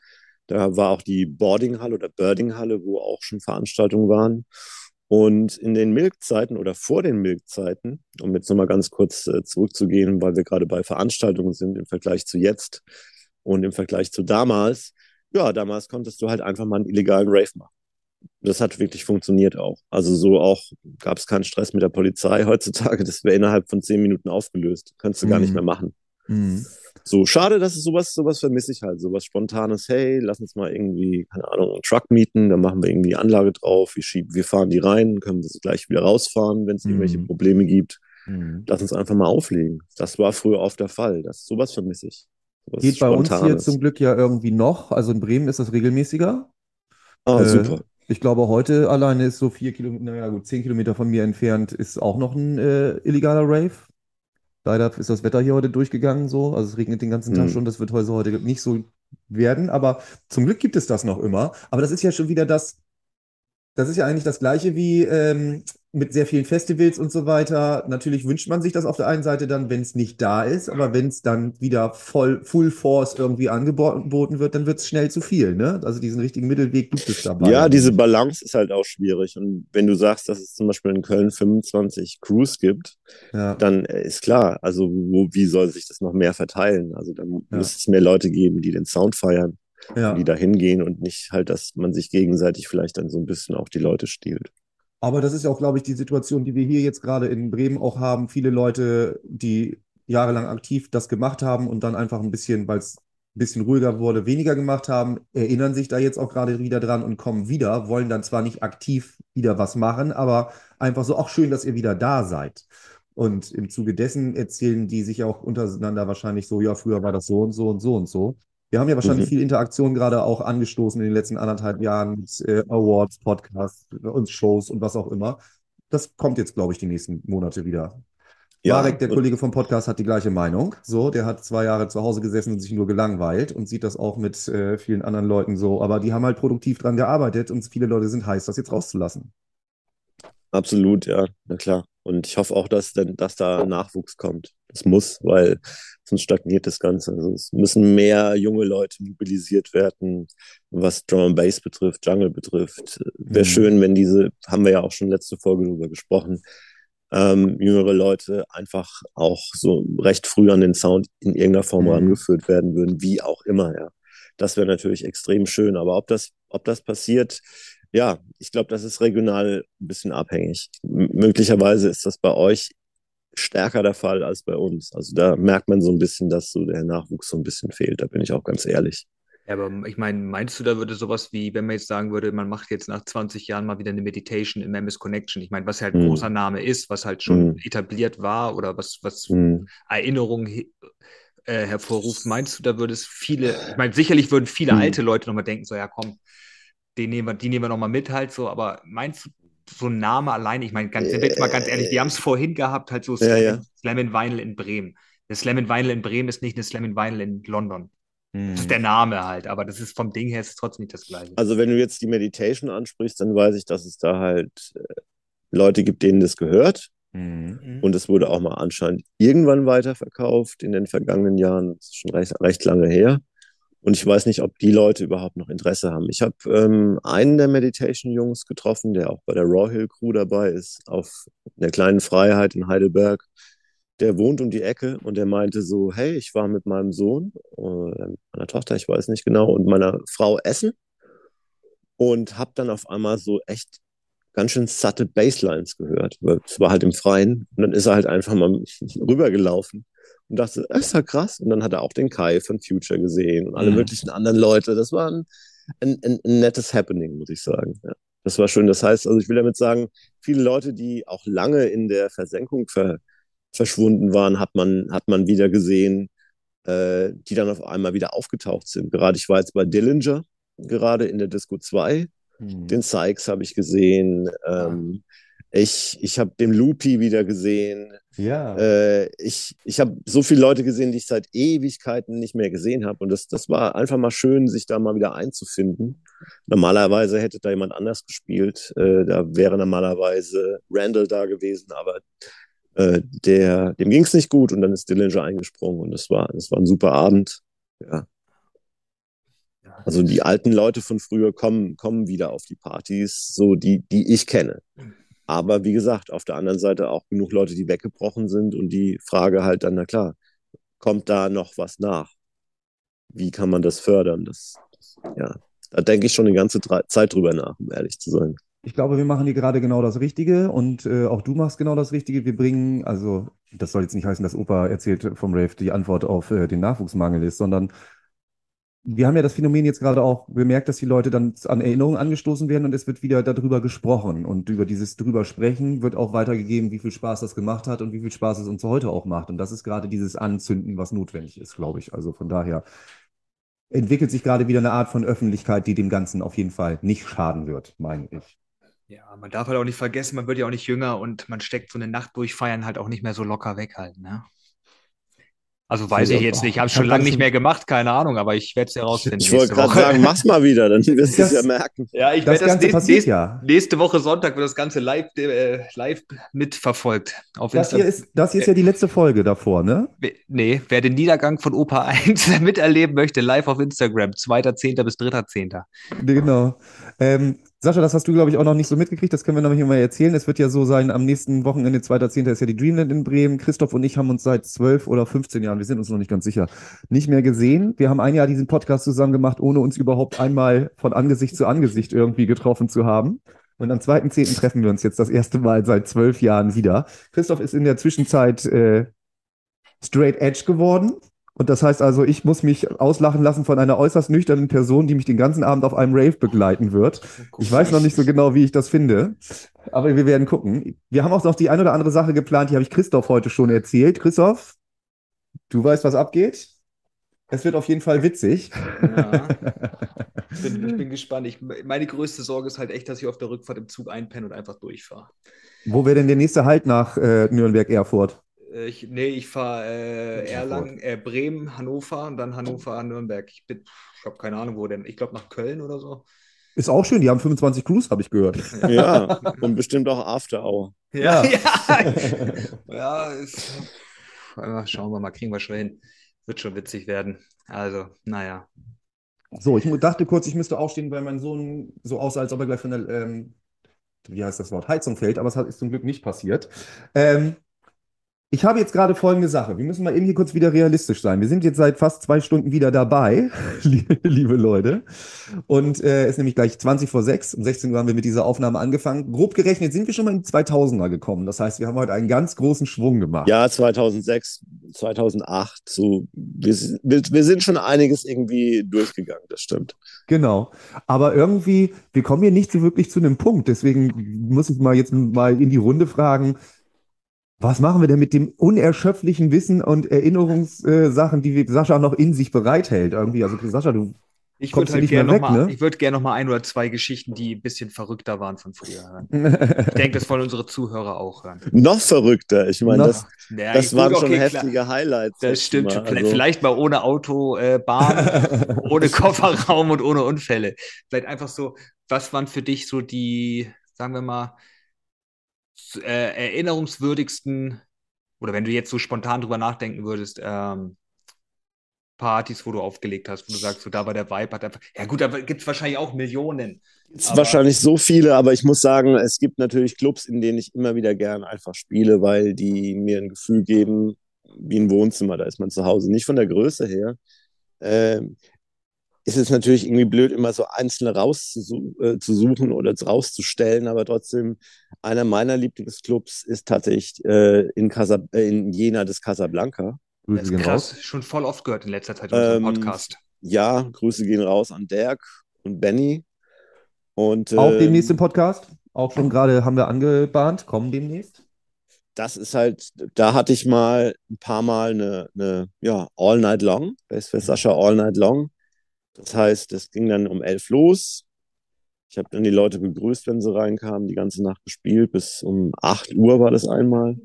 Da war auch die Boardinghalle oder Birdinghalle, wo auch schon Veranstaltungen waren. Und in den Milkzeiten oder vor den Milkzeiten, um jetzt nochmal ganz kurz äh, zurückzugehen, weil wir gerade bei Veranstaltungen sind im Vergleich zu jetzt und im Vergleich zu damals, ja, damals konntest du halt einfach mal einen illegalen Rave machen. Das hat wirklich funktioniert auch. Also so auch gab es keinen Stress mit der Polizei heutzutage. Das wäre innerhalb von zehn Minuten aufgelöst. Könntest du mhm. gar nicht mhm. mehr machen. Mhm. So, schade, dass es sowas, sowas vermisse ich halt. Sowas Spontanes, hey, lass uns mal irgendwie, keine Ahnung, einen Truck mieten, dann machen wir irgendwie Anlage drauf, wir, schieben, wir fahren die rein, können wir sie gleich wieder rausfahren, wenn es mhm. irgendwelche Probleme gibt. Mhm. Lass uns einfach mal auflegen. Das war früher oft der Fall. Das, sowas vermisse ich. Sowas Geht bei uns hier zum Glück ja irgendwie noch. Also in Bremen ist das regelmäßiger. Ah, äh, super. Ich glaube, heute alleine ist so vier Kilometer, naja gut, zehn Kilometer von mir entfernt ist auch noch ein äh, illegaler Rave. Leider ist das Wetter hier heute durchgegangen so. Also es regnet den ganzen Tag mhm. schon. Das wird heute, heute nicht so werden. Aber zum Glück gibt es das noch immer. Aber das ist ja schon wieder das, das ist ja eigentlich das Gleiche wie ähm, mit sehr vielen Festivals und so weiter. Natürlich wünscht man sich das auf der einen Seite dann, wenn es nicht da ist, aber wenn es dann wieder voll Full Force irgendwie angeboten wird, dann wird es schnell zu viel. Ne? Also diesen richtigen Mittelweg gibt es dabei. Ja, diese Balance ist halt auch schwierig. Und wenn du sagst, dass es zum Beispiel in Köln 25 Crews gibt, ja. dann äh, ist klar, also wo, wie soll sich das noch mehr verteilen? Also dann ja. muss es mehr Leute geben, die den Sound feiern ja. die da hingehen und nicht halt, dass man sich gegenseitig vielleicht dann so ein bisschen auch die Leute stiehlt. Aber das ist ja auch, glaube ich, die Situation, die wir hier jetzt gerade in Bremen auch haben. Viele Leute, die jahrelang aktiv das gemacht haben und dann einfach ein bisschen, weil es ein bisschen ruhiger wurde, weniger gemacht haben, erinnern sich da jetzt auch gerade wieder dran und kommen wieder, wollen dann zwar nicht aktiv wieder was machen, aber einfach so, auch schön, dass ihr wieder da seid. Und im Zuge dessen erzählen die sich auch untereinander wahrscheinlich so, ja, früher war das so und so und so und so. Wir haben ja wahrscheinlich mhm. viel Interaktion gerade auch angestoßen in den letzten anderthalb Jahren mit äh, Awards, Podcasts und Shows und was auch immer. Das kommt jetzt, glaube ich, die nächsten Monate wieder. Ja, Marek, der Kollege vom Podcast, hat die gleiche Meinung. So, der hat zwei Jahre zu Hause gesessen und sich nur gelangweilt und sieht das auch mit äh, vielen anderen Leuten so. Aber die haben halt produktiv dran gearbeitet und viele Leute sind heiß, das jetzt rauszulassen. Absolut, ja, na klar. Und ich hoffe auch, dass, denn, dass da Nachwuchs kommt. Das muss, weil sonst stagniert das Ganze. Also es müssen mehr junge Leute mobilisiert werden, was Drum and Bass betrifft, Jungle betrifft. Wäre mhm. schön, wenn diese, haben wir ja auch schon letzte Folge darüber gesprochen, ähm, jüngere Leute einfach auch so recht früh an den Sound in irgendeiner Form mhm. rangeführt werden würden, wie auch immer, ja. Das wäre natürlich extrem schön. Aber ob das, ob das passiert, ja, ich glaube, das ist regional ein bisschen abhängig. M möglicherweise ist das bei euch stärker der Fall als bei uns. Also da merkt man so ein bisschen, dass so der Nachwuchs so ein bisschen fehlt. Da bin ich auch ganz ehrlich. Ja, aber ich meine, meinst du, da würde sowas wie, wenn man jetzt sagen würde, man macht jetzt nach 20 Jahren mal wieder eine Meditation im MS Connection, ich meine, was halt ein mm. großer Name ist, was halt schon mm. etabliert war oder was, was mm. Erinnerungen äh, hervorruft, meinst du, da würde es viele, ich meine, sicherlich würden viele mhm. alte Leute nochmal denken, so, ja komm, den nehmen wir, die nehmen wir nochmal mit halt so, aber meinst du, so ein Name allein, ich meine, ganz, jetzt mal ganz ehrlich, wir haben es vorhin gehabt, halt so ja, ja. Slam in Vinyl in Bremen. Der Slam in Vinyl in Bremen ist nicht eine Slam in Vinyl in London. Hm. Das ist der Name halt, aber das ist vom Ding her ist trotzdem nicht das gleiche. Also wenn du jetzt die Meditation ansprichst, dann weiß ich, dass es da halt äh, Leute gibt, denen das gehört. Mhm. Und es wurde auch mal anscheinend irgendwann weiterverkauft in den vergangenen Jahren. Das ist schon recht, recht lange her. Und ich weiß nicht, ob die Leute überhaupt noch Interesse haben. Ich habe ähm, einen der Meditation-Jungs getroffen, der auch bei der Raw Hill Crew dabei ist, auf der kleinen Freiheit in Heidelberg. Der wohnt um die Ecke und der meinte so, hey, ich war mit meinem Sohn, äh, meiner Tochter, ich weiß nicht genau, und meiner Frau essen und habe dann auf einmal so echt ganz schön satte Baselines gehört. Es war halt im Freien und dann ist er halt einfach mal rübergelaufen und dachte, das ist ja krass. Und dann hat er auch den Kai von Future gesehen und alle mhm. möglichen anderen Leute. Das war ein, ein, ein, ein nettes Happening, muss ich sagen. Ja, das war schön. Das heißt, also ich will damit sagen, viele Leute, die auch lange in der Versenkung ver, verschwunden waren, hat man, hat man wieder gesehen, äh, die dann auf einmal wieder aufgetaucht sind. Gerade ich war jetzt bei Dillinger, gerade in der Disco 2. Mhm. Den Sykes habe ich gesehen. Ähm, ich, ich habe den Loopy wieder gesehen. Ja. Äh, ich ich habe so viele Leute gesehen, die ich seit Ewigkeiten nicht mehr gesehen habe. Und das, das war einfach mal schön, sich da mal wieder einzufinden. Normalerweise hätte da jemand anders gespielt. Äh, da wäre normalerweise Randall da gewesen, aber äh, der, dem ging es nicht gut und dann ist Dillinger eingesprungen und das war, das war ein super Abend. Ja. Also die alten Leute von früher kommen, kommen wieder auf die Partys, so die, die ich kenne. Aber wie gesagt, auf der anderen Seite auch genug Leute, die weggebrochen sind und die Frage halt dann, na klar, kommt da noch was nach? Wie kann man das fördern? Das, ja, da denke ich schon die ganze Zeit drüber nach, um ehrlich zu sein. Ich glaube, wir machen hier gerade genau das Richtige und äh, auch du machst genau das Richtige. Wir bringen, also das soll jetzt nicht heißen, dass Opa erzählt vom Rave die Antwort auf äh, den Nachwuchsmangel ist, sondern wir haben ja das Phänomen jetzt gerade auch bemerkt, dass die Leute dann an Erinnerungen angestoßen werden und es wird wieder darüber gesprochen. Und über dieses drüber sprechen wird auch weitergegeben, wie viel Spaß das gemacht hat und wie viel Spaß es uns heute auch macht. Und das ist gerade dieses Anzünden, was notwendig ist, glaube ich. Also von daher entwickelt sich gerade wieder eine Art von Öffentlichkeit, die dem Ganzen auf jeden Fall nicht schaden wird, meine ich. Ja, man darf halt auch nicht vergessen, man wird ja auch nicht jünger und man steckt so eine Nacht durchfeiern halt auch nicht mehr so locker weg halt, ne? Also weiß ich jetzt nicht, ich habe es schon lange nicht mehr gemacht, keine Ahnung, aber ich werde es herausfinden. Ich wollte gerade sagen, mach's mal wieder, dann wirst du es ja merken. Ja, ich werde das, das nächste, nächste, ja. nächste Woche Sonntag wird das Ganze live, äh, live mitverfolgt. Auf das, hier ist, das hier ist ja die letzte Folge davor, ne? Nee, wer den Niedergang von Opa 1 miterleben möchte, live auf Instagram, 2.10. bis 3.10. Genau. Ähm, Sascha, das hast du, glaube ich, auch noch nicht so mitgekriegt. Das können wir noch nicht mal erzählen. Es wird ja so sein, am nächsten Wochenende, 2.10. ist ja die Dreamland in Bremen. Christoph und ich haben uns seit zwölf oder 15 Jahren, wir sind uns noch nicht ganz sicher, nicht mehr gesehen. Wir haben ein Jahr diesen Podcast zusammen gemacht, ohne uns überhaupt einmal von Angesicht zu Angesicht irgendwie getroffen zu haben. Und am 2.10. treffen wir uns jetzt das erste Mal seit zwölf Jahren wieder. Christoph ist in der Zwischenzeit äh, straight edge geworden. Und das heißt also, ich muss mich auslachen lassen von einer äußerst nüchternen Person, die mich den ganzen Abend auf einem Rave begleiten wird. Ich weiß noch nicht so genau, wie ich das finde, aber wir werden gucken. Wir haben auch noch die eine oder andere Sache geplant, die habe ich Christoph heute schon erzählt. Christoph, du weißt, was abgeht? Es wird auf jeden Fall witzig. Ja. Ich bin, ich bin gespannt. Ich, meine größte Sorge ist halt echt, dass ich auf der Rückfahrt im Zug einpenne und einfach durchfahre. Wo wäre denn der nächste Halt nach äh, Nürnberg-Erfurt? Äh, ich, nee, ich fahre äh, Erlangen, äh, Bremen, Hannover und dann Hannover, Nürnberg. Ich, ich habe keine Ahnung, wo denn. Ich glaube nach Köln oder so. Ist auch schön, die haben 25 Crews, habe ich gehört. Ja, und bestimmt auch After Hour. Ja, ja. ja ist, schauen wir mal, kriegen wir schon hin. Wird schon witzig werden. Also, naja. So, ich dachte kurz, ich müsste aufstehen, weil mein Sohn so aussah, als ob er gleich von der, ähm, wie heißt das Wort, Heizung fällt, aber es ist zum Glück nicht passiert. Ähm, ich habe jetzt gerade folgende Sache. Wir müssen mal eben hier kurz wieder realistisch sein. Wir sind jetzt seit fast zwei Stunden wieder dabei, liebe Leute. Und äh, es ist nämlich gleich 20 vor 6. Um 16 Uhr haben wir mit dieser Aufnahme angefangen. Grob gerechnet sind wir schon mal in die 2000er gekommen. Das heißt, wir haben heute einen ganz großen Schwung gemacht. Ja, 2006, 2008. So, wir, wir, wir sind schon einiges irgendwie durchgegangen, das stimmt. Genau. Aber irgendwie, wir kommen hier nicht so wirklich zu einem Punkt. Deswegen muss ich mal jetzt mal in die Runde fragen was machen wir denn mit dem unerschöpflichen Wissen und Erinnerungssachen, die Sascha noch in sich bereithält? Irgendwie, also Sascha, du ich würde halt gerne noch, mal, ne? ich würd gern noch mal ein oder zwei Geschichten, die ein bisschen verrückter waren von früher hören. ich denke, das wollen unsere Zuhörer auch hören. Noch verrückter. Ich meine, das, ja, das waren schon okay, heftige klar. Highlights. Das stimmt. Mal. Also. Vielleicht mal ohne Auto, äh, Bahn, ohne Kofferraum und ohne Unfälle. Vielleicht einfach so, was waren für dich so die, sagen wir mal, äh, erinnerungswürdigsten, oder wenn du jetzt so spontan drüber nachdenken würdest, ähm, Partys, wo du aufgelegt hast, wo du sagst, so da war der Vibe, hat einfach. Ja, gut, da gibt es wahrscheinlich auch Millionen. Es wahrscheinlich so viele, aber ich muss sagen, es gibt natürlich Clubs, in denen ich immer wieder gern einfach spiele, weil die mir ein Gefühl geben, wie ein Wohnzimmer, da ist man zu Hause. Nicht von der Größe her. Ähm, ist es natürlich irgendwie blöd, immer so einzelne rauszusuchen äh, oder rauszustellen, aber trotzdem, einer meiner Lieblingsclubs ist tatsächlich äh, in, Casa, äh, in Jena des Casablanca. Grüße gehen krass, raus. schon voll oft gehört in letzter Zeit unserem ähm, Podcast. Ja, Grüße gehen raus an Dirk und Benny. Und, auch ähm, demnächst im Podcast. Auch schon gerade haben wir angebahnt, kommen demnächst. Das ist halt, da hatte ich mal ein paar Mal eine, eine ja, All Night Long, Best für Sascha All Night Long. Das heißt, es ging dann um elf los. Ich habe dann die Leute begrüßt, wenn sie reinkamen, die ganze Nacht gespielt. Bis um 8 Uhr war das einmal.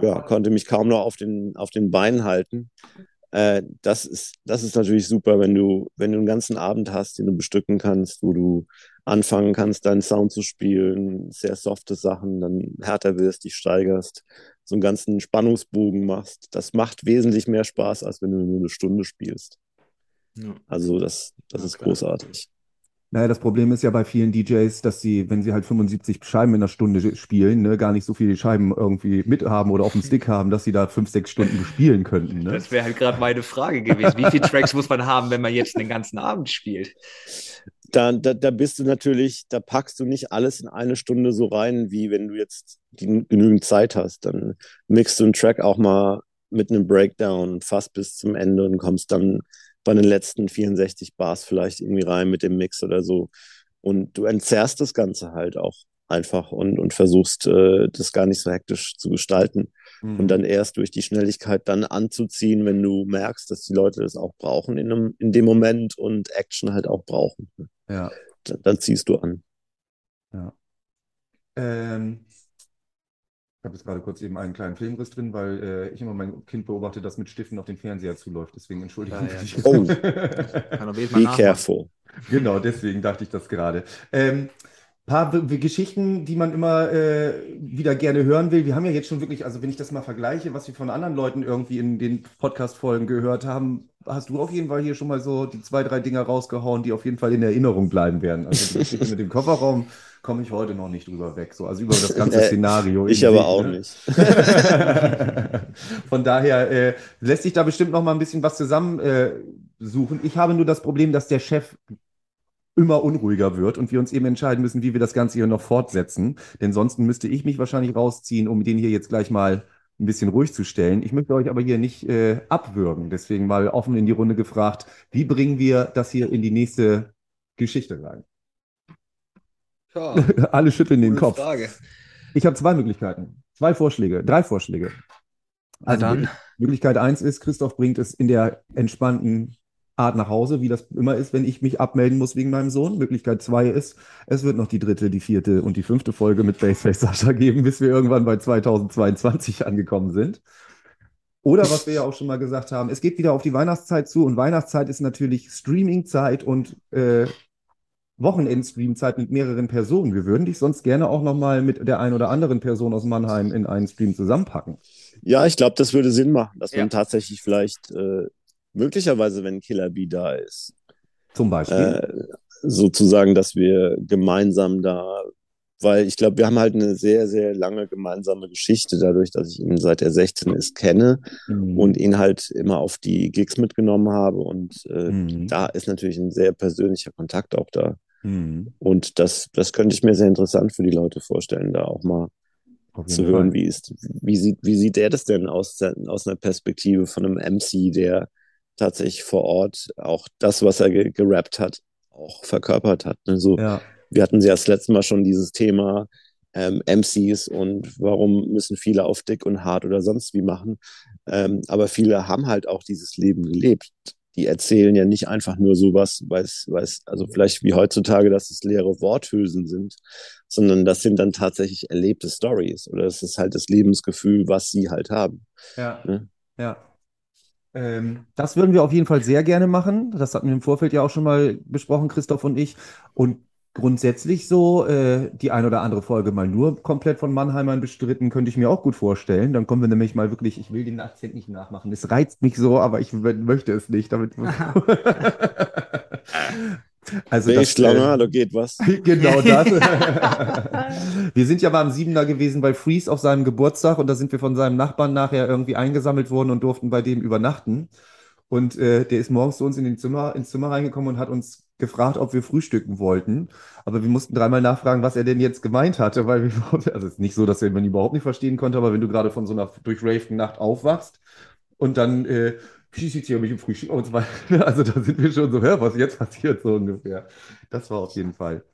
Ja, konnte mich kaum noch auf den, auf den Beinen halten. Äh, das, ist, das ist natürlich super, wenn du, wenn du einen ganzen Abend hast, den du bestücken kannst, wo du anfangen kannst, deinen Sound zu spielen, sehr softe Sachen, dann härter wirst, dich steigerst, so einen ganzen Spannungsbogen machst. Das macht wesentlich mehr Spaß, als wenn du nur eine Stunde spielst. Also das, das ist großartig. Naja, das Problem ist ja bei vielen DJs, dass sie, wenn sie halt 75 Scheiben in einer Stunde spielen, ne, gar nicht so viele Scheiben irgendwie mithaben oder auf dem Stick haben, dass sie da fünf, sechs Stunden spielen könnten. Ne? Das wäre halt gerade meine Frage gewesen. Wie viele Tracks muss man haben, wenn man jetzt den ganzen Abend spielt? Da, da, da bist du natürlich, da packst du nicht alles in eine Stunde so rein, wie wenn du jetzt die, genügend Zeit hast. Dann mixt du einen Track auch mal mit einem Breakdown fast bis zum Ende und kommst dann bei den letzten 64 Bars vielleicht irgendwie rein mit dem Mix oder so. Und du entzerrst das Ganze halt auch einfach und, und versuchst, äh, das gar nicht so hektisch zu gestalten. Mhm. Und dann erst durch die Schnelligkeit dann anzuziehen, wenn du merkst, dass die Leute das auch brauchen in, einem, in dem Moment und Action halt auch brauchen. Ja. Dann, dann ziehst du an. Ja. Ähm, ich habe jetzt gerade kurz eben einen kleinen Filmriss drin, weil äh, ich immer mein Kind beobachte, das mit Stiften auf den Fernseher zuläuft. Deswegen entschuldige ich. Ja. Oh, be careful. Genau, deswegen dachte ich das gerade. Ähm, paar Geschichten, die man immer äh, wieder gerne hören will. Wir haben ja jetzt schon wirklich, also wenn ich das mal vergleiche, was wir von anderen Leuten irgendwie in den Podcast-Folgen gehört haben, hast du auf jeden Fall hier schon mal so die zwei, drei Dinger rausgehauen, die auf jeden Fall in Erinnerung bleiben werden. Also die Geschichte mit dem Kofferraum komme ich heute noch nicht drüber weg. So, also über das ganze Szenario. ich aber auch ne? nicht. Von daher äh, lässt sich da bestimmt noch mal ein bisschen was zusammen äh, suchen. Ich habe nur das Problem, dass der Chef immer unruhiger wird und wir uns eben entscheiden müssen, wie wir das Ganze hier noch fortsetzen. Denn sonst müsste ich mich wahrscheinlich rausziehen, um den hier jetzt gleich mal ein bisschen ruhig zu stellen. Ich möchte euch aber hier nicht äh, abwürgen. Deswegen mal offen in die Runde gefragt, wie bringen wir das hier in die nächste Geschichte rein? Ja, Alle schütteln den Kopf. Frage. Ich habe zwei Möglichkeiten, zwei Vorschläge, drei Vorschläge. Also dann. Möglichkeit eins ist, Christoph bringt es in der entspannten Art nach Hause, wie das immer ist, wenn ich mich abmelden muss wegen meinem Sohn. Möglichkeit zwei ist, es wird noch die dritte, die vierte und die fünfte Folge mit Baseface Sascha geben, bis wir irgendwann bei 2022 angekommen sind. Oder was wir ja auch schon mal gesagt haben, es geht wieder auf die Weihnachtszeit zu und Weihnachtszeit ist natürlich Streamingzeit und äh, Wochenendstreamzeit mit mehreren Personen. Wir würden dich sonst gerne auch nochmal mit der einen oder anderen Person aus Mannheim in einen Stream zusammenpacken. Ja, ich glaube, das würde Sinn machen, dass ja. man tatsächlich vielleicht äh, möglicherweise, wenn Killer B da ist. Zum Beispiel. Äh, sozusagen, dass wir gemeinsam da, weil ich glaube, wir haben halt eine sehr, sehr lange gemeinsame Geschichte, dadurch, dass ich ihn seit er 16 ist kenne mhm. und ihn halt immer auf die Gigs mitgenommen habe. Und äh, mhm. da ist natürlich ein sehr persönlicher Kontakt auch da. Mhm. Und das, das könnte ich mir sehr interessant für die Leute vorstellen, da auch mal zu hören, wie, ist, wie, sieht, wie sieht er das denn aus, aus einer Perspektive von einem MC, der tatsächlich vor Ort auch das, was er ge gerappt hat, auch verkörpert hat. Ne? So, ja. Wir hatten ja das letzte Mal schon dieses Thema ähm, MCs und warum müssen viele auf dick und hart oder sonst wie machen. Ähm, aber viele haben halt auch dieses Leben gelebt die erzählen ja nicht einfach nur sowas, weil es, also vielleicht wie heutzutage, dass es leere Worthülsen sind, sondern das sind dann tatsächlich erlebte Stories oder es ist halt das Lebensgefühl, was sie halt haben. Ja. Ne? Ja. Ähm, das würden wir auf jeden Fall sehr gerne machen. Das hatten wir im Vorfeld ja auch schon mal besprochen, Christoph und ich. Und grundsätzlich so äh, die ein oder andere Folge mal nur komplett von Mannheimern bestritten, könnte ich mir auch gut vorstellen. Dann kommen wir nämlich mal wirklich, ich will den Akzent nicht nachmachen. Es reizt mich so, aber ich möchte es nicht. Damit Also das, Schlange, äh, da geht was. Genau das. wir sind ja am Siebener gewesen bei Freeze auf seinem Geburtstag und da sind wir von seinem Nachbarn nachher irgendwie eingesammelt worden und durften bei dem übernachten. Und äh, der ist morgens zu uns in den Zimmer, ins Zimmer reingekommen und hat uns gefragt, ob wir frühstücken wollten. Aber wir mussten dreimal nachfragen, was er denn jetzt gemeint hatte, weil wir, also es ist nicht so, dass er man überhaupt nicht verstehen konnte, aber wenn du gerade von so einer durchravten Nacht aufwachst und dann, äh, wie sieht hier mit dem Frühstück und so weiter. Also da sind wir schon so, hör, was jetzt passiert, so ungefähr. Das war auf jeden Fall.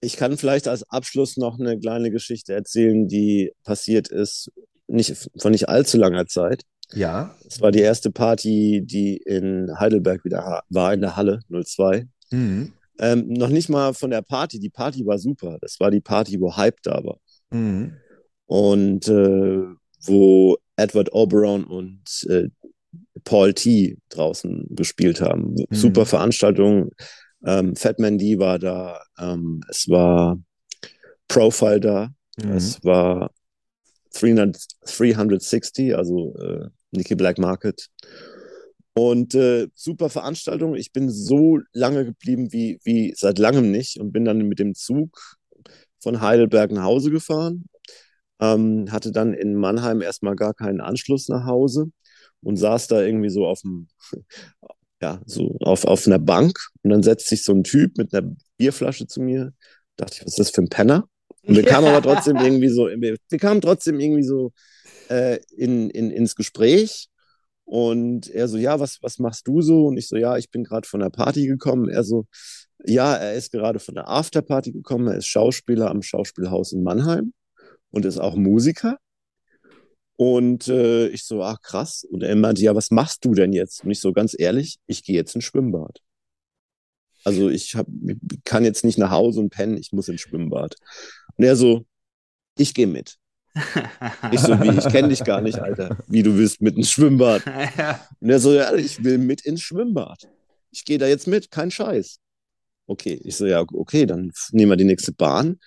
Ich kann vielleicht als Abschluss noch eine kleine Geschichte erzählen, die passiert ist, nicht, von nicht allzu langer Zeit. Ja. Es war die erste Party, die in Heidelberg wieder war, in der Halle 02. Mhm. Ähm, noch nicht mal von der Party. Die Party war super. Das war die Party, wo Hype da war. Mhm. Und äh, wo Edward Oberon und äh, Paul T. draußen gespielt haben. Mhm. Super Veranstaltung. Ähm, Fatman D war da. Ähm, es war Profile da. Mhm. Es war 300, 360, also äh, Nicky Black Market. Und äh, super Veranstaltung. Ich bin so lange geblieben wie, wie seit langem nicht und bin dann mit dem Zug von Heidelberg nach Hause gefahren. Ähm, hatte dann in Mannheim erstmal gar keinen Anschluss nach Hause und saß da irgendwie so auf dem, ja, so auf, auf einer Bank. Und dann setzt sich so ein Typ mit einer Bierflasche zu mir. Dachte ich, was ist das für ein Penner? Und wir kamen aber trotzdem irgendwie so, wir, wir kamen trotzdem irgendwie so äh, in, in, ins Gespräch. Und er so, ja, was, was machst du so? Und ich so, ja, ich bin gerade von der Party gekommen. Er so, ja, er ist gerade von der Afterparty gekommen. Er ist Schauspieler am Schauspielhaus in Mannheim und ist auch Musiker. Und äh, ich so, ach krass. Und er meinte, ja, was machst du denn jetzt? Und ich so, ganz ehrlich, ich gehe jetzt ins Schwimmbad. Also ich hab, kann jetzt nicht nach Hause und pennen, ich muss ins Schwimmbad. Und er so, ich gehe mit. Ich so, wie, ich kenne dich gar nicht, Alter. Wie du willst mit ins Schwimmbad. Und er so, ja, ich will mit ins Schwimmbad. Ich gehe da jetzt mit, kein Scheiß. Okay, ich so, ja, okay, dann nehmen wir die nächste Bahn.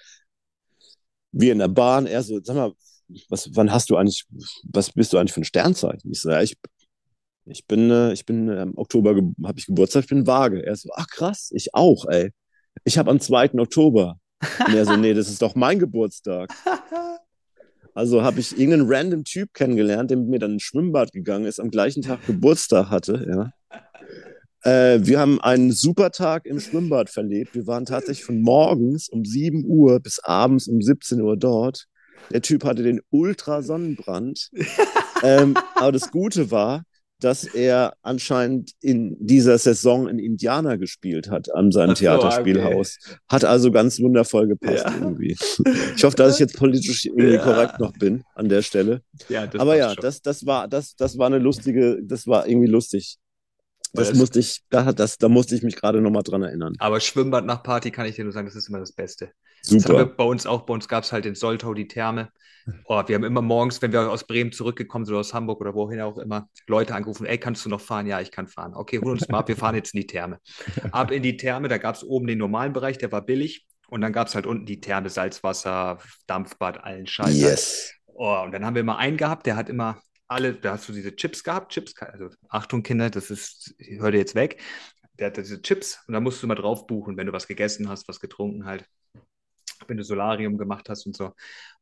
Wir in der Bahn, er so, sag mal, was, wann hast du eigentlich, was bist du eigentlich für ein Sternzeichen? Ich so, ja, ich, ich bin, äh, ich bin im Oktober, habe ich Geburtstag, ich bin vage. Er so, ach krass, ich auch, ey. Ich habe am 2. Oktober. Und er so, nee, das ist doch mein Geburtstag. Also habe ich irgendeinen random Typ kennengelernt, der mit mir dann ins Schwimmbad gegangen ist, am gleichen Tag Geburtstag hatte, ja. Äh, wir haben einen super Tag im Schwimmbad verlebt. Wir waren tatsächlich von morgens um 7 Uhr bis abends um 17 Uhr dort. Der Typ hatte den Ultrasonnenbrand. ähm, aber das Gute war, dass er anscheinend in dieser Saison in Indianer gespielt hat an seinem so, Theaterspielhaus. Okay. Hat also ganz wundervoll gepasst ja. irgendwie. Ich hoffe, dass ich jetzt politisch irgendwie ja. korrekt noch bin an der Stelle. Ja, Aber ja, das, das, war, das, das war eine lustige, das war irgendwie lustig. Das, das musste ich, da, das, da musste ich mich gerade nochmal dran erinnern. Aber Schwimmbad nach Party kann ich dir nur sagen, das ist immer das Beste. Super. bei uns auch, bei uns gab es halt in Soltau die Therme. Oh, wir haben immer morgens, wenn wir aus Bremen zurückgekommen sind oder aus Hamburg oder wohin auch immer, Leute angerufen, ey, kannst du noch fahren? Ja, ich kann fahren. Okay, hol uns mal ab, wir fahren jetzt in die Therme. Ab in die Therme, da gab es oben den normalen Bereich, der war billig. Und dann gab es halt unten die Therme, Salzwasser, Dampfbad, allen Scheiß. Yes. Oh, und dann haben wir immer einen gehabt, der hat immer alle, da hast du diese Chips gehabt, Chips, also Achtung Kinder, das ist, höre dir jetzt weg. Der hat diese Chips und da musst du mal drauf buchen, wenn du was gegessen hast, was getrunken halt, wenn du Solarium gemacht hast und so.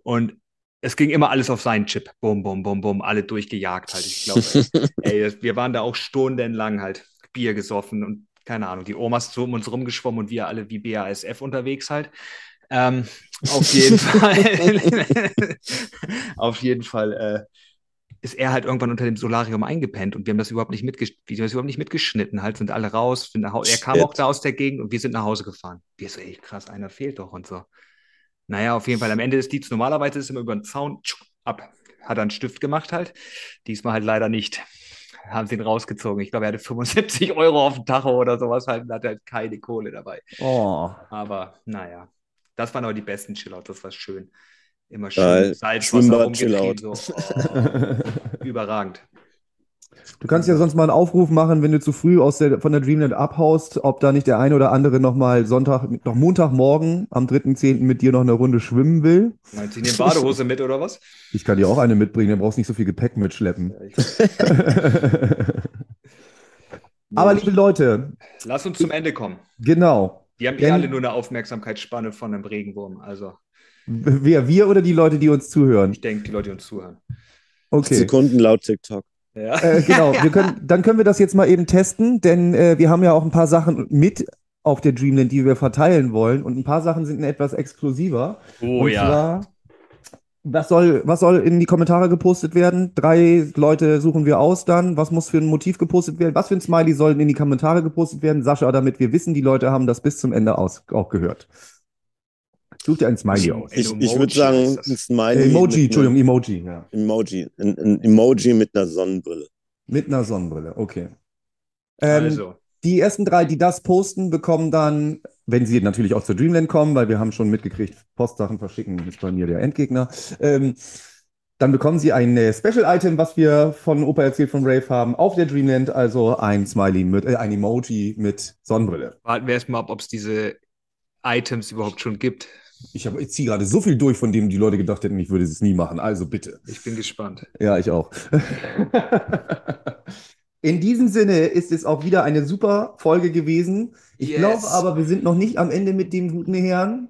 Und es ging immer alles auf seinen Chip. Bum, bum, bum, bum, alle durchgejagt halt. Ich glaube, ey, wir waren da auch stundenlang halt Bier gesoffen und keine Ahnung, die Omas so um uns rumgeschwommen und wir alle wie BASF unterwegs halt. Ähm, auf jeden Fall, auf jeden Fall äh, ist er halt irgendwann unter dem Solarium eingepennt und wir haben das überhaupt nicht, mitges wir das überhaupt nicht mitgeschnitten. Halt sind alle raus. Sind er kam auch da aus der Gegend und wir sind nach Hause gefahren. Wir so, ey, krass, einer fehlt doch und so. Naja, auf jeden Fall. Am Ende des Lieds, normalerweise ist immer über den Zaun ab. Hat er einen Stift gemacht halt. Diesmal halt leider nicht. Haben sie ihn rausgezogen. Ich glaube, er hatte 75 Euro auf dem Tacho oder sowas halt und hatte halt keine Kohle dabei. Oh. Aber naja, das waren aber die besten Chillouts. Das war schön. Immer schön Geil. Salzwasser rumgetrieben. So. Oh, überragend. Du kannst ja sonst mal einen Aufruf machen, wenn du zu früh aus der, von der Dreamland abhaust, ob da nicht der eine oder andere nochmal Sonntag, noch Montagmorgen am 3.10. mit dir noch eine Runde schwimmen will. Meinst du, eine Badehose mit oder was? Ich kann dir auch eine mitbringen, dann brauchst du nicht so viel Gepäck mitschleppen. Aber liebe Leute. Lass uns zum Ende kommen. Genau. Die haben eh alle nur eine Aufmerksamkeitsspanne von einem Regenwurm. Also. Wer, wir oder die Leute, die uns zuhören? Ich denke, die Leute, die uns zuhören. Okay. Sekunden laut TikTok. Ja. Äh, genau, wir können, dann können wir das jetzt mal eben testen, denn äh, wir haben ja auch ein paar Sachen mit auf der Dreamland, die wir verteilen wollen. Und ein paar Sachen sind etwas exklusiver. Oh und ja. Zwar, was soll, was soll in die Kommentare gepostet werden? Drei Leute suchen wir aus dann. Was muss für ein Motiv gepostet werden? Was für ein Smiley sollen in die Kommentare gepostet werden? Sascha, damit wir wissen, die Leute haben das bis zum Ende aus, auch gehört. Such dir ein Smiley aus. Ich, ich würde sagen, ein Smiley. Emoji, Entschuldigung, Emoji. Ja. Emoji. Ein, ein, Emoji mit einer Sonnenbrille. Mit einer Sonnenbrille, okay. Ähm, also. Die ersten drei, die das posten, bekommen dann, wenn sie natürlich auch zur Dreamland kommen, weil wir haben schon mitgekriegt, Postsachen verschicken ist bei mir der Endgegner. Ähm, dann bekommen sie ein äh, Special-Item, was wir von Opa erzählt von Rave haben, auf der Dreamland, also ein Smiley mit, äh, ein Emoji mit Sonnenbrille. Warten wir erstmal ab, ob es diese Items überhaupt schon gibt. Ich, ich ziehe gerade so viel durch, von dem die Leute gedacht hätten, ich würde es nie machen. Also bitte. Ich bin gespannt. Ja, ich auch. In diesem Sinne ist es auch wieder eine super Folge gewesen. Ich Yes. glaube aber, wir sind noch nicht am Ende mit dem guten Herrn.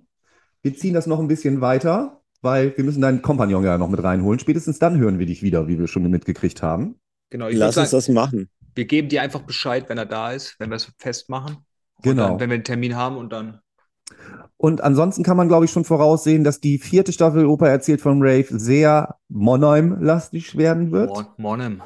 Wir ziehen das noch ein bisschen weiter, weil wir müssen deinen Kompagnon ja noch mit reinholen. Spätestens dann hören wir dich wieder, wie wir schon mitgekriegt haben. Genau, ich Lass würde uns sagen, das machen. wir geben dir einfach Bescheid, wenn er da ist, wenn wir es festmachen. Und Genau. Dann, wenn wir einen Termin haben und dann. Und ansonsten kann man, glaube ich, schon voraussehen, dass die vierte Staffel Opa erzählt von Rave sehr Monheim-lastig werden wird. Mon Monem.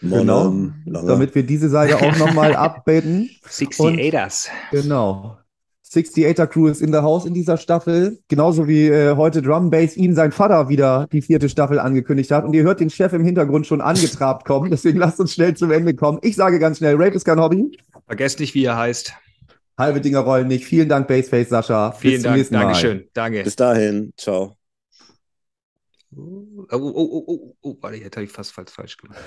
Genau, lange. damit wir diese Seite auch nochmal updaten. 68ers. Genau. 68er Crew ist in der Haus in dieser Staffel. Genauso wie äh, heute Drum Bass ihm sein Vater wieder die vierte Staffel angekündigt hat. Und ihr hört den Chef im Hintergrund schon angetrabt kommen. Deswegen lasst uns schnell zum Ende kommen. Ich sage ganz schnell, Rape ist kein Hobby. Vergesst nicht, wie er heißt. Halbe Dinger rollen nicht. Vielen Dank, Baseface Sascha. Vielen Bis zum Dank. nächsten Mal. Dankeschön. Danke. Bis dahin. Ciao. Oh, oh, oh, oh, oh, warte, jetzt habe ich fast falsch falsch gemacht.